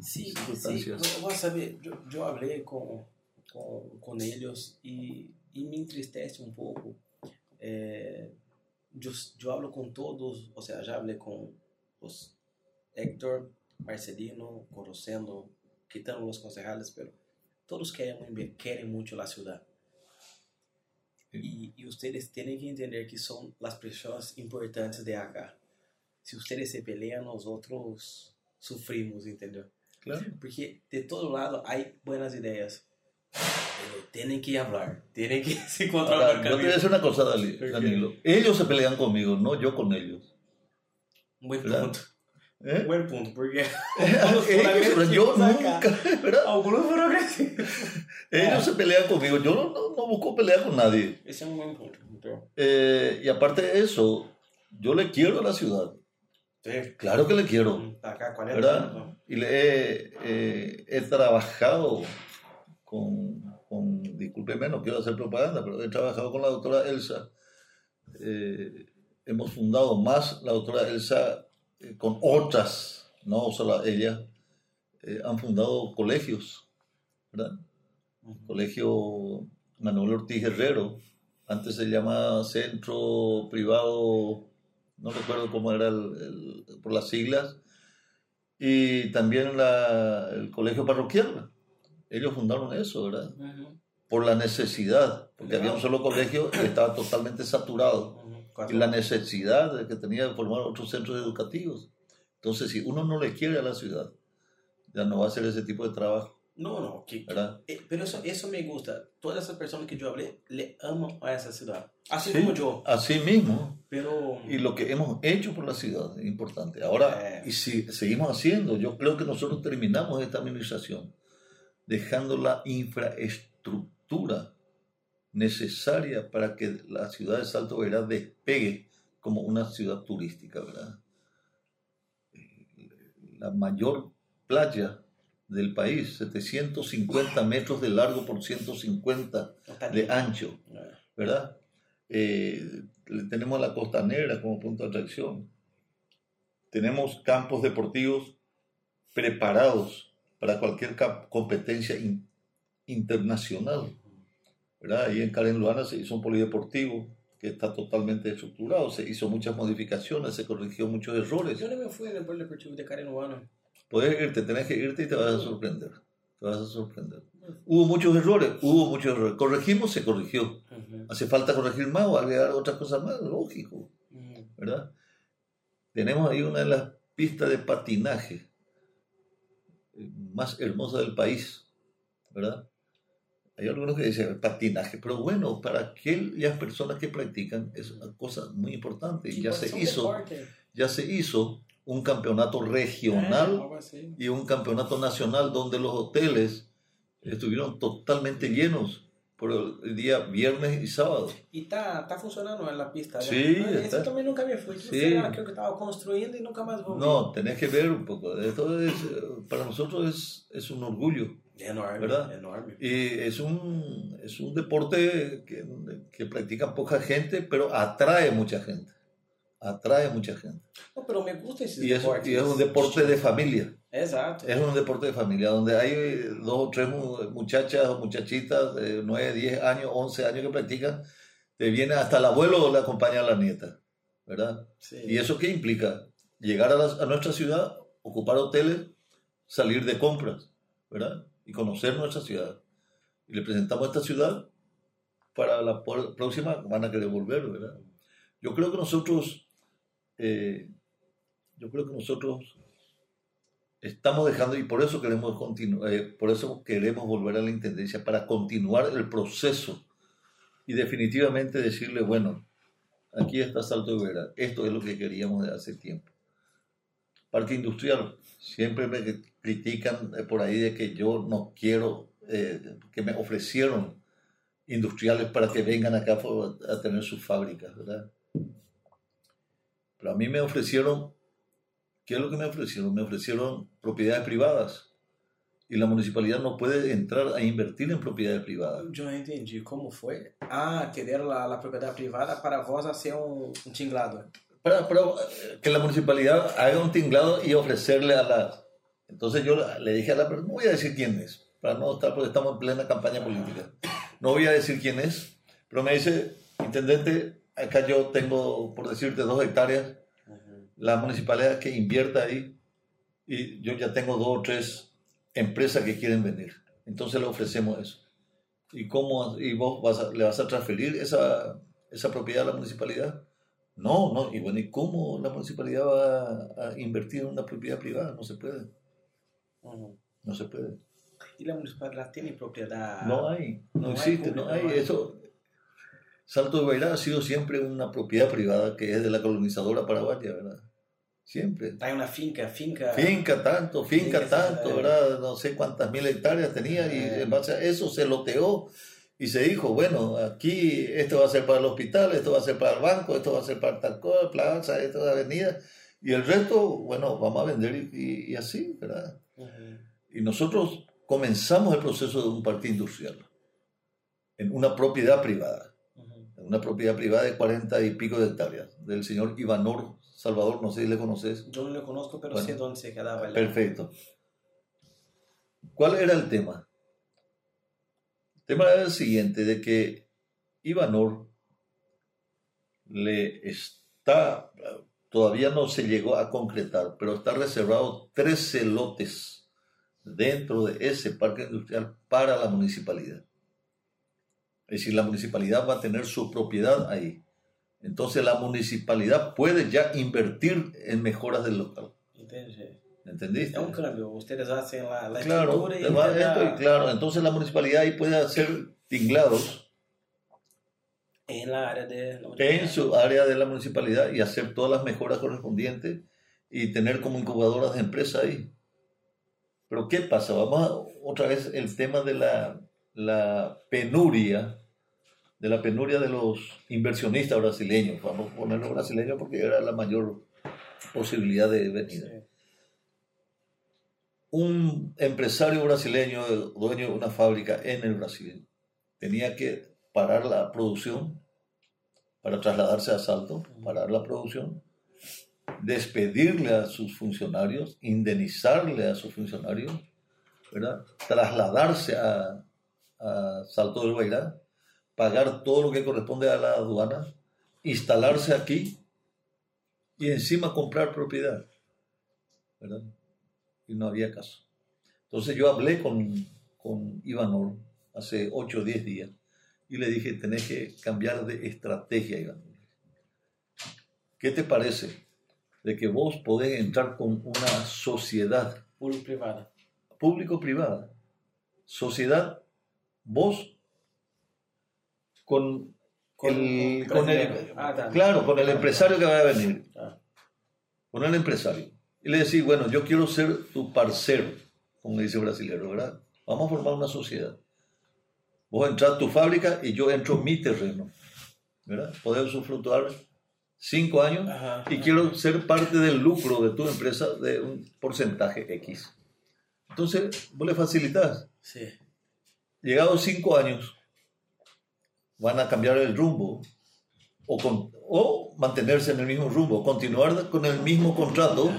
Sí, sí. circunstancias. Vos- Vos saber, yo, yo hablé con, con, con ellos y, y me entristece un poco. Eh, yo, yo hablo con todos, o sea, ya hablé con los Héctor, Marcelino, con Rosendo, quitando los concejales, pero todos quieren, quieren mucho la ciudad. Y, y ustedes tienen que entender que son las personas importantes de acá. Si ustedes se pelean, nosotros sufrimos, ¿entendeu? Claro. Porque de todo lado hay buenas ideas. Pero tienen que hablar, tienen que se encontrar Ahora, yo te voy a decir una cosa. Danilo. Ellos se pelean conmigo, no yo con ellos. Un buen punto. ¿Eh? Buen punto, porque Ellos, yo nunca, ¿verdad? algunos fueron agresivos. Ellos se pelean conmigo, yo no, no, no busco pelear con nadie. Ese es un buen punto. Eh, y aparte de eso, yo le quiero a la ciudad. Sí. Claro que le quiero, Acá, ¿cuál es ¿verdad? Y le he, eh, he trabajado con, con, discúlpeme, no quiero hacer propaganda, pero he trabajado con la doctora Elsa. Eh, hemos fundado más la doctora Elsa eh, con otras, no solo ella, eh, han fundado colegios, ¿verdad? Colegio Manuel Ortiz Herrero, antes se llamaba Centro Privado, no recuerdo cómo era el- el- por las siglas, y también la- el Colegio Parroquial. Ellos fundaron eso, ¿verdad? Por la necesidad, porque había un solo colegio y estaba totalmente saturado. Y la necesidad de que tenía de formar otros centros educativos. Entonces, si uno no le quiere a la ciudad, ya no va a hacer ese tipo de trabajo, No, no, que, ¿verdad? eh, pero eso, eso me gusta. Todas esas personas que yo hablé le amo a esa ciudad. Así Sí. como yo. Así mismo, Pero y lo que hemos hecho por la ciudad es importante. Ahora, Eh. y si seguimos haciendo, yo creo que nosotros terminamos esta administración dejando la infraestructura necesaria para que la ciudad de Salto Verá despegue como una ciudad turística, ¿verdad? La mayor playa del país, 750 metros de largo por 150 no está de ancho. ¿verdad? Eh, tenemos la costanera como punto de atracción. Tenemos campos deportivos preparados para cualquier competencia in- internacional. ¿Verdad? Ahí en Karen Luana se hizo un polideportivo que está totalmente estructurado, se hizo muchas modificaciones, se corrigió muchos errores. Yo no me fui en el pueblo deportivo de Karen Urbano. Puedes irte, tenés que irte y te vas a sorprender. Te vas a sorprender. Hubo muchos errores, hubo muchos errores. Corregimos, se corrigió. Hace falta corregir más o agregar otras cosas más, lógico. ¿verdad? Tenemos ahí una de las pistas de patinaje más hermosas del país, ¿verdad? Hay algunos que dicen patinaje, pero bueno, para aquellas personas que practican es una cosa muy importante. Sí, Ya pues, se hizo, ya se hizo un campeonato Eh, regional así. y un campeonato nacional donde los hoteles estuvieron totalmente llenos por el día viernes y sábado. Y está, está funcionando en la pista. ¿ya? Sí, Ah, está. también nunca me fui. Sí. Sí. creo que estaba construyendo y nunca más volví. No, tenés que ver un poco. Esto es, eh, para nosotros es, es un orgullo. Enorme, ¿Verdad? enorme. Y es un, es un deporte que, que practica poca gente, pero atrae mucha gente. Atrae mucha gente. No, pero me gusta ese Y es, deporte. y es un deporte de familia. Exacto. Es un deporte de familia, donde hay dos o tres mu- muchachas o muchachitas de 9, 10 años, 11 años que practican. Te viene hasta el abuelo o le acompaña a la nieta. ¿Verdad? Sí. ¿Y eso qué implica? Llegar a, la- a nuestra ciudad, ocupar hoteles, salir de compras, ¿verdad? Y conocer nuestra ciudad. Y le presentamos esta ciudad para la próxima, van a querer volver, ¿verdad? Yo creo que nosotros, eh, yo creo que nosotros estamos dejando, y por eso queremos continuar, por eso queremos volver a la Intendencia, para continuar el proceso y definitivamente decirle, bueno, aquí está Salto de Vera, esto es lo que queríamos de hace tiempo. Parque industrial, siempre me critican eh, por ahí de que yo no quiero, eh, que me ofrecieron industriales para que vengan acá a tener sus fábricas, ¿verdad? Pero a mí me ofrecieron, ¿qué es lo que me ofrecieron? Me ofrecieron propiedades privadas y la municipalidad no puede entrar a invertir en propiedades privadas. Yo no entendí cómo fue. Ah, que deram la, la propiedad privada para vos hacer un, un tinglado. Para, para, eh, que la municipalidad haga un tinglado y ofrecerle a la... Entonces yo le dije a la persona, no voy a decir quién es, para no estar, porque estamos en plena campaña política. No voy a decir quién es, pero me dice, intendente, acá yo tengo, por decirte, dos hectáreas, la municipalidad que invierta ahí, y yo ya tengo dos o tres empresas que quieren venir. Entonces le ofrecemos eso. ¿Y cómo? ¿Y vos vas a- le vas a transferir esa, esa propiedad a la municipalidad? No, no. Y bueno, ¿y cómo la municipalidad va a invertir en una propiedad privada? No se puede. No se puede. Y la municipalidad tiene propiedad. No hay. No, existe. no hay. no hay. Eso. Salto de Beirá ha sido siempre una propiedad privada que es de la colonizadora paraguaya, ¿verdad? Siempre. Hay una finca, finca. Finca tanto, finca Finca, tanto, ¿verdad? No sé cuántas mil hectáreas tenía y Eh. en base a eso se loteó y se dijo, bueno, aquí esto va a ser para el hospital, esto va a ser para el banco, esto va a ser para tal cosa, plaza, esto es avenida y el resto, bueno, vamos a vender y, y- y así, ¿verdad? Ujú. Y nosotros comenzamos el proceso de un parque industrial en una propiedad privada, Ujú. en una propiedad privada de cuarenta y pico de hectáreas, del señor Ivanor Salvador, no sé si le conoces. Yo no lo conozco, pero Bueno. sé dónde se quedaba. allá. Perfecto. ¿Cuál era el tema? El tema era el siguiente, de que Ivanor le está, todavía no se llegó a concretar, pero está reservado 13 lotes dentro de ese parque industrial para la municipalidad. Es decir, la municipalidad va a tener su propiedad ahí. Entonces la municipalidad puede ya invertir en mejoras del local. ¿Entendiste? É um câmbio. Ustedes hacen la, la Claro, estructura y esto, y claro, entonces la municipalidad ahí puede hacer tinglados en la área de la en su área de la municipalidad y hacer todas las mejoras correspondientes y tener como incubadoras de empresa ahí. Pero ¿qué pasa? Vamos a otra vez el tema de la, la penuria, de la penuria de los inversionistas brasileños. Vamos a ponerlo brasileño porque era la mayor posibilidad de venida. Sí. Un empresario brasileño, dueño de una fábrica en el Brasil, tenía que parar la producción para trasladarse a Salto, parar la producción, despedirle a sus funcionarios, indemnizarle a sus funcionarios, ¿verdad? trasladarse a, a Salto del Guairá, pagar todo lo que corresponde a la aduana, instalarse aquí y encima comprar propiedad. ¿verdad? Y no había caso. Entonces yo hablé con, con Ivanor hace 8 o 10 días y le dije, tenés que cambiar de estrategia, Ivanor. ¿Qué te parece de que vos podés entrar con una sociedad Público-privada. público-privada? Sociedad, vos con, Con- el, con. Ah, claro, con el empresario que va a venir. Ah. con el empresario y le decís, bueno, yo quiero ser tu parcero, como dice el brasilero, ¿verdad? Vamos a formar una sociedad. Vos entras a tu fábrica y yo entro en mi terreno, ¿verdad? Poder usufructuar cinco años Ajá. y quiero ser parte del lucro de tu empresa de un porcentaje X. Entonces, vos le facilitas. Sí. Llegados cinco años, van a cambiar el rumbo o, con- o mantenerse en el mismo rumbo, continuar con el mismo contrato.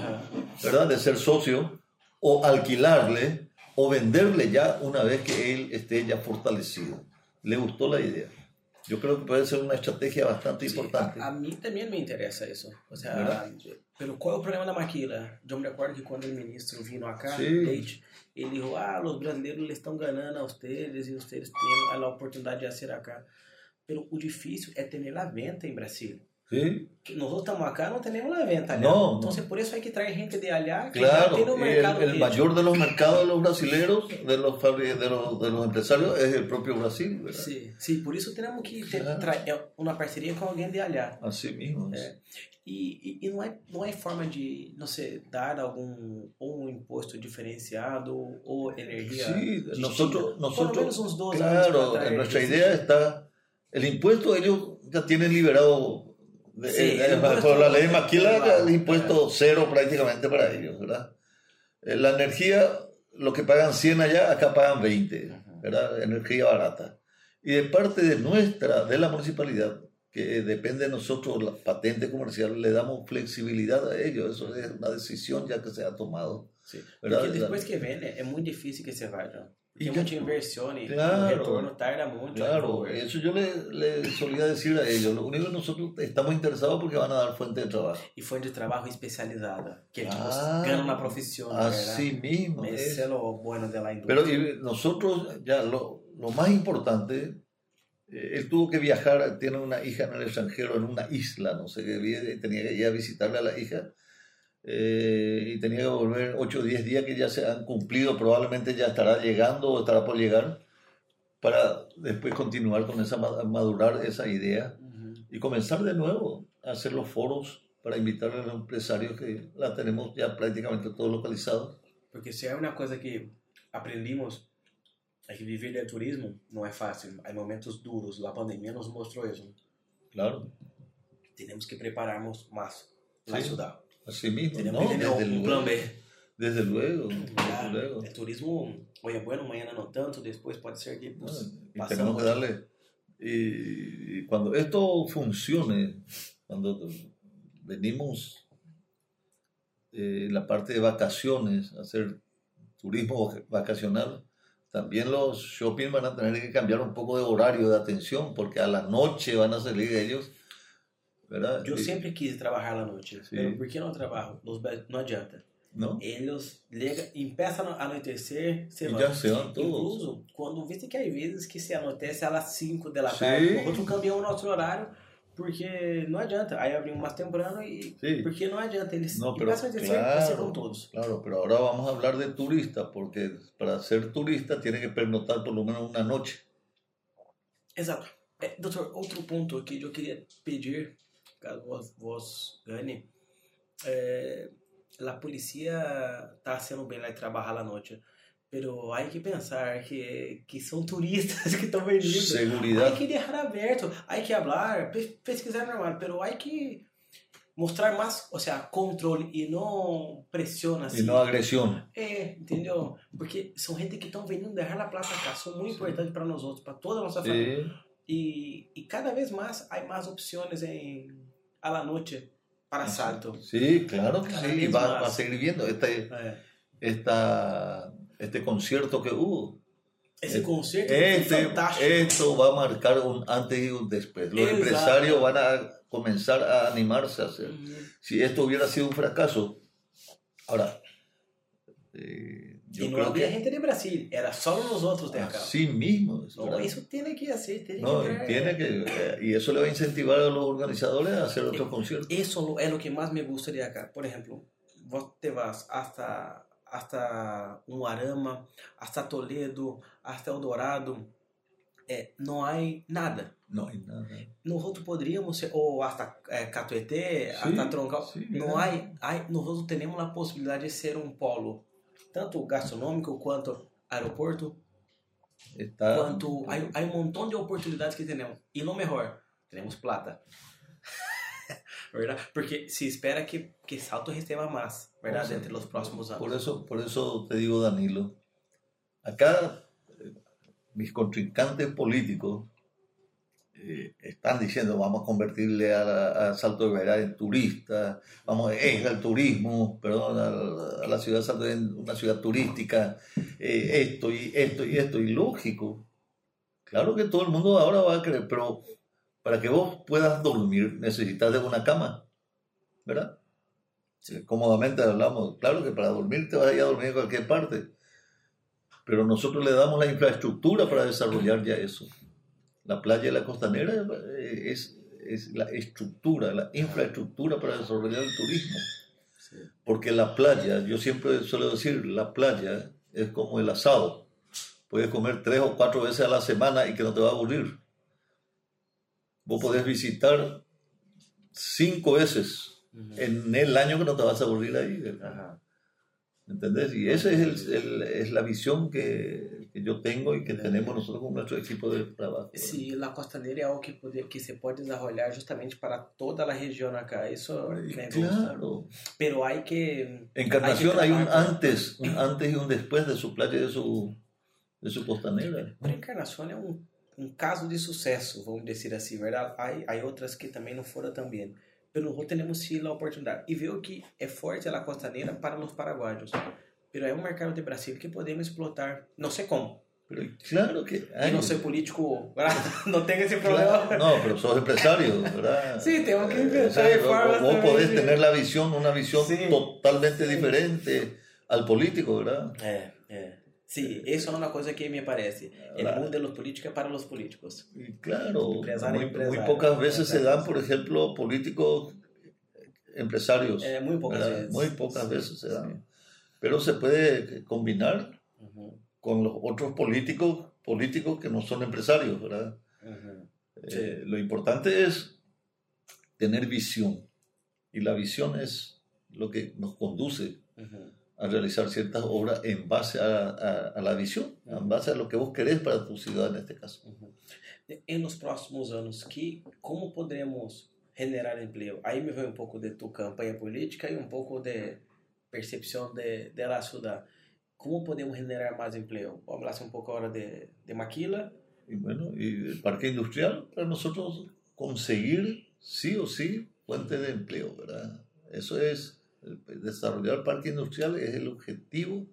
¿verdad? De ser socio, o alquilarle, o venderle ya una vez que él esté ya fortalecido. Le gustó la idea. Yo creo que puede ser una estrategia bastante Sí, importante. a, a mí también me interesa eso. O sea, ¿Verdad? pero ¿cuál es el problema da maquila? Yo me recuerdo que cuando el ministro vino acá, Sí. Leite, ele dijo, ah, los brasileiros le estão ganhando a ustedes e ustedes têm a oportunidade de hacer acá. Pero o difícil é ter la venta em Brasil. ¿Sí? Que Nosotros estamos acá, no tenemos la venta. No, no. Entonces, por eso hay que traer gente de allá que Claro, tiene un el, mercado el hecho. mayor de los mercados de los brasileros, de los, de los, de los empresarios, es el propio Brasil, ¿verdad? Sim, sim, por isso temos que Claro. tra- uma parceria com alguém de allá. Así mismo. É. E, e, e não, é, não é forma de, não sei, dar algum ou um imposto diferenciado ou energia. Sí, distinta. nosotros, Por lo nosotros menos uns 12 anos claro, para en trás, nuestra existe. idea está, el impuesto ellos ya tienen liberado, de, Sí, eh, el eh, impuesto por la ley es Maquila, elevado, el impuesto cero prácticamente para ellos, ¿verdad? Eh, La energía, lo que pagan 100 allá, acá pagan 20, Ujú. ¿verdad? Energía barata. Y de parte de nuestra, de la municipalidad, que depende de nosotros, la patente comercial, le damos flexibilidad a ellos. Eso es una decisión ya que se ha tomado. ¿verdad? Porque depois que vende, é muito difícil que você vá. Porque E é já- muita inversão e Claro. o retorno tarda muito. a Claro, eso yo le, le solía decir a ellos. Lo único que nosotros estamos interesados porque van a dar fuente de trabajo. E foi de trabalho especializada, que Ah, ganha na profissão. Así mismo. Esse es. é o bueno de la indústria. Pero y nosotros, ya lo, lo más importante, eh, él tuvo que viajar, tiene una hija en el extranjero, en una isla, no sé qué, tenía que ir a visitarle a la hija. Eh, y tenía que volver 8 o 10 días que ya se han cumplido, probablemente ya estará llegando o estará por llegar, para después continuar con esa, ma- madurar esa idea Uhum. y comenzar de nuevo a hacer los foros para invitar a los empresarios que la tenemos ya prácticamente todos localizados. Porque se hay una cosa que aprendimos é que viver de turismo não é fácil. Há momentos duros. A pandemia nos mostrou isso. Claro. Temos que prepararnos mais na Sí. ciudad. Así mismo, Tenemos ¿no? Desde un luego. plan B. Desde luego, desde luego. El turismo hoy es bueno, mañana no tanto, después puede ser que pues, Y pasamos- tenemos que darle. Y, y cuando esto funcione, cuando venimos eh, en la parte de vacaciones, hacer turismo vac- vacacional, también los shopping van a tener que cambiar un poco de horario de atención, porque a la noche van a salir ellos, ¿verdad? Yo Y- siempre quise trabajar la noche, Sí. pero ¿por qué no trabajo? Los be- no adianta. ¿no? Eles lega, empiezan a anoitecer, se Y van. ya se van todos. Incluso, quando viste que há vezes que se anoitece às 5 da Sim. tarde, nosotros cambiamos nosso horário, porque não adianta. Aí abrimos mais temprano e Sí. porque não adianta. Eles No, pero empiezan a anoitecer e se vão claro, todos. claro, pero ahora vamos a hablar de turista, porque para ser turista tiene que pernoctar por lo menos una noche. Exato. É, doutor, outro ponto aqui que eu queria pedir, caso vos, vos gane, é, a polícia está haciendo bem lá de trabalhar à noite, pero hay que pensar que, que são turistas que estão vendiendo. Seguridad. Hay que dejar aberto, hay que hablar, pe- pesquisar normal, pero hay que mostrar más, o sea, controle e não pressiona assim. Y no agresión. É, entendeu? Porque são gente que estão vendendo deixar a plata cá, são muito Sim. importantes para nós outros, para toda a nossa família. Sí, E, e cada vez mais há mais opções em a la noche para assalto. sí, claro que sí. Va, va a seguir viendo este, É. esta, este concierto que hubo. Esse Eh, concerto é Este, fantástico. esto va a marcar un antes y un después. Los Exacto. empresarios van a comenzar a animarse a hacer. Si esto hubiera sido un fracaso, ahora, eh, E não havia que gente de Brasil, era só nós outros de acá. así mismo. es No, verdad. isso tem que ser, tem No, que tiene que, eh, y eso le va a incentivar a los organizadores a hacer otros conciertos. Isso é o que mais me gusta de acá. Por exemplo, vos te vas hasta, hasta Umuarama, hasta Toledo, hasta Eldorado, é, não há nada. No hay nada. Nosotros poderíamos ser, ou hasta é, Catueté, Sí, hasta Troncal. sí, não há, há, nosotros temos a possibilidade de ser um polo, tanto gastronômico quanto aeroporto, Está, quanto há, um montão de oportunidades que temos. E no melhor, temos plata. ¿Verdad? Porque se espera que, que Salto receba más, ¿verdad? O sea, Entre los próximos años. Por eso, por eso te digo, Danilo, acá eh, mis contrincantes políticos eh, están diciendo vamos a convertirle a, la- a Salto de Verá en turista, vamos es el turismo, perdón, a, la- a la ciudad de Salto en una ciudad turística, eh, esto y esto y esto, y lógico. Claro que todo el mundo ahora va a querer, pero para que vos puedas dormir necesitas de una cama, ¿verdad? Sí, cómodamente hablamos, claro que para dormir te vas a ir a dormir en cualquier parte, pero nosotros le damos la infraestructura para desarrollar ya eso. La playa y la costanera eh, es, es la estructura, la infraestructura para desarrollar el turismo. Sí. Porque la playa, yo siempre suelo decir, la playa es como el asado. Puedes comer tres o cuatro veces a la semana y que no te va a aburrir. Vos podés visitar cinco veces en el año que no te vas a aburrir ahí. Ajá. ¿Entendés? Y esa es, el- el- es la visión que, que yo tengo y que tenemos nosotros con nuestro equipo de trabajo. Sí, la costanera é algo que, pode, que se pode desenvolver justamente para toda a região acá. Isso me gusta. Claro. Pero hay que. Encarnación hay hay que un trabajar con- antes, un antes y un después de su playa y de su, de su costanera. Pero Encarnação é um, um caso de sucesso, vamos dizer assim, verdade? Há, há outras que também não foram tão bem. Pero nosotros temos sim a oportunidade. E veio que é forte a costaneira para os paraguaios. Pero é um mercado de Brasil que podemos explotar. Não sei como. Claro que hay. não ser político, ¿verdad? não tenho esse problema. Claro, no, pero sos empresario, ¿verdad? Sí, tengo que Eh, inventar o sea, formas Vos podés sí. tener la visión, una visión Sí. totalmente Sí. diferente al político, ¿verdad? É, é. Sim, isso é uma coisa que me parece. El Claro. mundo de los políticos é para los políticos. Y claro, Empresario, muy, empresario, muy pocas veces se dan, por ejemplo, políticos empresarios. É muito poucas ¿verdad? vezes. Muy pocas Sí, veces se dan. Sí. Pero se puede combinar Uhum, con los otros políticos, políticos que no son empresarios, ¿verdad? uhum. Eh, lo importante es tener visión. Y la visión es lo que nos conduce Uhum. a realizar ciertas obras en base a, a- a la visión, en base a lo que vos querés para tu ciudad en este caso. E nos próximos anos, que como poderemos generar emprego? Aí me veio um pouco de tu campanha política e um pouco de percepção de, de la ciudad. Como podemos generar mais emprego? Vamos falar um pouco agora de, de Maquila. Y bueno, y el parque industrial para nosotros conseguir sí o sí fuente de empleo, ¿verdad? Eso es, el- desarrollar parque industrial es el objetivo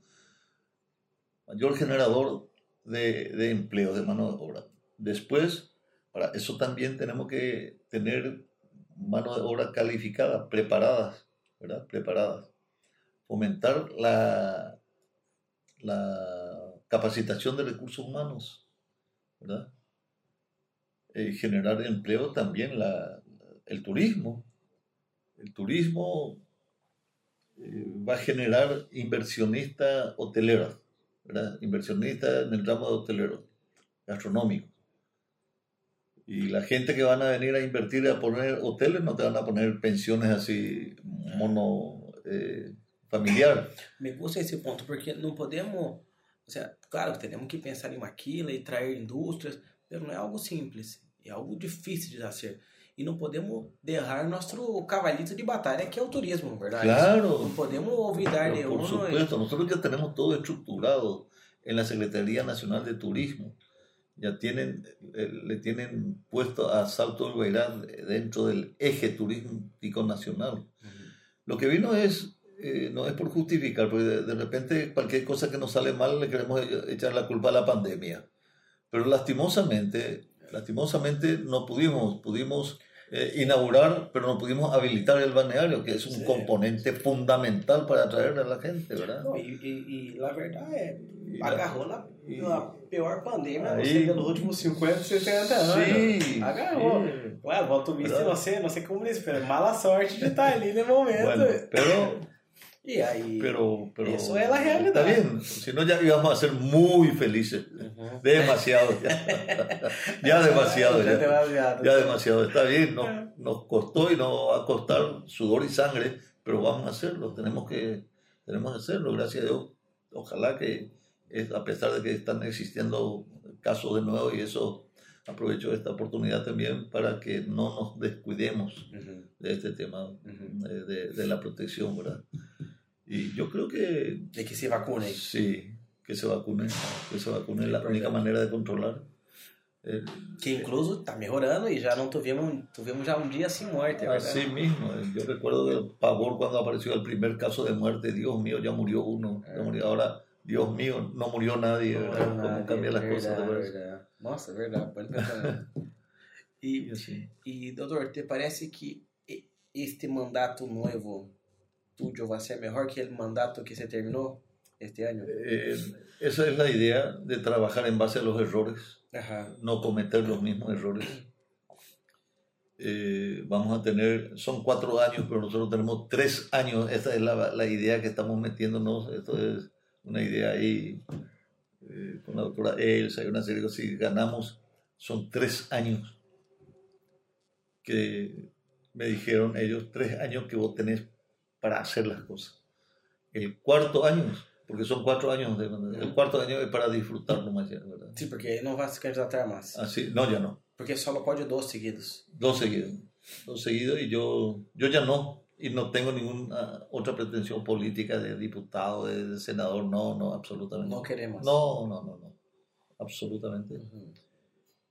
mayor generador de, de empleo, de mano de obra. Después, para eso también tenemos que tener mano de obra calificada, preparadas, ¿verdad? Preparadas. Fomentar la, la capacitación de recursos humanos, ¿verdad? Eh, generar empleo también la, el turismo. El turismo eh, va a generar inversionistas hoteleros, ¿verdad? Inversionistas en el ramo de hotelero, gastronómico. Y la gente que van a venir a invertir a poner hoteles no te van a poner pensiones así mono eh, familiar. Me gusta esse ponto, porque não podemos. Seja, claro, teremos que pensar em Maquila e trazer indústrias, mas não é algo simples, é algo difícil de fazer. E não podemos derrar nosso cavalito de batalha, que é o turismo, verdade? Claro. Não podemos olvidar de por supuesto, nosotros ya tenemos todo estructurado en la Secretaría Nacional de Turismo. Ya tienen, eh, le tienen puesto a Salto del Beirán dentro del eje turístico nacional. Lo que vino es, eh, no es por justificar, porque de, de repente cualquier cosa que nos sale mal le queremos e- echar la culpa a la pandemia. Pero lastimosamente, lastimosamente no pudimos, pudimos eh, inaugurar, pero no pudimos habilitar el balneario, que es un Sí. componente fundamental para atraer a la gente, ¿verdad? A verdade é, E la- agarrou na, e- na pior pandemia, sei, dos últimos 50, 60 anos. Sí, Agarrou. sí. Ué, voto não sei, não sei como diz, pero mala sorte de estar ali no momento. Bueno, pero, e aí. pero, pero Eso es la está realidad. bien, si no ya íbamos a ser muy felices, Uhum. demasiado ya, ya demasiado ya. demasiado. Ya demasiado, está bien, nos, nos costó y nos va a costar sudor y sangre, pero vamos a hacerlo, tenemos que, tenemos que hacerlo, gracias a Dios. Ojalá que, a pesar de que están existiendo casos de nuevo y eso, aprovecho esta oportunidad también para que no nos descuidemos de este tema de, de la protección, ¿verdad? Y yo creo que De que se vacunem. sí, que se vacunen, que se vacunen, la única manera de controlar. eh, Que incluso está melhorando e já não tivemos, tivemos já um dia sem morte, é verdade? Así mismo, yo recuerdo el pavor cuando apareció el primer caso de muerte, Dios mío, ya murió uno, ya murió. ahora, Dios mío, no murió nadie, ¿verdad? Cómo cambian las cosas. de verdad. Nossa, pensar. Y e, doutor, te parece que e- este mandato novo tuyo vai ser melhor que o mandato que se terminou este ano? Eh, esa es la idea de trabajar en base a los errores, Ajá. no cometer los mismos errores. Eh, vamos a tener, son cuatro años, pero nosotros tenemos tres años. Esta es la, la idea que estamos metiéndonos. Esto es una idea ahí eh, con la doctora Elsa y una serie de cosas. Si ganamos, son tres años que me dijeron ellos, tres años que vos tenés para hacer las cosas. El cuarto año, porque son cuatro años, de, el cuarto año es para disfrutarlo más, ¿verdad? Sim, porque não vai se candidatar mais. Así, no, ya no. Porque só pode dois seguidos. Dos seguidos. Dos seguidos y yo, yo ya no. Y no tengo ninguna otra pretensión política de diputado, de, de senador. No, no, absolutamente. Não queremos. No, no, no, no. Absolutamente. Uhum.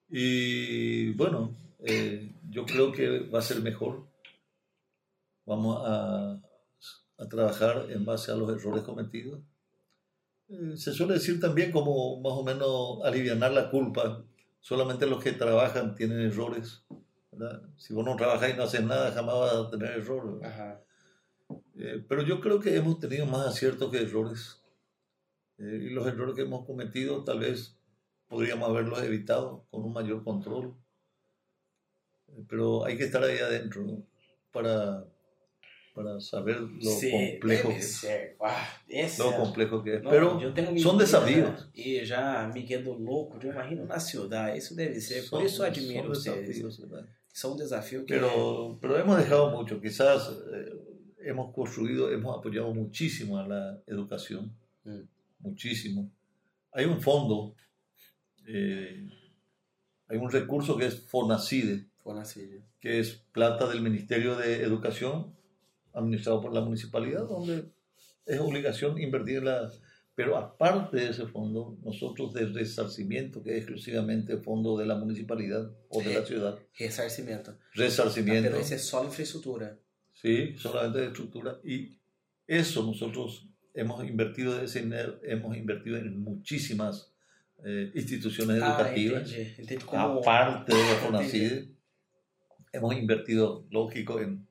Y bueno, eh, yo creo que va a ser mejor. Vamos a, a trabajar en base a los errores cometidos. Eh, se suele decir también como más o menos alivianar la culpa. Solamente los que trabajan tienen errores. ¿verdad? Si vos no trabajas y no haces nada, jamás vas a tener errores. Eh, pero yo creo que hemos tenido más aciertos que errores. Eh, y los errores que hemos cometido tal vez podríamos haberlos evitado con un mayor control. Pero hay que estar ahí adentro ¿no? para, para saber lo Sim, complejo que es. ser. Ah, Lo complejo que es. Não, Pero son desafíos. E já Miguel do Louco, eu imagino na ciudad. Isso deve ser. Por son- eu admiro son vocês. desafíos, um desafio que Pero, pero hemos dejado mucho. Quizás eh, hemos construido, hemos apoyado muchísimo a la educación. Mm. Muchísimo. Hay un fondo, eh, hay un recurso que es FONACIDE, nascer. que es plata del Ministerio de Educación, administrado por la municipalidad, donde es obligación invertir en la... Pero aparte de ese fondo, nosotros de resarcimiento, que es exclusivamente fondo de la municipalidad o de la ciudad, resarcimiento, Pero esse é só infraestrutura. sí, solamente de estructura, y eso nosotros hemos invertido de ese dinero, hemos invertido en muchísimas eh, instituciones Ah, educativas. entendi. Entendi como... aparte de la FONACIDE, hemos invertido, lógico, en,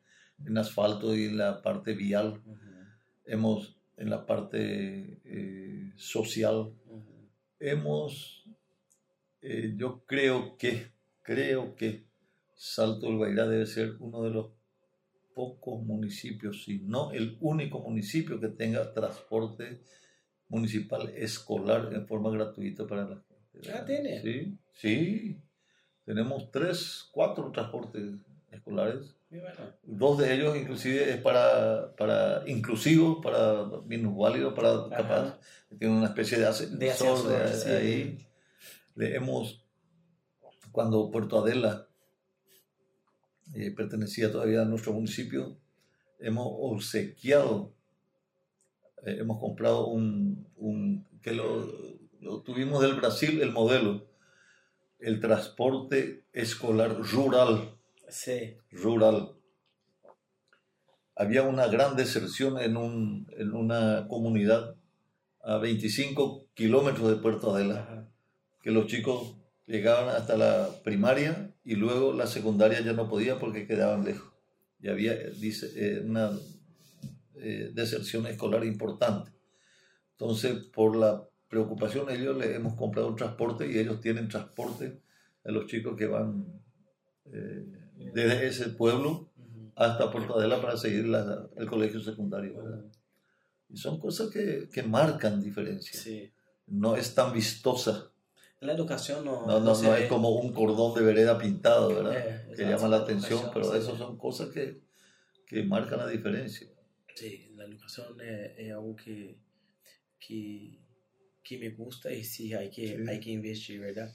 en asfalto y en la parte vial, hemos en la parte eh, social, hemos, eh, yo creo que, creo que Salto del Guairá debe ser uno de los pocos municipios, si no el único municipio que tenga transporte municipal escolar en forma gratuita para la gente. Ah, ¿tiene? Sí, sí. Tenemos tres, cuatro transportes escolares. Bueno. Dos de ellos inclusive es para, para inclusivos, para minusválidos, para Ajá. capaz, que tienen una especie de ascensor, De de- sí. ahí. Le hemos, cuando Puerto Adela eh, pertenecía todavía a nuestro municipio, hemos obsequiado, eh, hemos comprado un, un- que lo, lo tuvimos del Brasil, el modelo, el transporte escolar rural Sei. rural. Había una gran deserción en, un, en una comunidad a 25 kilómetros de Puerto Adela, que los chicos llegaban hasta la primaria y luego la secundaria ya no podían porque quedaban lejos. Y había dice, eh, una eh, deserción escolar importante. Entonces, por la preocupación, ellos le hemos comprado un transporte y ellos tienen transporte a los chicos que van eh, desde ese pueblo hasta Puerto Adela para seguir la- el colegio secundario. ¿verdad? Y son cosas que, que marcan diferencia. Sim. No es tan vistosa, Na educação não, no, no, se no vê. es como un cordón de vereda pintado, ¿verdad? Eh, que llama la atención, pero sí. esas son cosas que, que marcan la diferencia. Sim, a educação é, é algo que, que, que me gusta e sim, hay que, Sí. hay que investir, ¿verdad?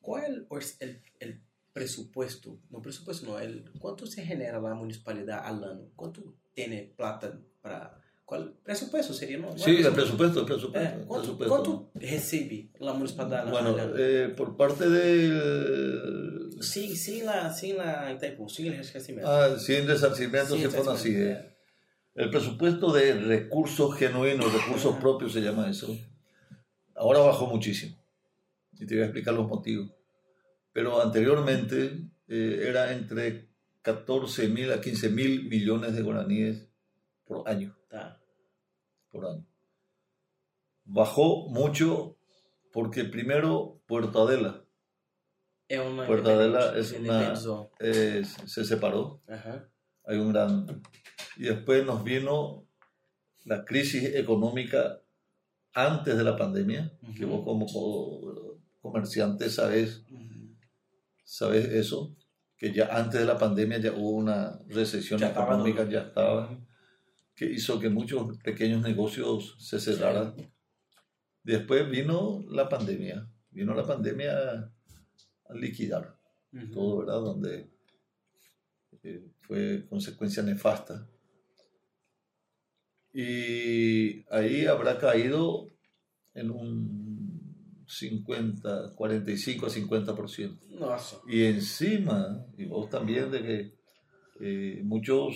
¿Cuál es el, el presupuesto? No, presupuesto no, el, ¿cuánto se genera la municipalidad al año? ¿Cuánto tiene plata para... ¿Cuál presupuesto sería? No, Sí, el presupuesto, el presupuesto. Eh, ¿cuánto, presupuesto. cuánto recibe la municipalidad al Bueno, eh, por parte del... Sin, sin, la, sin la Itaipu, sin el resarcimiento. Ah, sin resarcimiento, se pone así. eh. El presupuesto de recursos genuinos, recursos propios se llama eso. Ahora bajó muchísimo. Y te voy a explicar los motivos. Pero anteriormente eh, era entre 14 mil a 15 mil millones de guaraníes por año. Tá. Por año. Bajó mucho porque primero Puerto Adela Puerto Adela es una- eh, se separó. Ajá. hay un gran... Y después nos vino la crisis económica antes de la pandemia, que Ujú. vos como co- comerciante sabes, Uhum. Sabes eso, que ya antes de la pandemia ya hubo una recesión Ya económica, ya estaba, que hizo que muchos pequeños negocios se cerraran. Después vino la pandemia, vino la pandemia a, liquidar todo, ¿verdad? Donde eh, fue consecuencia nefasta. Y ahí habrá caído en un 50, 45 a 50%. Nossa. Y encima, y vos también, de que eh, muchos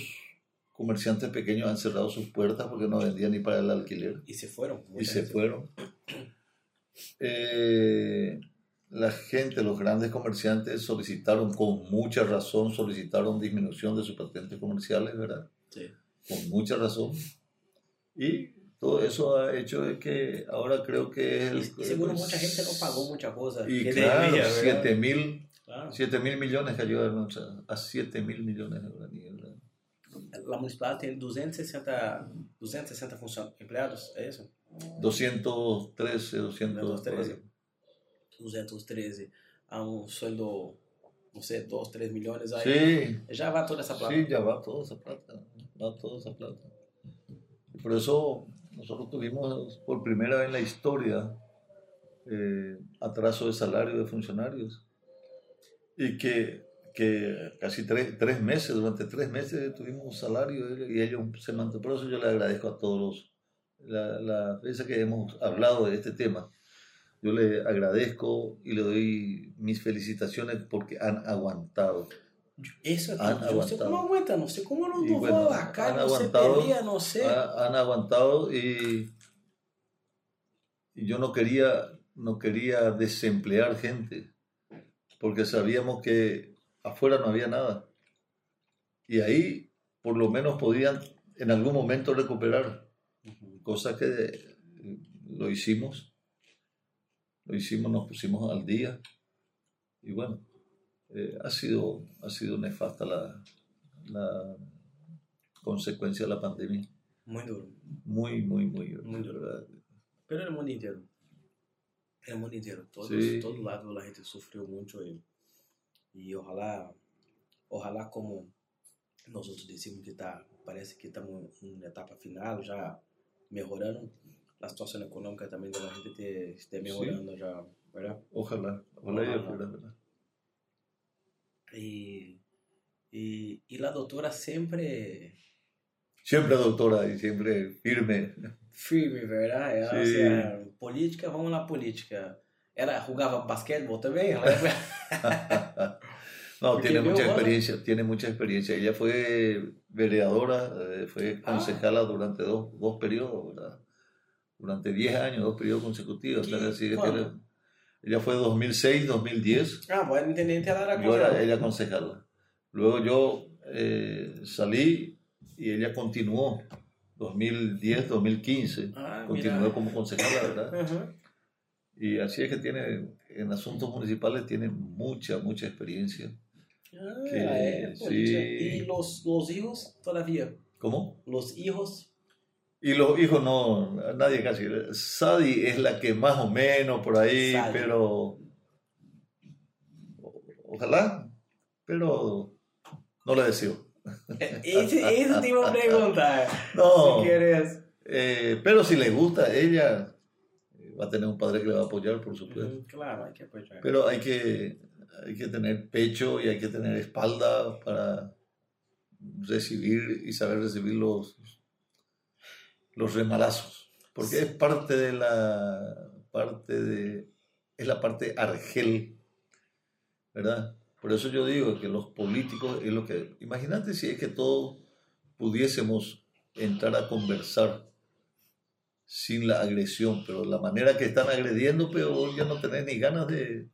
comerciantes pequeños han cerrado sus puertas porque no vendían ni para el alquiler E se foram? y se gente. fueron. Eh, la gente, los grandes comerciantes solicitaron con mucha razón, solicitaron disminución de sus patentes comerciales, ¿verdad? Sí. Con mucha razón. Y todo eso ha hecho de que ahora creo que es el... E, e seguro muita gente não pagou muita coisa. Y que claro, ¿verdad? 7 mil, Claro. 7 mil millones cayó de nuestra- a 7 mil millones de guaraníes, ¿verdad? A municipal tem 260, 260 funcionários, empregados, é isso? 213, 200... 213. 213 a um sueldo não sei, 2, 3 milhões aí. Sí, Já vai toda essa plata. sí, ya va toda esa plata, va toda esa plata. Y por eso nosotros tuvimos por primera vez en la historia eh, atraso de salario de funcionarios y que, que casi tres, meses, durante tres meses tuvimos salario y ellos se mantuvieron. Por eso yo le agradezco a todos los, la, la veces que hemos hablado de este tema. Yo le agradezco y le doy mis felicitaciones porque han aguantado. Isso aqui, Han eu não sei como aguantado. aguenta, não sei como não E, duvou bueno, a cara, han não sei aguantado. pelea, sei. Ha- han aguantado y, y yo no quería, no quería desemplear gente porque sabíamos que afuera no había nada. Y ahí por lo menos podían en algún momento recuperar, Uhum. cosa que eh, lo hicimos, lo hicimos, nos pusimos al día y bueno, eh, ha, sido, ha sido nefasta la, la consecuencia de la pandemia. Muito duro. Muy, muy, muy. Muy duro. ¿verdad? Pero no mundo inteiro. No mundo inteiro. Todos, Sí. Todo lado da gente sofreu muito e, e ojalá, ojalá como nós outros decimos que tá, parece que estamos em etapa final, já melhorando. A situação econômica também da gente ter, esteja melhorando já, ¿verdad? Ojalá, ojalá y Ojalá. Fuera, ¿verdad? E, e, e a doutora sempre Siempre doctora y siempre firme. firme, verdade? Ela, Sim. assim, política, vamos na política. Ela jogava basquetebol também? Ela No, Porque tiene mucha experiencia, tiene mucha experiencia. Ella fue vereadora, eh, fue Ah. concejala durante dos, dos periodos, ¿verdad? Durante 10 años, dos periodos consecutivos. o sea, ¿Qué? así que ¿Cuándo? Ella fue 2006, 2010. Ah, bueno, intendente ela era Yo era ella concejala. Luego yo eh, salí y ella continuó. 2010, 2015. Ah, Continuó mira. como concejala, ¿verdad? Uhum. Y así es que tiene, en asuntos municipales tiene mucha, mucha experiencia. Ah, Que- política. sí. E los, los hijos, todavía. ¿Cómo? Los hijos. Y los hijos no, nadie casi. Sadi es la que más o menos por ahí, pero ojalá, pero no le deseo. Esse tem uma pergunta. No, Se queres. eh, pero si le gusta, ella eh, va a tener un padre que le va a apoyar, por supuesto. Uhum, claro, hay que apoyar. Pero hay que, hay que tener pecho y hay que tener espalda para recibir y saber recibir los, los remalazos. Porque es parte de la parte de es la parte argel, ¿verdad? Por eso yo digo que los políticos es lo que imagínate si es que todos pudiésemos entrar a conversar sin la agresión, pero la manera que están agrediendo, pero ya no tenés ni ganas de,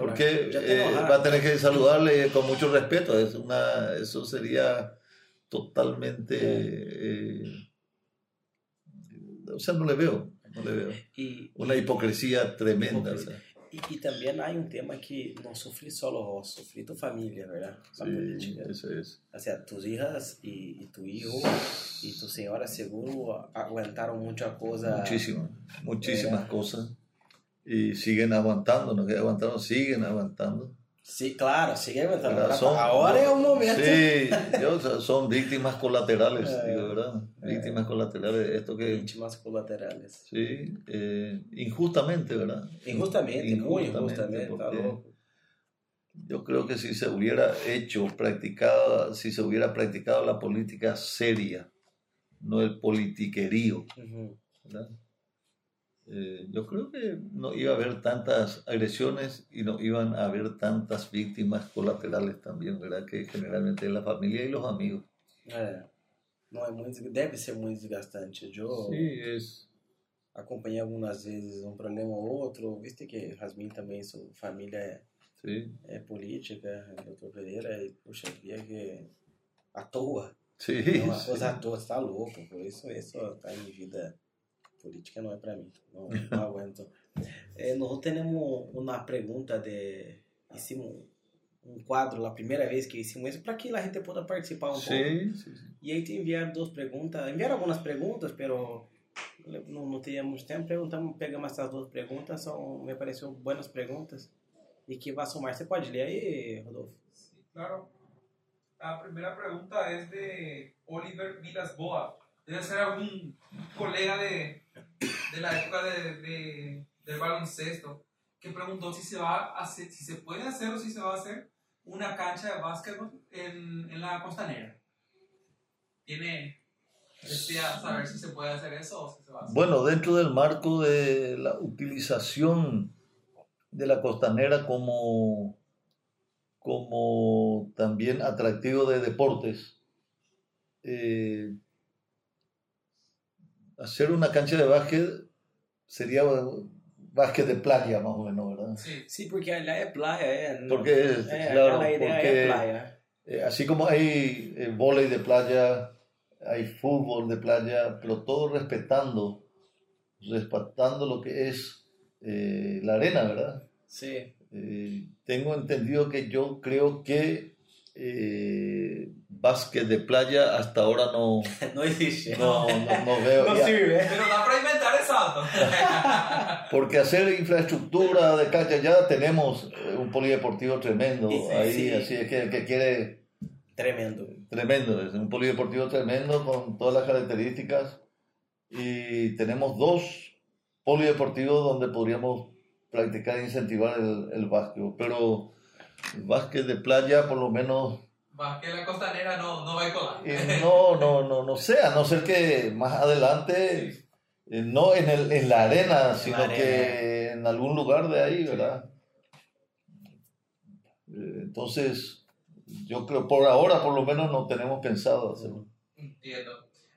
porque eh, va a tener que saludarle con mucho respeto. Es una, eso sería totalmente. eh, o sea, no le veo, no le veo. E, Una hipocresía tremenda, Hipocresía. ¿verdad? e, e também há um tema que não sofri solo vos, sofri tu família, verdade? Na Sí, política. eso es. O sea, tus hijas y, y tu hijo y tu señora seguro aguantaron mucha cosa. Muchísimas, muchísimas Eh. cosas. Y siguen aguantando, no que aguantaron, siguen aguantando. Sí, claro, sigue aguantando. Ahora, ahora es un momento. Sí, yo- son víctimas colaterales, Eh. digo, ¿verdad? Víctimas colaterales de esto que. Víctimas colaterales. Sí, eh, injustamente, ¿verdad? Injustamente, muy injustamente. Yo creo que si se hubiera hecho, practicado, si se hubiera practicado la política seria, no el politiquerío. ¿verdad? Eh, yo creo que no iba a haber tantas agresiones y no iban a haber tantas víctimas colaterales también, ¿verdad? Que generalmente la familia y los amigos. É. Não é muito, deve ser muito desgastante. Eu Sí, es. acompanhei algumas vezes um problema ou outro. Viste que Rasmin também, sua família é, Sí, é política, doutor Pereira, e puxa, via que à toa. sí. coisa à toa, você tá louco. Por isso, isso tá em vida política não é para mim. Não, não aguento. Eh, nós temos uma pergunta de hicimos um quadro a primeira vez que hicimos isso para que a gente possa participar um pouco. Sí, sí, sí. E aí te enviaram duas perguntas, enviaram algumas perguntas, pero não, não tínhamos tempo, perguntamos, pegamos essas duas perguntas, são, me pareceu boas perguntas. e que vai somar. Você pode ler aí, Rodolfo? Sí, claro. La primera pregunta es de Oliver Vilasboa. Debe ser algún colega de, de la época de, de- del baloncesto que preguntó si se va a si se puede hacer o si se va a hacer una cancha de básquetbol en, en la costanera. Tiene saber si se puede hacer eso o si se va a hacer. Bueno, dentro del marco de la utilización de la costanera como, como también atractivo de deportes, eh, hacer una cancha de básquet sería básquet de playa más o menos, ¿verdad? Sí, Sim, porque lá é playa, é. Porque, é, claro, aquela ideia é porque playa. Eh, así como hay eh, vóley de playa, hay fútbol de playa, pero todo respetando, respetando lo que es eh, la arena, ¿verdad? Sim. Eh, tengo entendido que yo creo que eh, básquet de playa hasta ahora no, Não existe. no, no- no veo. Não ya. pero sirve. da para inventar el salto. Porque hacer infraestructura de cancha ya tenemos eh, un polideportivo tremendo Sí, ahí, sí. así es que el que quiere Tremendo. Tremendo, es un polideportivo tremendo con todas las características y tenemos dos polideportivos donde podríamos practicar e incentivar el, el básquet, pero básquet de playa por lo menos que la costanera no, no va a colar. eh, no, no, no, no sé, a no ser que más adelante, eh, no en, el, en la arena, sino arena. que en algún lugar de ahí, ¿verdad? Eh, Entonces, yo creo, por ahora por lo menos no tenemos pensado hacerlo. Entiendo.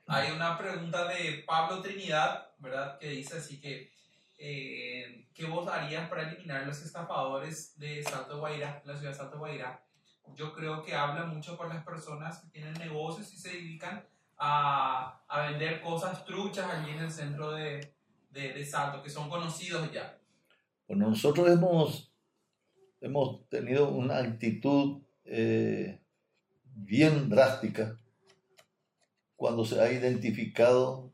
Hay una pregunta de Pablo Trinidad, ¿verdad? Que dice así que, eh, ¿qué vos harías para eliminar los estafadores de Salto Guairá, la ciudad de Salto Guairá? Yo creo que habla mucho por las personas que tienen negocios y se dedican a, a vender cosas truchas allí en el centro de, de, de Salto, que son conocidos ya. Bueno, nosotros hemos, hemos tenido una actitud eh, bien drástica cuando se ha identificado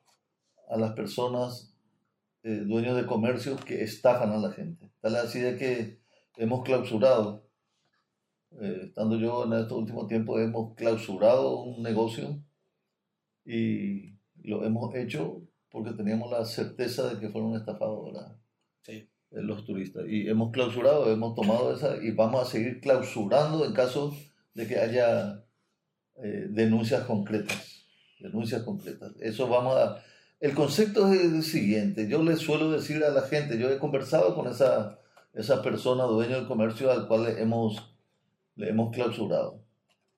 a las personas eh, dueños de comercios que estafan a la gente. Tal así de que hemos clausurado, eh, estando yo en estos últimos tiempos, hemos clausurado un negocio y lo hemos hecho porque teníamos la certeza de que fueron estafados. Sí. eh, los turistas. Y hemos clausurado, hemos tomado esa y vamos a seguir clausurando en caso de que haya eh, denuncias concretas. Denuncias concretas. Eso vamos a... El concepto es el siguiente. Yo le suelo decir a la gente, yo he conversado con esa, esa persona, dueño del comercio, al cual le hemos, le hemos clausurado.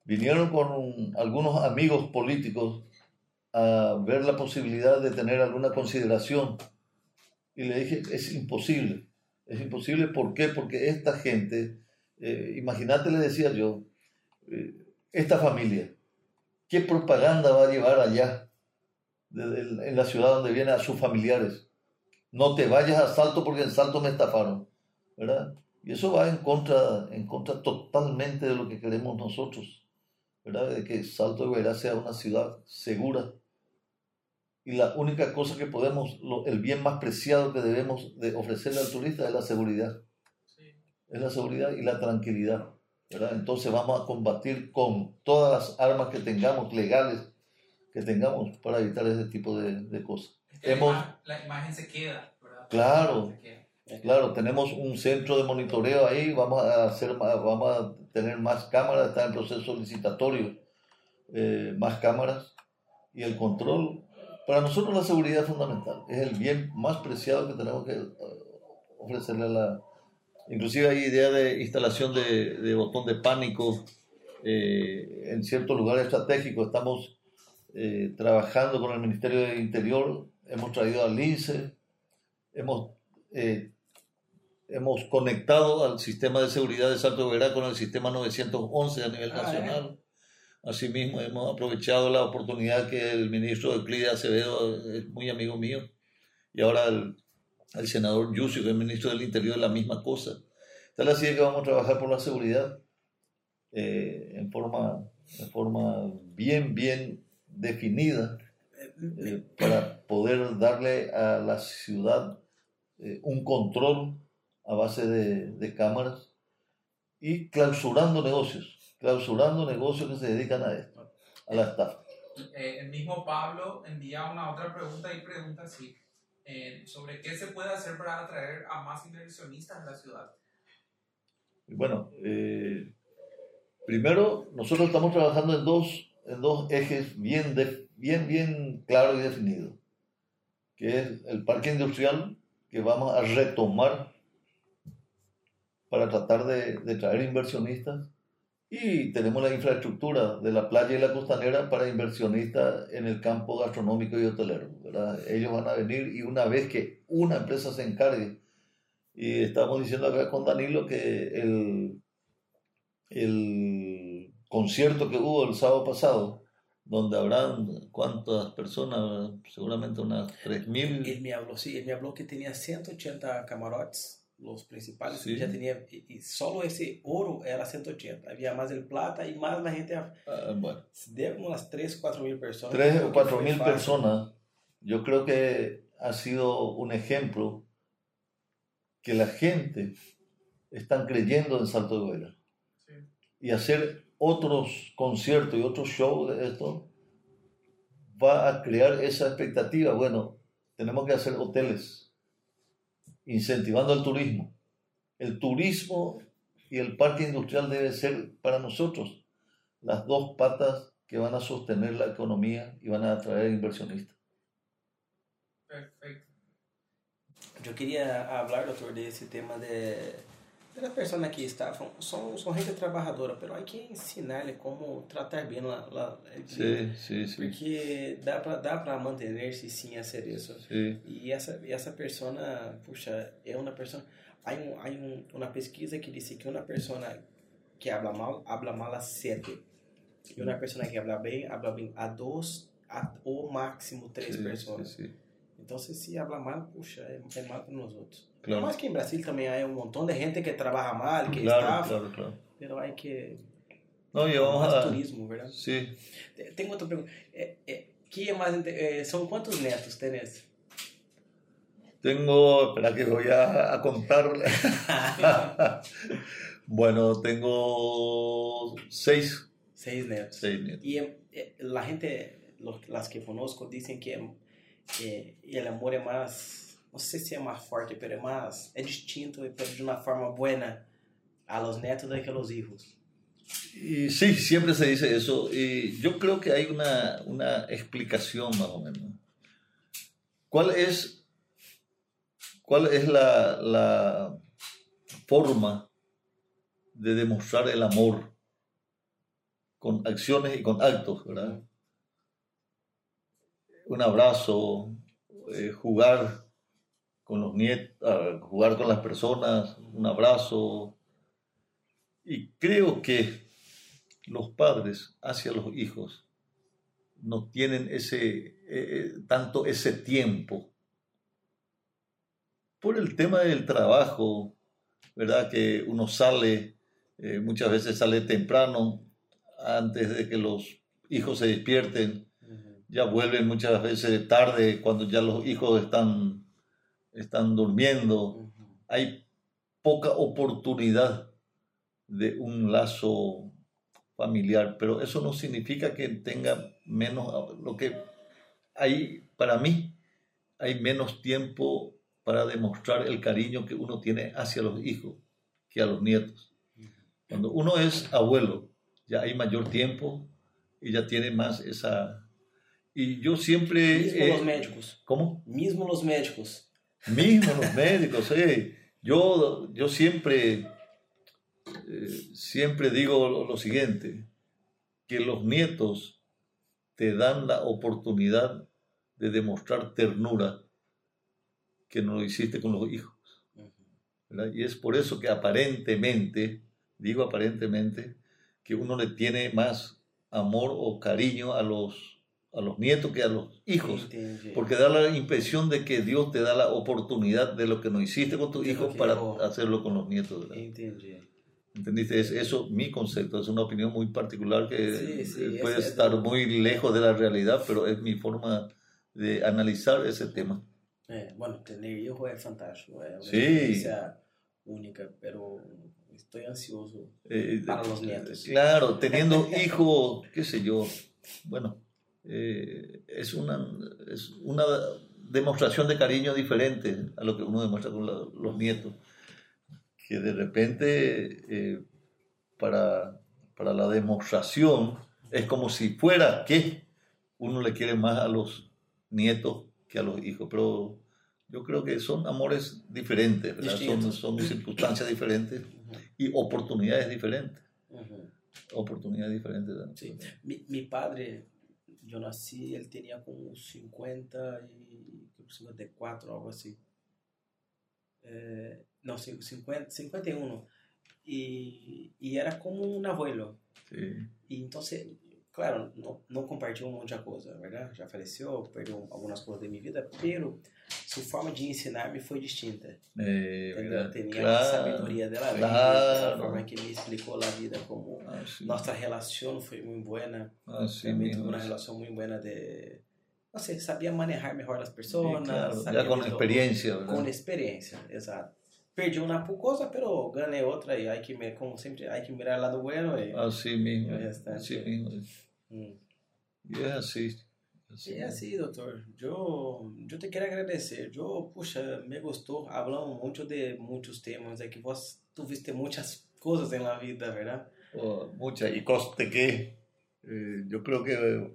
Vinieron con un- algunos amigos políticos a ver la posibilidad de tener alguna consideración. Y le dije, es imposible. Es imposible, ¿por qué? Porque esta gente, eh, imagínate, le decía yo, eh, esta familia, ¿qué propaganda va a llevar allá de- de- en la ciudad donde viene a sus familiares? No te vayas a Salto porque en Salto me estafaron, ¿verdad? Y eso va en contra, en contra totalmente de lo que queremos nosotros, ¿verdad? De que Salto de Guairá sea una ciudad segura. Y la única cosa que podemos, lo- el bien más preciado que debemos de ofrecerle al turista es la seguridad es la seguridad y la tranquilidad. ¿verdad? Entonces vamos a combatir con todas las armas que tengamos, legales que tengamos, para evitar ese tipo de, de cosas. La Hemos- ima- la imagen se queda, ¿verdad? Claro. Se queda. Claro, tenemos un centro de monitoreo ahí, vamos a, hacer, vamos a tener más cámaras, está en proceso licitatorio, eh, más cámaras y el control. Para nosotros la seguridad es fundamental, es el bien más preciado que tenemos que eh, ofrecerle a la... Inclusive hay idea de instalación de, de botón de pánico eh, en ciertos lugares estratégicos. Estamos eh, trabajando con el Ministerio de Interior, hemos traído al INSE, hemos eh, hemos conectado al sistema de seguridad de Salto de Verá con el sistema 911 a nivel Ah, nacional. Asimismo, hemos aprovechado la oportunidad que el ministro Euclides Acevedo es muy amigo mío y ahora el, el senador Yusio, que es ministro del Interior, la misma cosa. Tal así es que vamos a trabajar por la seguridad eh, en, forma, en forma bien, bien definida eh, para poder darle a la ciudad eh, un control a base de, de cámaras y clausurando negocios, clausurando negocios que se dedican a esto, a la estafa. Eh, el mismo Pablo envía una otra pregunta y pregunta así, eh, sobre qué se puede hacer para atraer a más inversionistas a la ciudad. Bueno, eh, primero nosotros estamos trabajando en dos, dos ejes bien, de, bien, bien claros y definidos, que es el parque industrial que vamos a retomar para tratar de, de traer inversionistas y tenemos la infraestructura de la playa y la costanera para inversionistas en el campo gastronómico y hotelero. ¿verdad? Ellos van a venir y una vez que una empresa se encargue, y estamos diciendo acá con Danilo que el, el concierto que hubo el sábado pasado, donde habrán cuántas personas, seguramente unas 3.000. Él me habló, sí, él me habló que tenía 180 camarotes los principales Sí. ya tenía y, y solo ese oro era 180 había más el plata y más la gente Ah, bueno, de unas 3 4 mil personas 3 Creo o que 4 fue mil fácil. personas, yo creo que ha sido un ejemplo que la gente están creyendo en Salto de Vela. Sí. Y hacer otros conciertos y otros shows de esto va a crear esa expectativa. Bueno, tenemos que hacer hoteles, incentivando el turismo. El turismo y el parque industrial debe ser para nosotros las dos patas que van a sostener la economía y van a atraer inversionistas. Perfecto. yo quería hablar doctor de ese tema de personas que estaban son, son gente trabajadora pero hay que enseñarle cómo tratar la, el cliente. Sí, sí, sí. porque dá para dá para mantenerse sin hacer eso sí. Y essa, e essa persona, puxa, é uma pessoa. Há, um, há um, uma pesquisa que disse que uma pessoa que habla mal, habla mal a sete. E uma pessoa que habla bem, habla bem a dois, a, ou máximo três sí, pessoas. sí, sí. Então, se se habla mal, puxa, é, mal para nós outros. Claro, Mas que em Brasil também há um montão de gente que trabalha mal, que claro, estafa, claro, claro. pero hay que No, y vamos mais a... turismo, verdade? Sí, Tem- Tem outra pergunta. É, é, que é mais, inte- é, são quantos netos tenés? tengo, espera que voy a, a contarle. bueno, tengo seis, Seis netos. seis nietos. Y eh, eh, la gente, los- las que conozco, dicen que eh, el amor es más, no sé si es más fuerte, pero es más, es distinto, de una forma buena a los netos de que a los hijos. Y sí, siempre se dice eso. Y yo creo que hay una, una explicación más o menos. ¿Cuál es, cuál es la, la forma de demostrar el amor con acciones y con actos, verdad? Un abrazo, eh, jugar con los nietos, jugar con las personas, un abrazo, y creo que los padres hacia los hijos no tienen ese, eh, eh, tanto ese tiempo. Por el tema del trabajo, ¿verdad? Que uno sale, muchas veces sale temprano, antes de que los hijos se despierten, ya vuelven muchas veces tarde, cuando ya los hijos están, están durmiendo hay poca oportunidad de un lazo familiar, pero eso no significa que tenga menos, lo que hay, para mí, hay menos tiempo para demostrar el cariño que uno tiene hacia los hijos que a los nietos. Cuando uno es abuelo, ya hay mayor tiempo y ya tiene más esa... Y yo siempre... Mismo eh, los médicos. ¿Cómo? Mismo los médicos. Mismo los médicos, eh. Yo, yo siempre, eh, siempre digo lo, lo siguiente, que los nietos te dan la oportunidad de demostrar ternura que no lo hiciste con los hijos. ¿verdad? Y es por eso que aparentemente, digo aparentemente, que uno le tiene más amor o cariño a los, a los nietos que a los hijos. Entendi. Porque da la impresión de que Dios te da la oportunidad de lo que no hiciste con tus hijos para yo- hacerlo con los nietos. Entendi. ¿Entendiste? Es eso mi concepto, es una opinión muy particular que Sí, sí, eh, puede es- es- estar muy lejos de la realidad, pero es mi forma de analizar ese tema. É, bueno, tener hijo é fantástico. É uma Sim. experiência única, pero estoy ansioso Eh, para los nietos. Claro, teniendo hijos, qué sé yo, bueno, eh, es, una, es una demostración de cariño diferente a lo que uno demuestra con la- los nietos, que de repente eh, para, para la demostración es como si fuera que uno le quiere más a los nietos que a los hijos, pero yo creo que son amores diferentes. Son, son circunstancias diferentes y oportunidades diferentes. ujú. Oportunidades diferentes. Sí. Mi, mi padre, yo nací, él tenía como 50 y creo que 54, algo así. Eh, no, cin- 50, 51. Y, y era como un abuelo. Sí. Y entonces, claro, no, no compartió mucha cosa, ¿verdad? Ya falleció, perdió algunas cosas de mi vida, pero su forma de ensinarme fue distinta. Eh, ¿entendeu? ¿verdad? Tenía Claro, la sabiduría de la vida, claro. la forma que me explicó la vida, como Así, nuestra relación fue muy buena. así También mismo tuve una es. relación muy buena de, no sé, sabía manejar mejor las Sí, personas. claro, sabía ya con muito- experiencia, ¿verdad? Con experiencia, exato. Perdi una cosa, pero gané otra y hay que, mir- como siempre, hay que mirar el lado bueno. Y, Así mismo, Ya está, así sí. mismo. es. Así. así. Y así, doutor, yo, yo te quiero agradecer. Yo, puxa, me gostou. Hablamos mucho de muchos temas. É que vos tuviste muchas cosas en la vida, ¿verdad? Oh, muchas. Y coste que eh, yo creo que eh,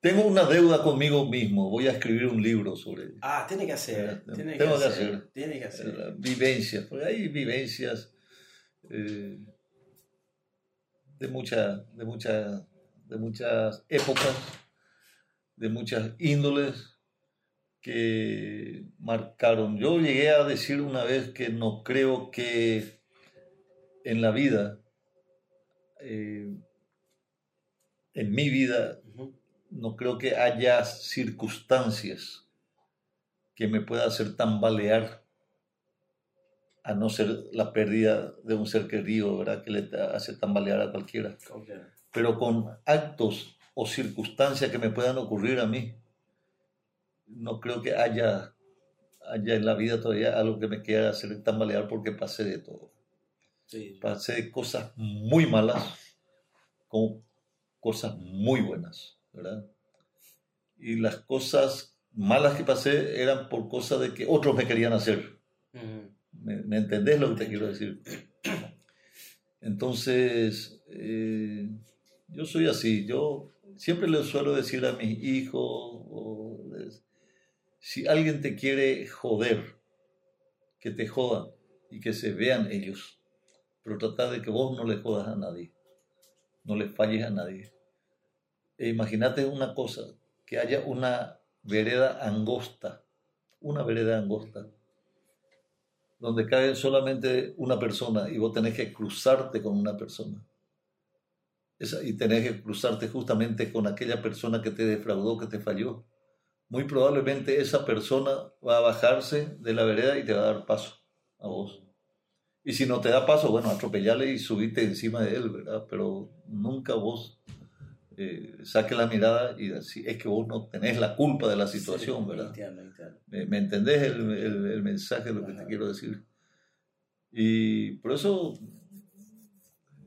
tengo una deuda conmigo mismo. Voy a escribir un libro sobre Ah, tiene que hacer. Eh, Tiene tengo que que hacer. hacer. Tiene que eh, hacer. vivencias. Porque hay vivencias eh, de, mucha, de, mucha- de muchas épocas, de muchas índoles que marcaron. Yo llegué a decir una vez que no creo que en la vida, eh, en mi vida, no creo que haya circunstancias que me pueda hacer tambalear a no ser la pérdida de un ser querido, ¿verdad? Que le hace tambalear a cualquiera. Pero con actos o circunstancias que me puedan ocurrir a mí, no creo que haya, haya en la vida todavía algo que me quiera hacer tambalear porque pasé de todo. Sí. Pasé de cosas muy malas como cosas muy buenas, ¿verdad? Y las cosas malas que pasé eran por cosas de que otros me querían hacer. Ujú. ¿Me, me entendés lo que te quiero decir? Entonces, eh, yo soy así. Yo siempre le suelo decir a mis hijos, les- si alguien te quiere joder, que te jodan y que se vean ellos. Pero tratar de que vos no le jodas a nadie, no le falles a nadie. E imagínate una cosa, que haya una vereda angosta, una vereda angosta, donde cae solamente una persona y vos tenés que cruzarte con una persona. Y tenés que cruzarte justamente con aquella persona que te defraudó, que te falló. Muy probablemente esa persona va a bajarse de la vereda y te va a dar paso a vos. Y si no te da paso, bueno, atropellale y subite encima de él, ¿verdad? Pero nunca vos eh, saque la mirada y así es que vos no tenés la culpa de la situación, ¿verdad? ¿Me, entendés el, el- el mensaje de lo que te quiero decir? Y por eso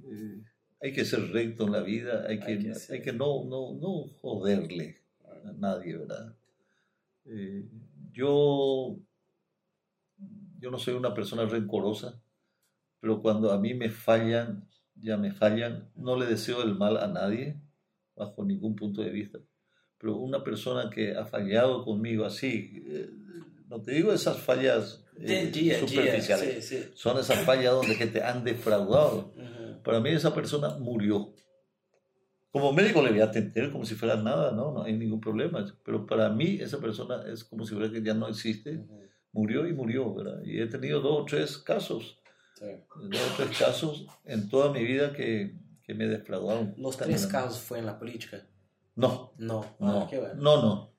eh, hay que ser recto en la vida, hay que, Hay que hay que no, no, no joderle a nadie, ¿verdad? Eh, yo, yo no soy una persona rencorosa, pero cuando a mí me fallan, ya me fallan, no le deseo el mal a nadie, bajo ningún punto de vista. Pero una persona que ha fallado conmigo así, eh, no te digo esas fallas eh, superficiales, Sí, sí. son esas fallas donde que te han defraudado. Ujú. Para mí esa persona murió. Como médico le voy a atender como si fuera nada, no, no hay ningún problema. Pero para mí esa persona es como si fuera que ya no existe. Murió y murió, ¿verdad? Y he tenido dos o tres casos, Sí. dos o tres casos en toda mi vida que, que me defraudaron. Los tres casos fue en la política. No, No. no, Ah, qué bueno. no, no.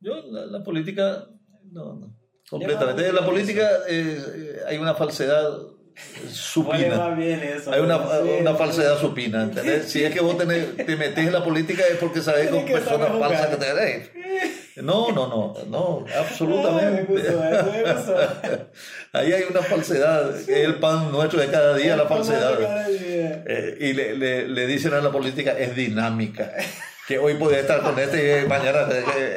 Yo, la, la política, no, no. Completamente. En la política eh, eh, hay una falsedad supina. bien eso. Hay una, Sí, una sí. falsedad supina, ¿entendés? Si es que vos tenés- te metés en la política es porque sabés Tenés con personas falsas que te No, no, no, no, absolutamente. Ahí hay una falsedad, es el pan nuestro de cada día, la falsedad. Eh, y le, le, le, dicen a la política, es dinámica. Que hoy puede estar con este y mañana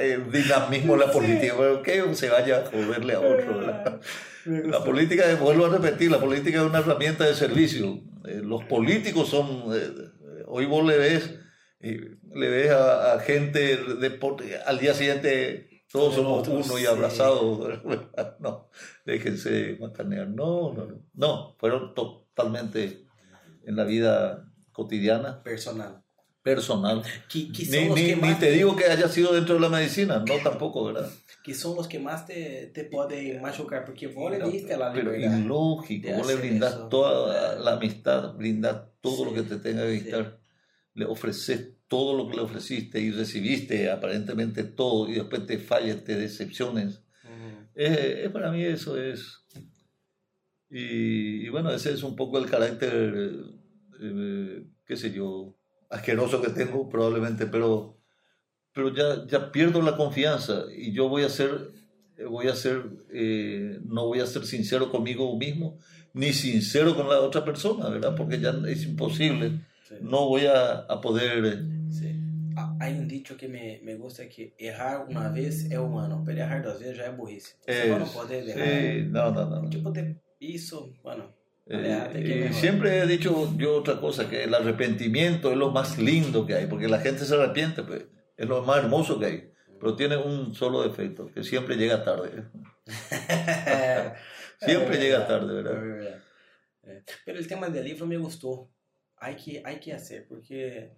el dinamismo de la política, pero que se vaya a joderle a otro. La política, vuelvo a repetir, la política es una herramienta de servicio. Eh, los políticos son, eh, hoy vos le ves, le ves a, gente de, al día siguiente todos somos uno y abrazados. No, déjense macanear. No, no, no. No, fueron totalmente en la vida cotidiana. Personal. Personal. ni, ni, te digo que haya sido dentro de la medicina, no tampoco, ¿verdad? Que son los que más te, te pueden machucar, porque vos le diste la libertad. Pero ilógico, vos le brindas toda la amistad, brindas todo lo que te tenga que dictar. Le ofreces todo lo que le ofreciste y recibiste aparentemente todo y después te fallas, te decepciones. es, para mí eso es... Y, bueno, ese es un poco el carácter, eh, qué sé yo, asqueroso que tengo probablemente, pero, pero ya, ya pierdo la confianza y yo voy a ser, voy a ser, eh, no voy a ser sincero conmigo mismo, ni sincero con la otra persona, ¿verdad? Porque ya es imposible. No voy a, a poder... Sí. Hay un dicho que me, me, gusta que errar una vez es humano, pero errar dos veces ya es burrice. Entonces, no poder errar. Sí, no, no, no. Yo poder, eso, bueno, eh, siempre he dicho yo otra cosa, que el arrepentimiento es lo más lindo que hay, porque la gente se arrepiente, pues, es lo más hermoso que hay, pero tiene un solo defecto, que siempre llega tarde. siempre llega tarde, ¿verdad? Eh, pero el tema del libro me gustó, hay que, hay que hacer, porque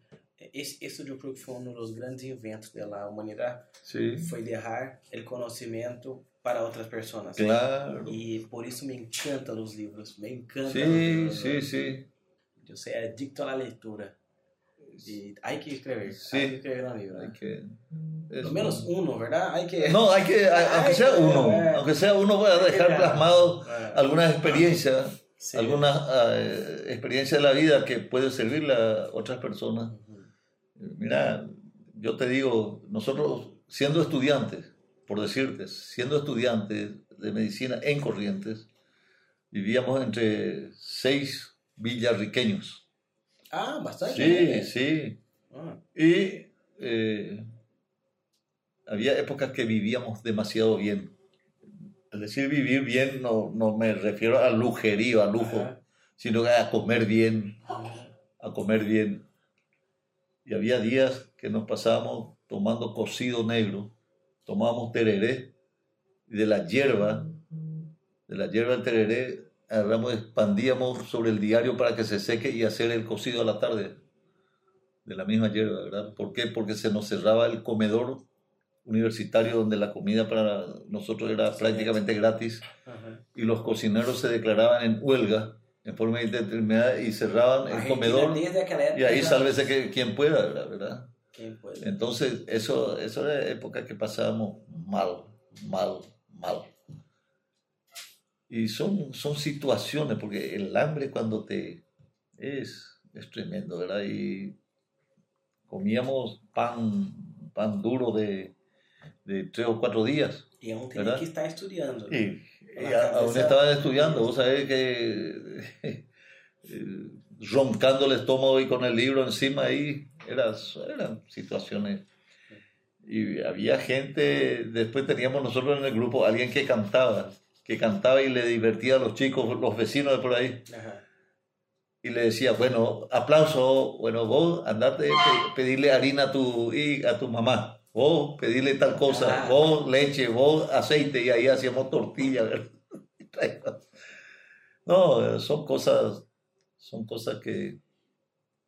eso yo creo que fue uno de los grandes inventos de la humanidad, sí. fue dejar el conocimiento para otras personas. Claro. Y por eso me encantan los libros, me encantan sí, los libros. Sí, sí, Yo soy adicto a la lectura. Y hay que escribir, sí. hay que escribir un libro. Hay que... Lo menos uno, ¿verdad? Hay que... No, hay que, aunque sea uno, aunque sea uno para dejar plasmado Ah. alguna experiencia, Sí. alguna uh, experiencia de la vida que puede servirle a otras personas. Mira, yo te digo, nosotros siendo estudiantes, por decirte, siendo estudiantes de medicina en Corrientes, vivíamos entre seis villarriqueños. Ah, bastante. Sí, bien. sí. Ah, Y eh, había épocas que vivíamos demasiado bien. Al decir vivir bien no, no me refiero al lujerío, al lujo, Ajá. sino a comer bien, a comer bien. Y había días que nos pasábamos tomando cocido negro, tomábamos tereré, y de la hierba, de la hierba del tereré, agarramos, expandíamos sobre el diario para que se seque y hacer el cocido a la tarde, de la misma hierba, ¿verdad? ¿Por qué? Porque se nos cerraba el comedor universitario donde la comida para nosotros era prácticamente gratis ajá. y los cocineros se declaraban en huelga en forma indeterminada y cerraban el comedor y ahí sálvese que quien pueda, ¿verdad? ¿verdad? ¿Quién puede? Entonces, eso, eso era época que pasábamos mal, mal, mal. Y son, son situaciones, porque el hambre cuando te... es, es tremendo, ¿verdad? Y comíamos pan, pan duro de, de tres o cuatro días. Y aún tenía ¿verdad? que estar estudiando. Y, y a- aún estaban estudiando, vos sabés que eh, roncando el estómago y con el libro encima ahí, eran, eran situaciones. Y había gente, después teníamos nosotros en el grupo alguien que cantaba, que cantaba y le divertía a los chicos, los vecinos de por ahí, Ajá. y le decía, bueno, aplauso, bueno, vos andate a pedirle harina a tu, y a tu mamá, vos pedirle tal cosa, Ah. vos leche, vos aceite, y ahí hacíamos tortilla. No, son cosas, son cosas que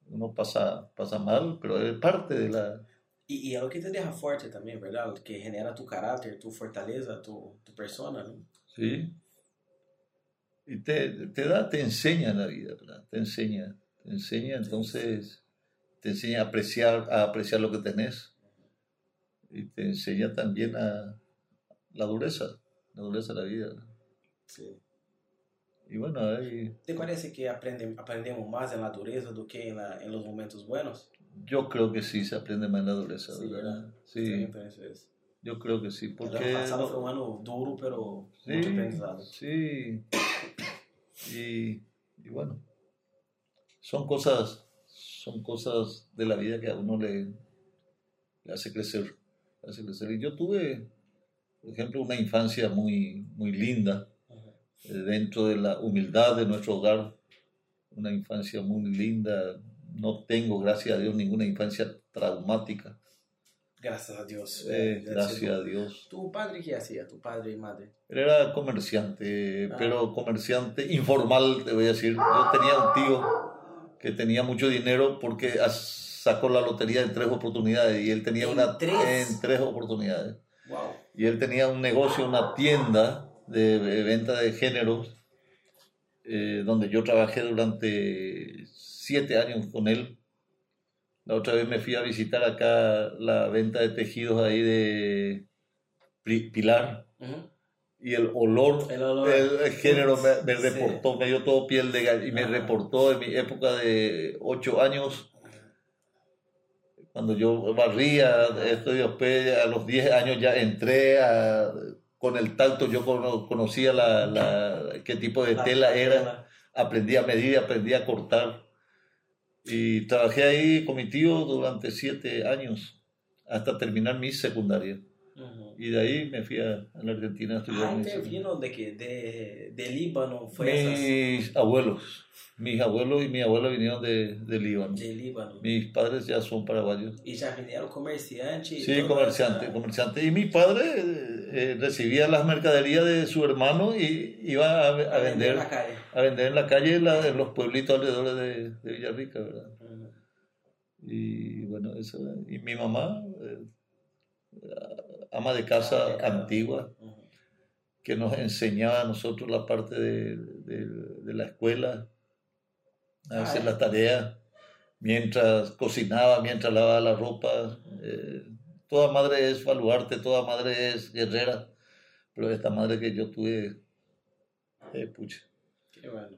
uno pasa, pasa mal, pero es parte de la... Y, y lo que te deja fuerte también, ¿verdad? Que genera tu carácter, tu fortaleza, tu, tu persona, ¿no? ¿Sí? Y te, te da, te enseña la vida, ¿verdad? Te enseña, te enseña, entonces te enseña a apreciar, a apreciar lo que tenés y te enseña también a la dureza, la dureza de la vida. ¿verdad? Sí. Y bueno, ahí, ¿Te parece que aprende, aprendemos más en la dureza do que en, la, en los momentos buenos? yo creo que sí se aprende más en la dureza, Sí, ¿verdad? Sí, eso. Yo creo que sí, El porque... no- foi um ano duro, pero Sí, muito aprendizado. sí. Y, y bueno, son cosas, son cosas de la vida que a uno le, le hace crecer, le hace crecer. Y yo tuve, por ejemplo, una infancia muy, muy linda, eh, dentro de la humildad de nuestro hogar, una infancia muy linda. No tengo, gracias a Dios, ninguna infancia traumática. Graças a Deus. Eh, ser gracias a. Dios. Tu padre que hacía? Tu padre y madre? Él era comerciante, Ah. pero comerciante informal, te voy a decir. Yo tenía un tío que tenía mucho dinero porque sacó la lotería en tres oportunidades y él tenía ¿En una tres? en tres oportunidades. Uau. Y él tenía un negocio, una tienda de, de venta de géneros, eh, donde yo trabajé durante siete años con él. La otra vez me fui a visitar acá la venta de tejidos ahí de Pilar Uhum. y el olor, El olor. el, género me, me Sí. reportó, me dio todo piel de gallina y me Ajá. reportó en mi época de ocho años, cuando yo barría, esto después a los 10 años ya entré a- con el tacto, yo cono- conocía la, la- qué tipo de La- tela era, tela. aprendí a medir, aprendí a cortar y trabajé ahí con mi tío durante siete años hasta terminar mi secundaria. Y de ahí me fui a, a la Argentina a estudiar. Ah, secundaria. intervino de que? De, de Líbano? Mis abuelos, mis abuelos y mi abuela vinieron de, de Líbano. De Líbano. Mis padres ya son paraguayos. E já vieram comerciante? e Sí, toda comerciante. Y mi padre eh, eh, recibía las mercaderías de su hermano y iba a, a vender, na calle. a vender en la calle en, la- en los pueblitos alrededor de, de Villarrica, ¿verdad? Y bueno, eso. Y mi mamá, eh, ama de casa antigua, que nos enseñaba a nosotros la parte de, de, de la escuela, a hacer las tareas, mientras cocinaba, mientras lavaba la ropa. eh, toda madre es baluarte, toda madre es guerrera, pero esta madre que yo tuve, eh, pucha. Que bueno.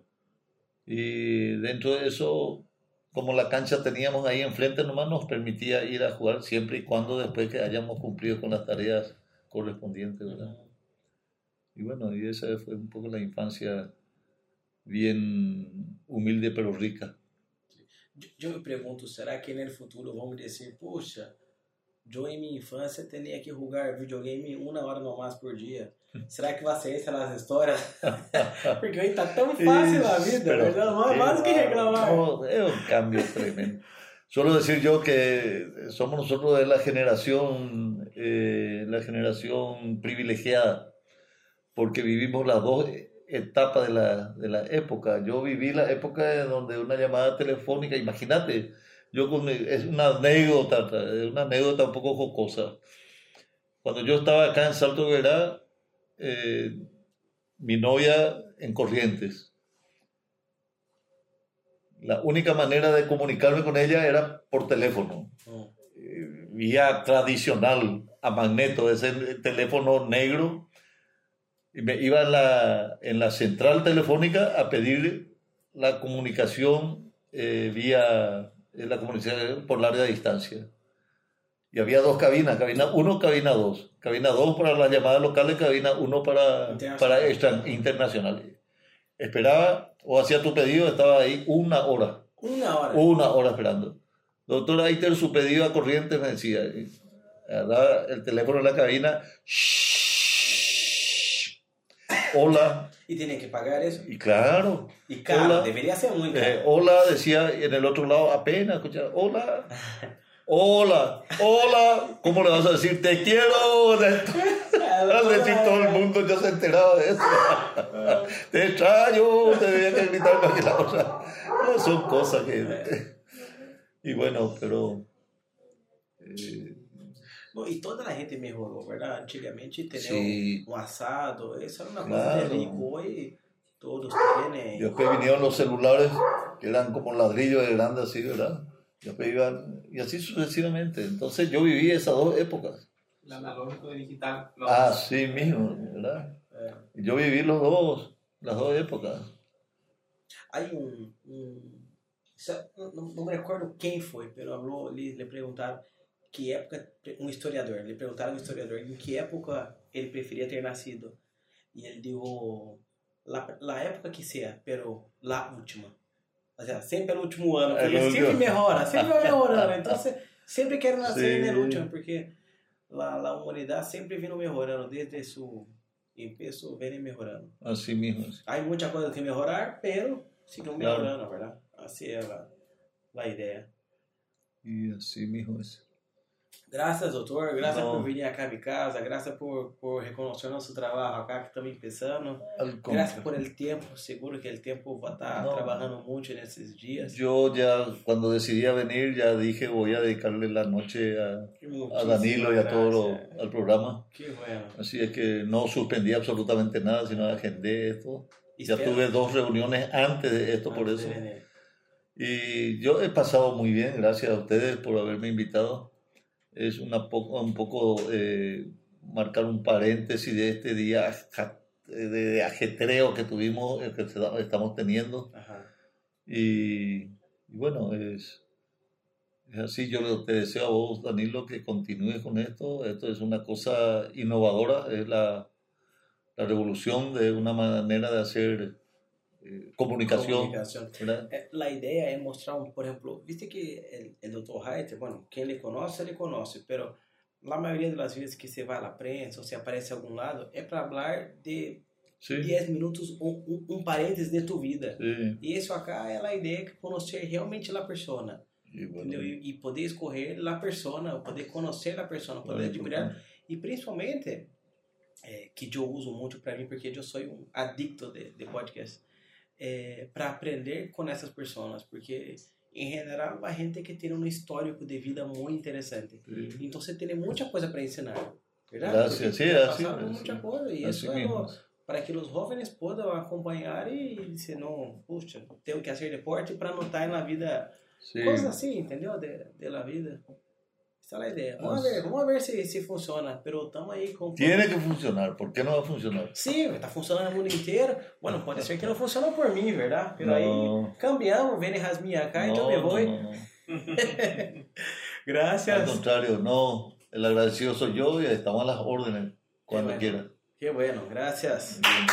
Y dentro de eso, como la cancha teníamos ahí enfrente nomás, nos permitía ir a jugar siempre y cuando después que hayamos cumplido con las tareas correspondientes, ¿verdad? Y bueno, y esa fue un poco la infancia bien humilde pero rica. Yo, yo me pergunto, será que no futuro vamos dizer, puxa, eu em minha infância tinha que jogar videogame uma hora no mais por dia. Será que vai ser essas as histórias? Porque hoje tá tão fácil a vida, ¿verdad? Mais o que reclamar. No, es un cambio tremendo. Solo decir yo que somos nosotros de la generación, eh, la generación privilegiada, porque vivimos las dos etapas de la, de la época. Yo viví la época donde una llamada telefónica, imagínate, yo con, es una anécdota, una anécdota un poco jocosa. Cuando yo estaba acá en Salto Verá, eh, mi novia en Corrientes, la única manera de comunicarme con ella era por teléfono, eh, vía tradicional, a magneto, ese teléfono negro. Y me iba en la, en la central telefónica a pedir la comunicación eh, vía eh, la comunicación por larga distancia. Y había dos cabinas, cabina 1, cabina 2. Cabina 2 para las llamadas locales, cabina 1 para, Internacional. para extra- internacionales. Esperaba o hacía tu pedido, estaba ahí una hora. Uma hora. Una hora esperando. Doctor Aiter, su pedido a corriente me decía. y el teléfono en la cabina. "Shh. Hola. E tinha que pagar isso. Y claro. E caro, Hola. deveria ser muito. eh, hola, decía y en el otro lado apenas escuchaba. Hola. Hola. Hola. ¿Cómo le vas a decir? Te quiero. Al decir todo el mundo ya se enteraba de eso. Te extraño. Te debía que gritar más que la otra. No, son cosas que... Y bueno, pero... eh, e toda a gente melhorou, verdade? Antigamente ter Sí. um assado, isso era uma coisa Claro. de rico. Hoje todos têm. después vinieron los celulares, que eran como ladrillos de grandes así, ¿verdad? Después iban... Y así sucesivamente. Entonces yo viví esas dos épocas. El analógico y digital. los- Así mismo, ¿verdad? É. Yo viví los dos, las dos épocas. Um. um sa- não, não me recordo quem foi, pero hablou, lhe, lhe perguntaram que época, um historiador, lhe perguntaram a um historiador em que época ele preferia ter nascido. E ele dijo, la, la época que sea, pero la última. O sea, sempre o último ano, porque El sempre último. melhora, sempre vai melhorando. Então, sempre quero nascer Sí. no último, porque la, la humanidade sempre vino melhorando, desde su empezó, viene mejorando. Así mismo. sí. Hay muchas cosas que mejorar, pero siguen Claro. mejorando, ¿verdad? Así es la, la idea. Y así mismo es. Graças, doutor. Graças Não. por vir a minha casa. Graças por, por reconhecer nosso trabalho acá que estamos começando. Graças por el tempo. Seguro que el tempo vai estar Não. trabalhando muito nesses dias. Yo ya, cuando decidí a venir, ya dije voy a dedicarle la noche a, a Danilo y a todo lo- al programa. Que bueno. Así es que no suspendí absolutamente nada, sino agendé esto. Ya tuve dos reuniones antes de esto, por eso. Y yo he pasado muy bien, gracias a ustedes por haberme invitado. Es una poco, un poco eh, marcar un paréntesis de este día de ajetreo que tuvimos, eh, que esta- estamos teniendo. Y, y bueno, es, es así. Yo te deseo a vos, Danilo, que continúes con esto. Esto es una cosa innovadora, es la, la revolución de una manera de hacer eh, comunicación. Comunicação. ¿verdad? É, a ideia é mostrar, um, por exemplo, viste que o Dr. Reiter, bueno, quem ele conhece, ele conhece, pero a maioria das vezes que você vai à prensa ou se aparece em algum lado, é para falar de Sí, 10 minutos, um, um, um parênteses de tu vida. sí. E isso acá é a ideia que conhecer realmente a persona, Y bueno, entendeu? E, e poder escorrer a persona, poder conhecer a persona, poder é admirar importante. e principalmente, é, que eu uso muito para mim, porque eu sou um adicto de, de podcast, é, para aprender com essas pessoas, porque em geral a gente que tem um histórico de vida muito interessante. Sí. Então você tem muita coisa para ensinar, verdade? Sí, você así, passaram así. muita coisa e Así isso é para que os jovens possam acompanhar e dizer, não, puxa, tenho que fazer deporte para notar na vida Sí. coisas assim, entendeu? De, de la vida. Essa é a ideia. Vamos Nossa. ver, vamos ver se, se funciona, pero estamos aí com... Tiene que funcionar. ¿Por qué no va a funcionar? Sim, está funcionando no mundo inteiro. Bueno, pode ser que não funcione por mim, verdade? Pero No, cambiamos, vem rasminha acá, no, me no, vou. no, no. Al Gracias. contrario, no. El agradecido soy yo y estamos a las órdenes cuando bueno. quiera. Que bueno, gracias. Bien.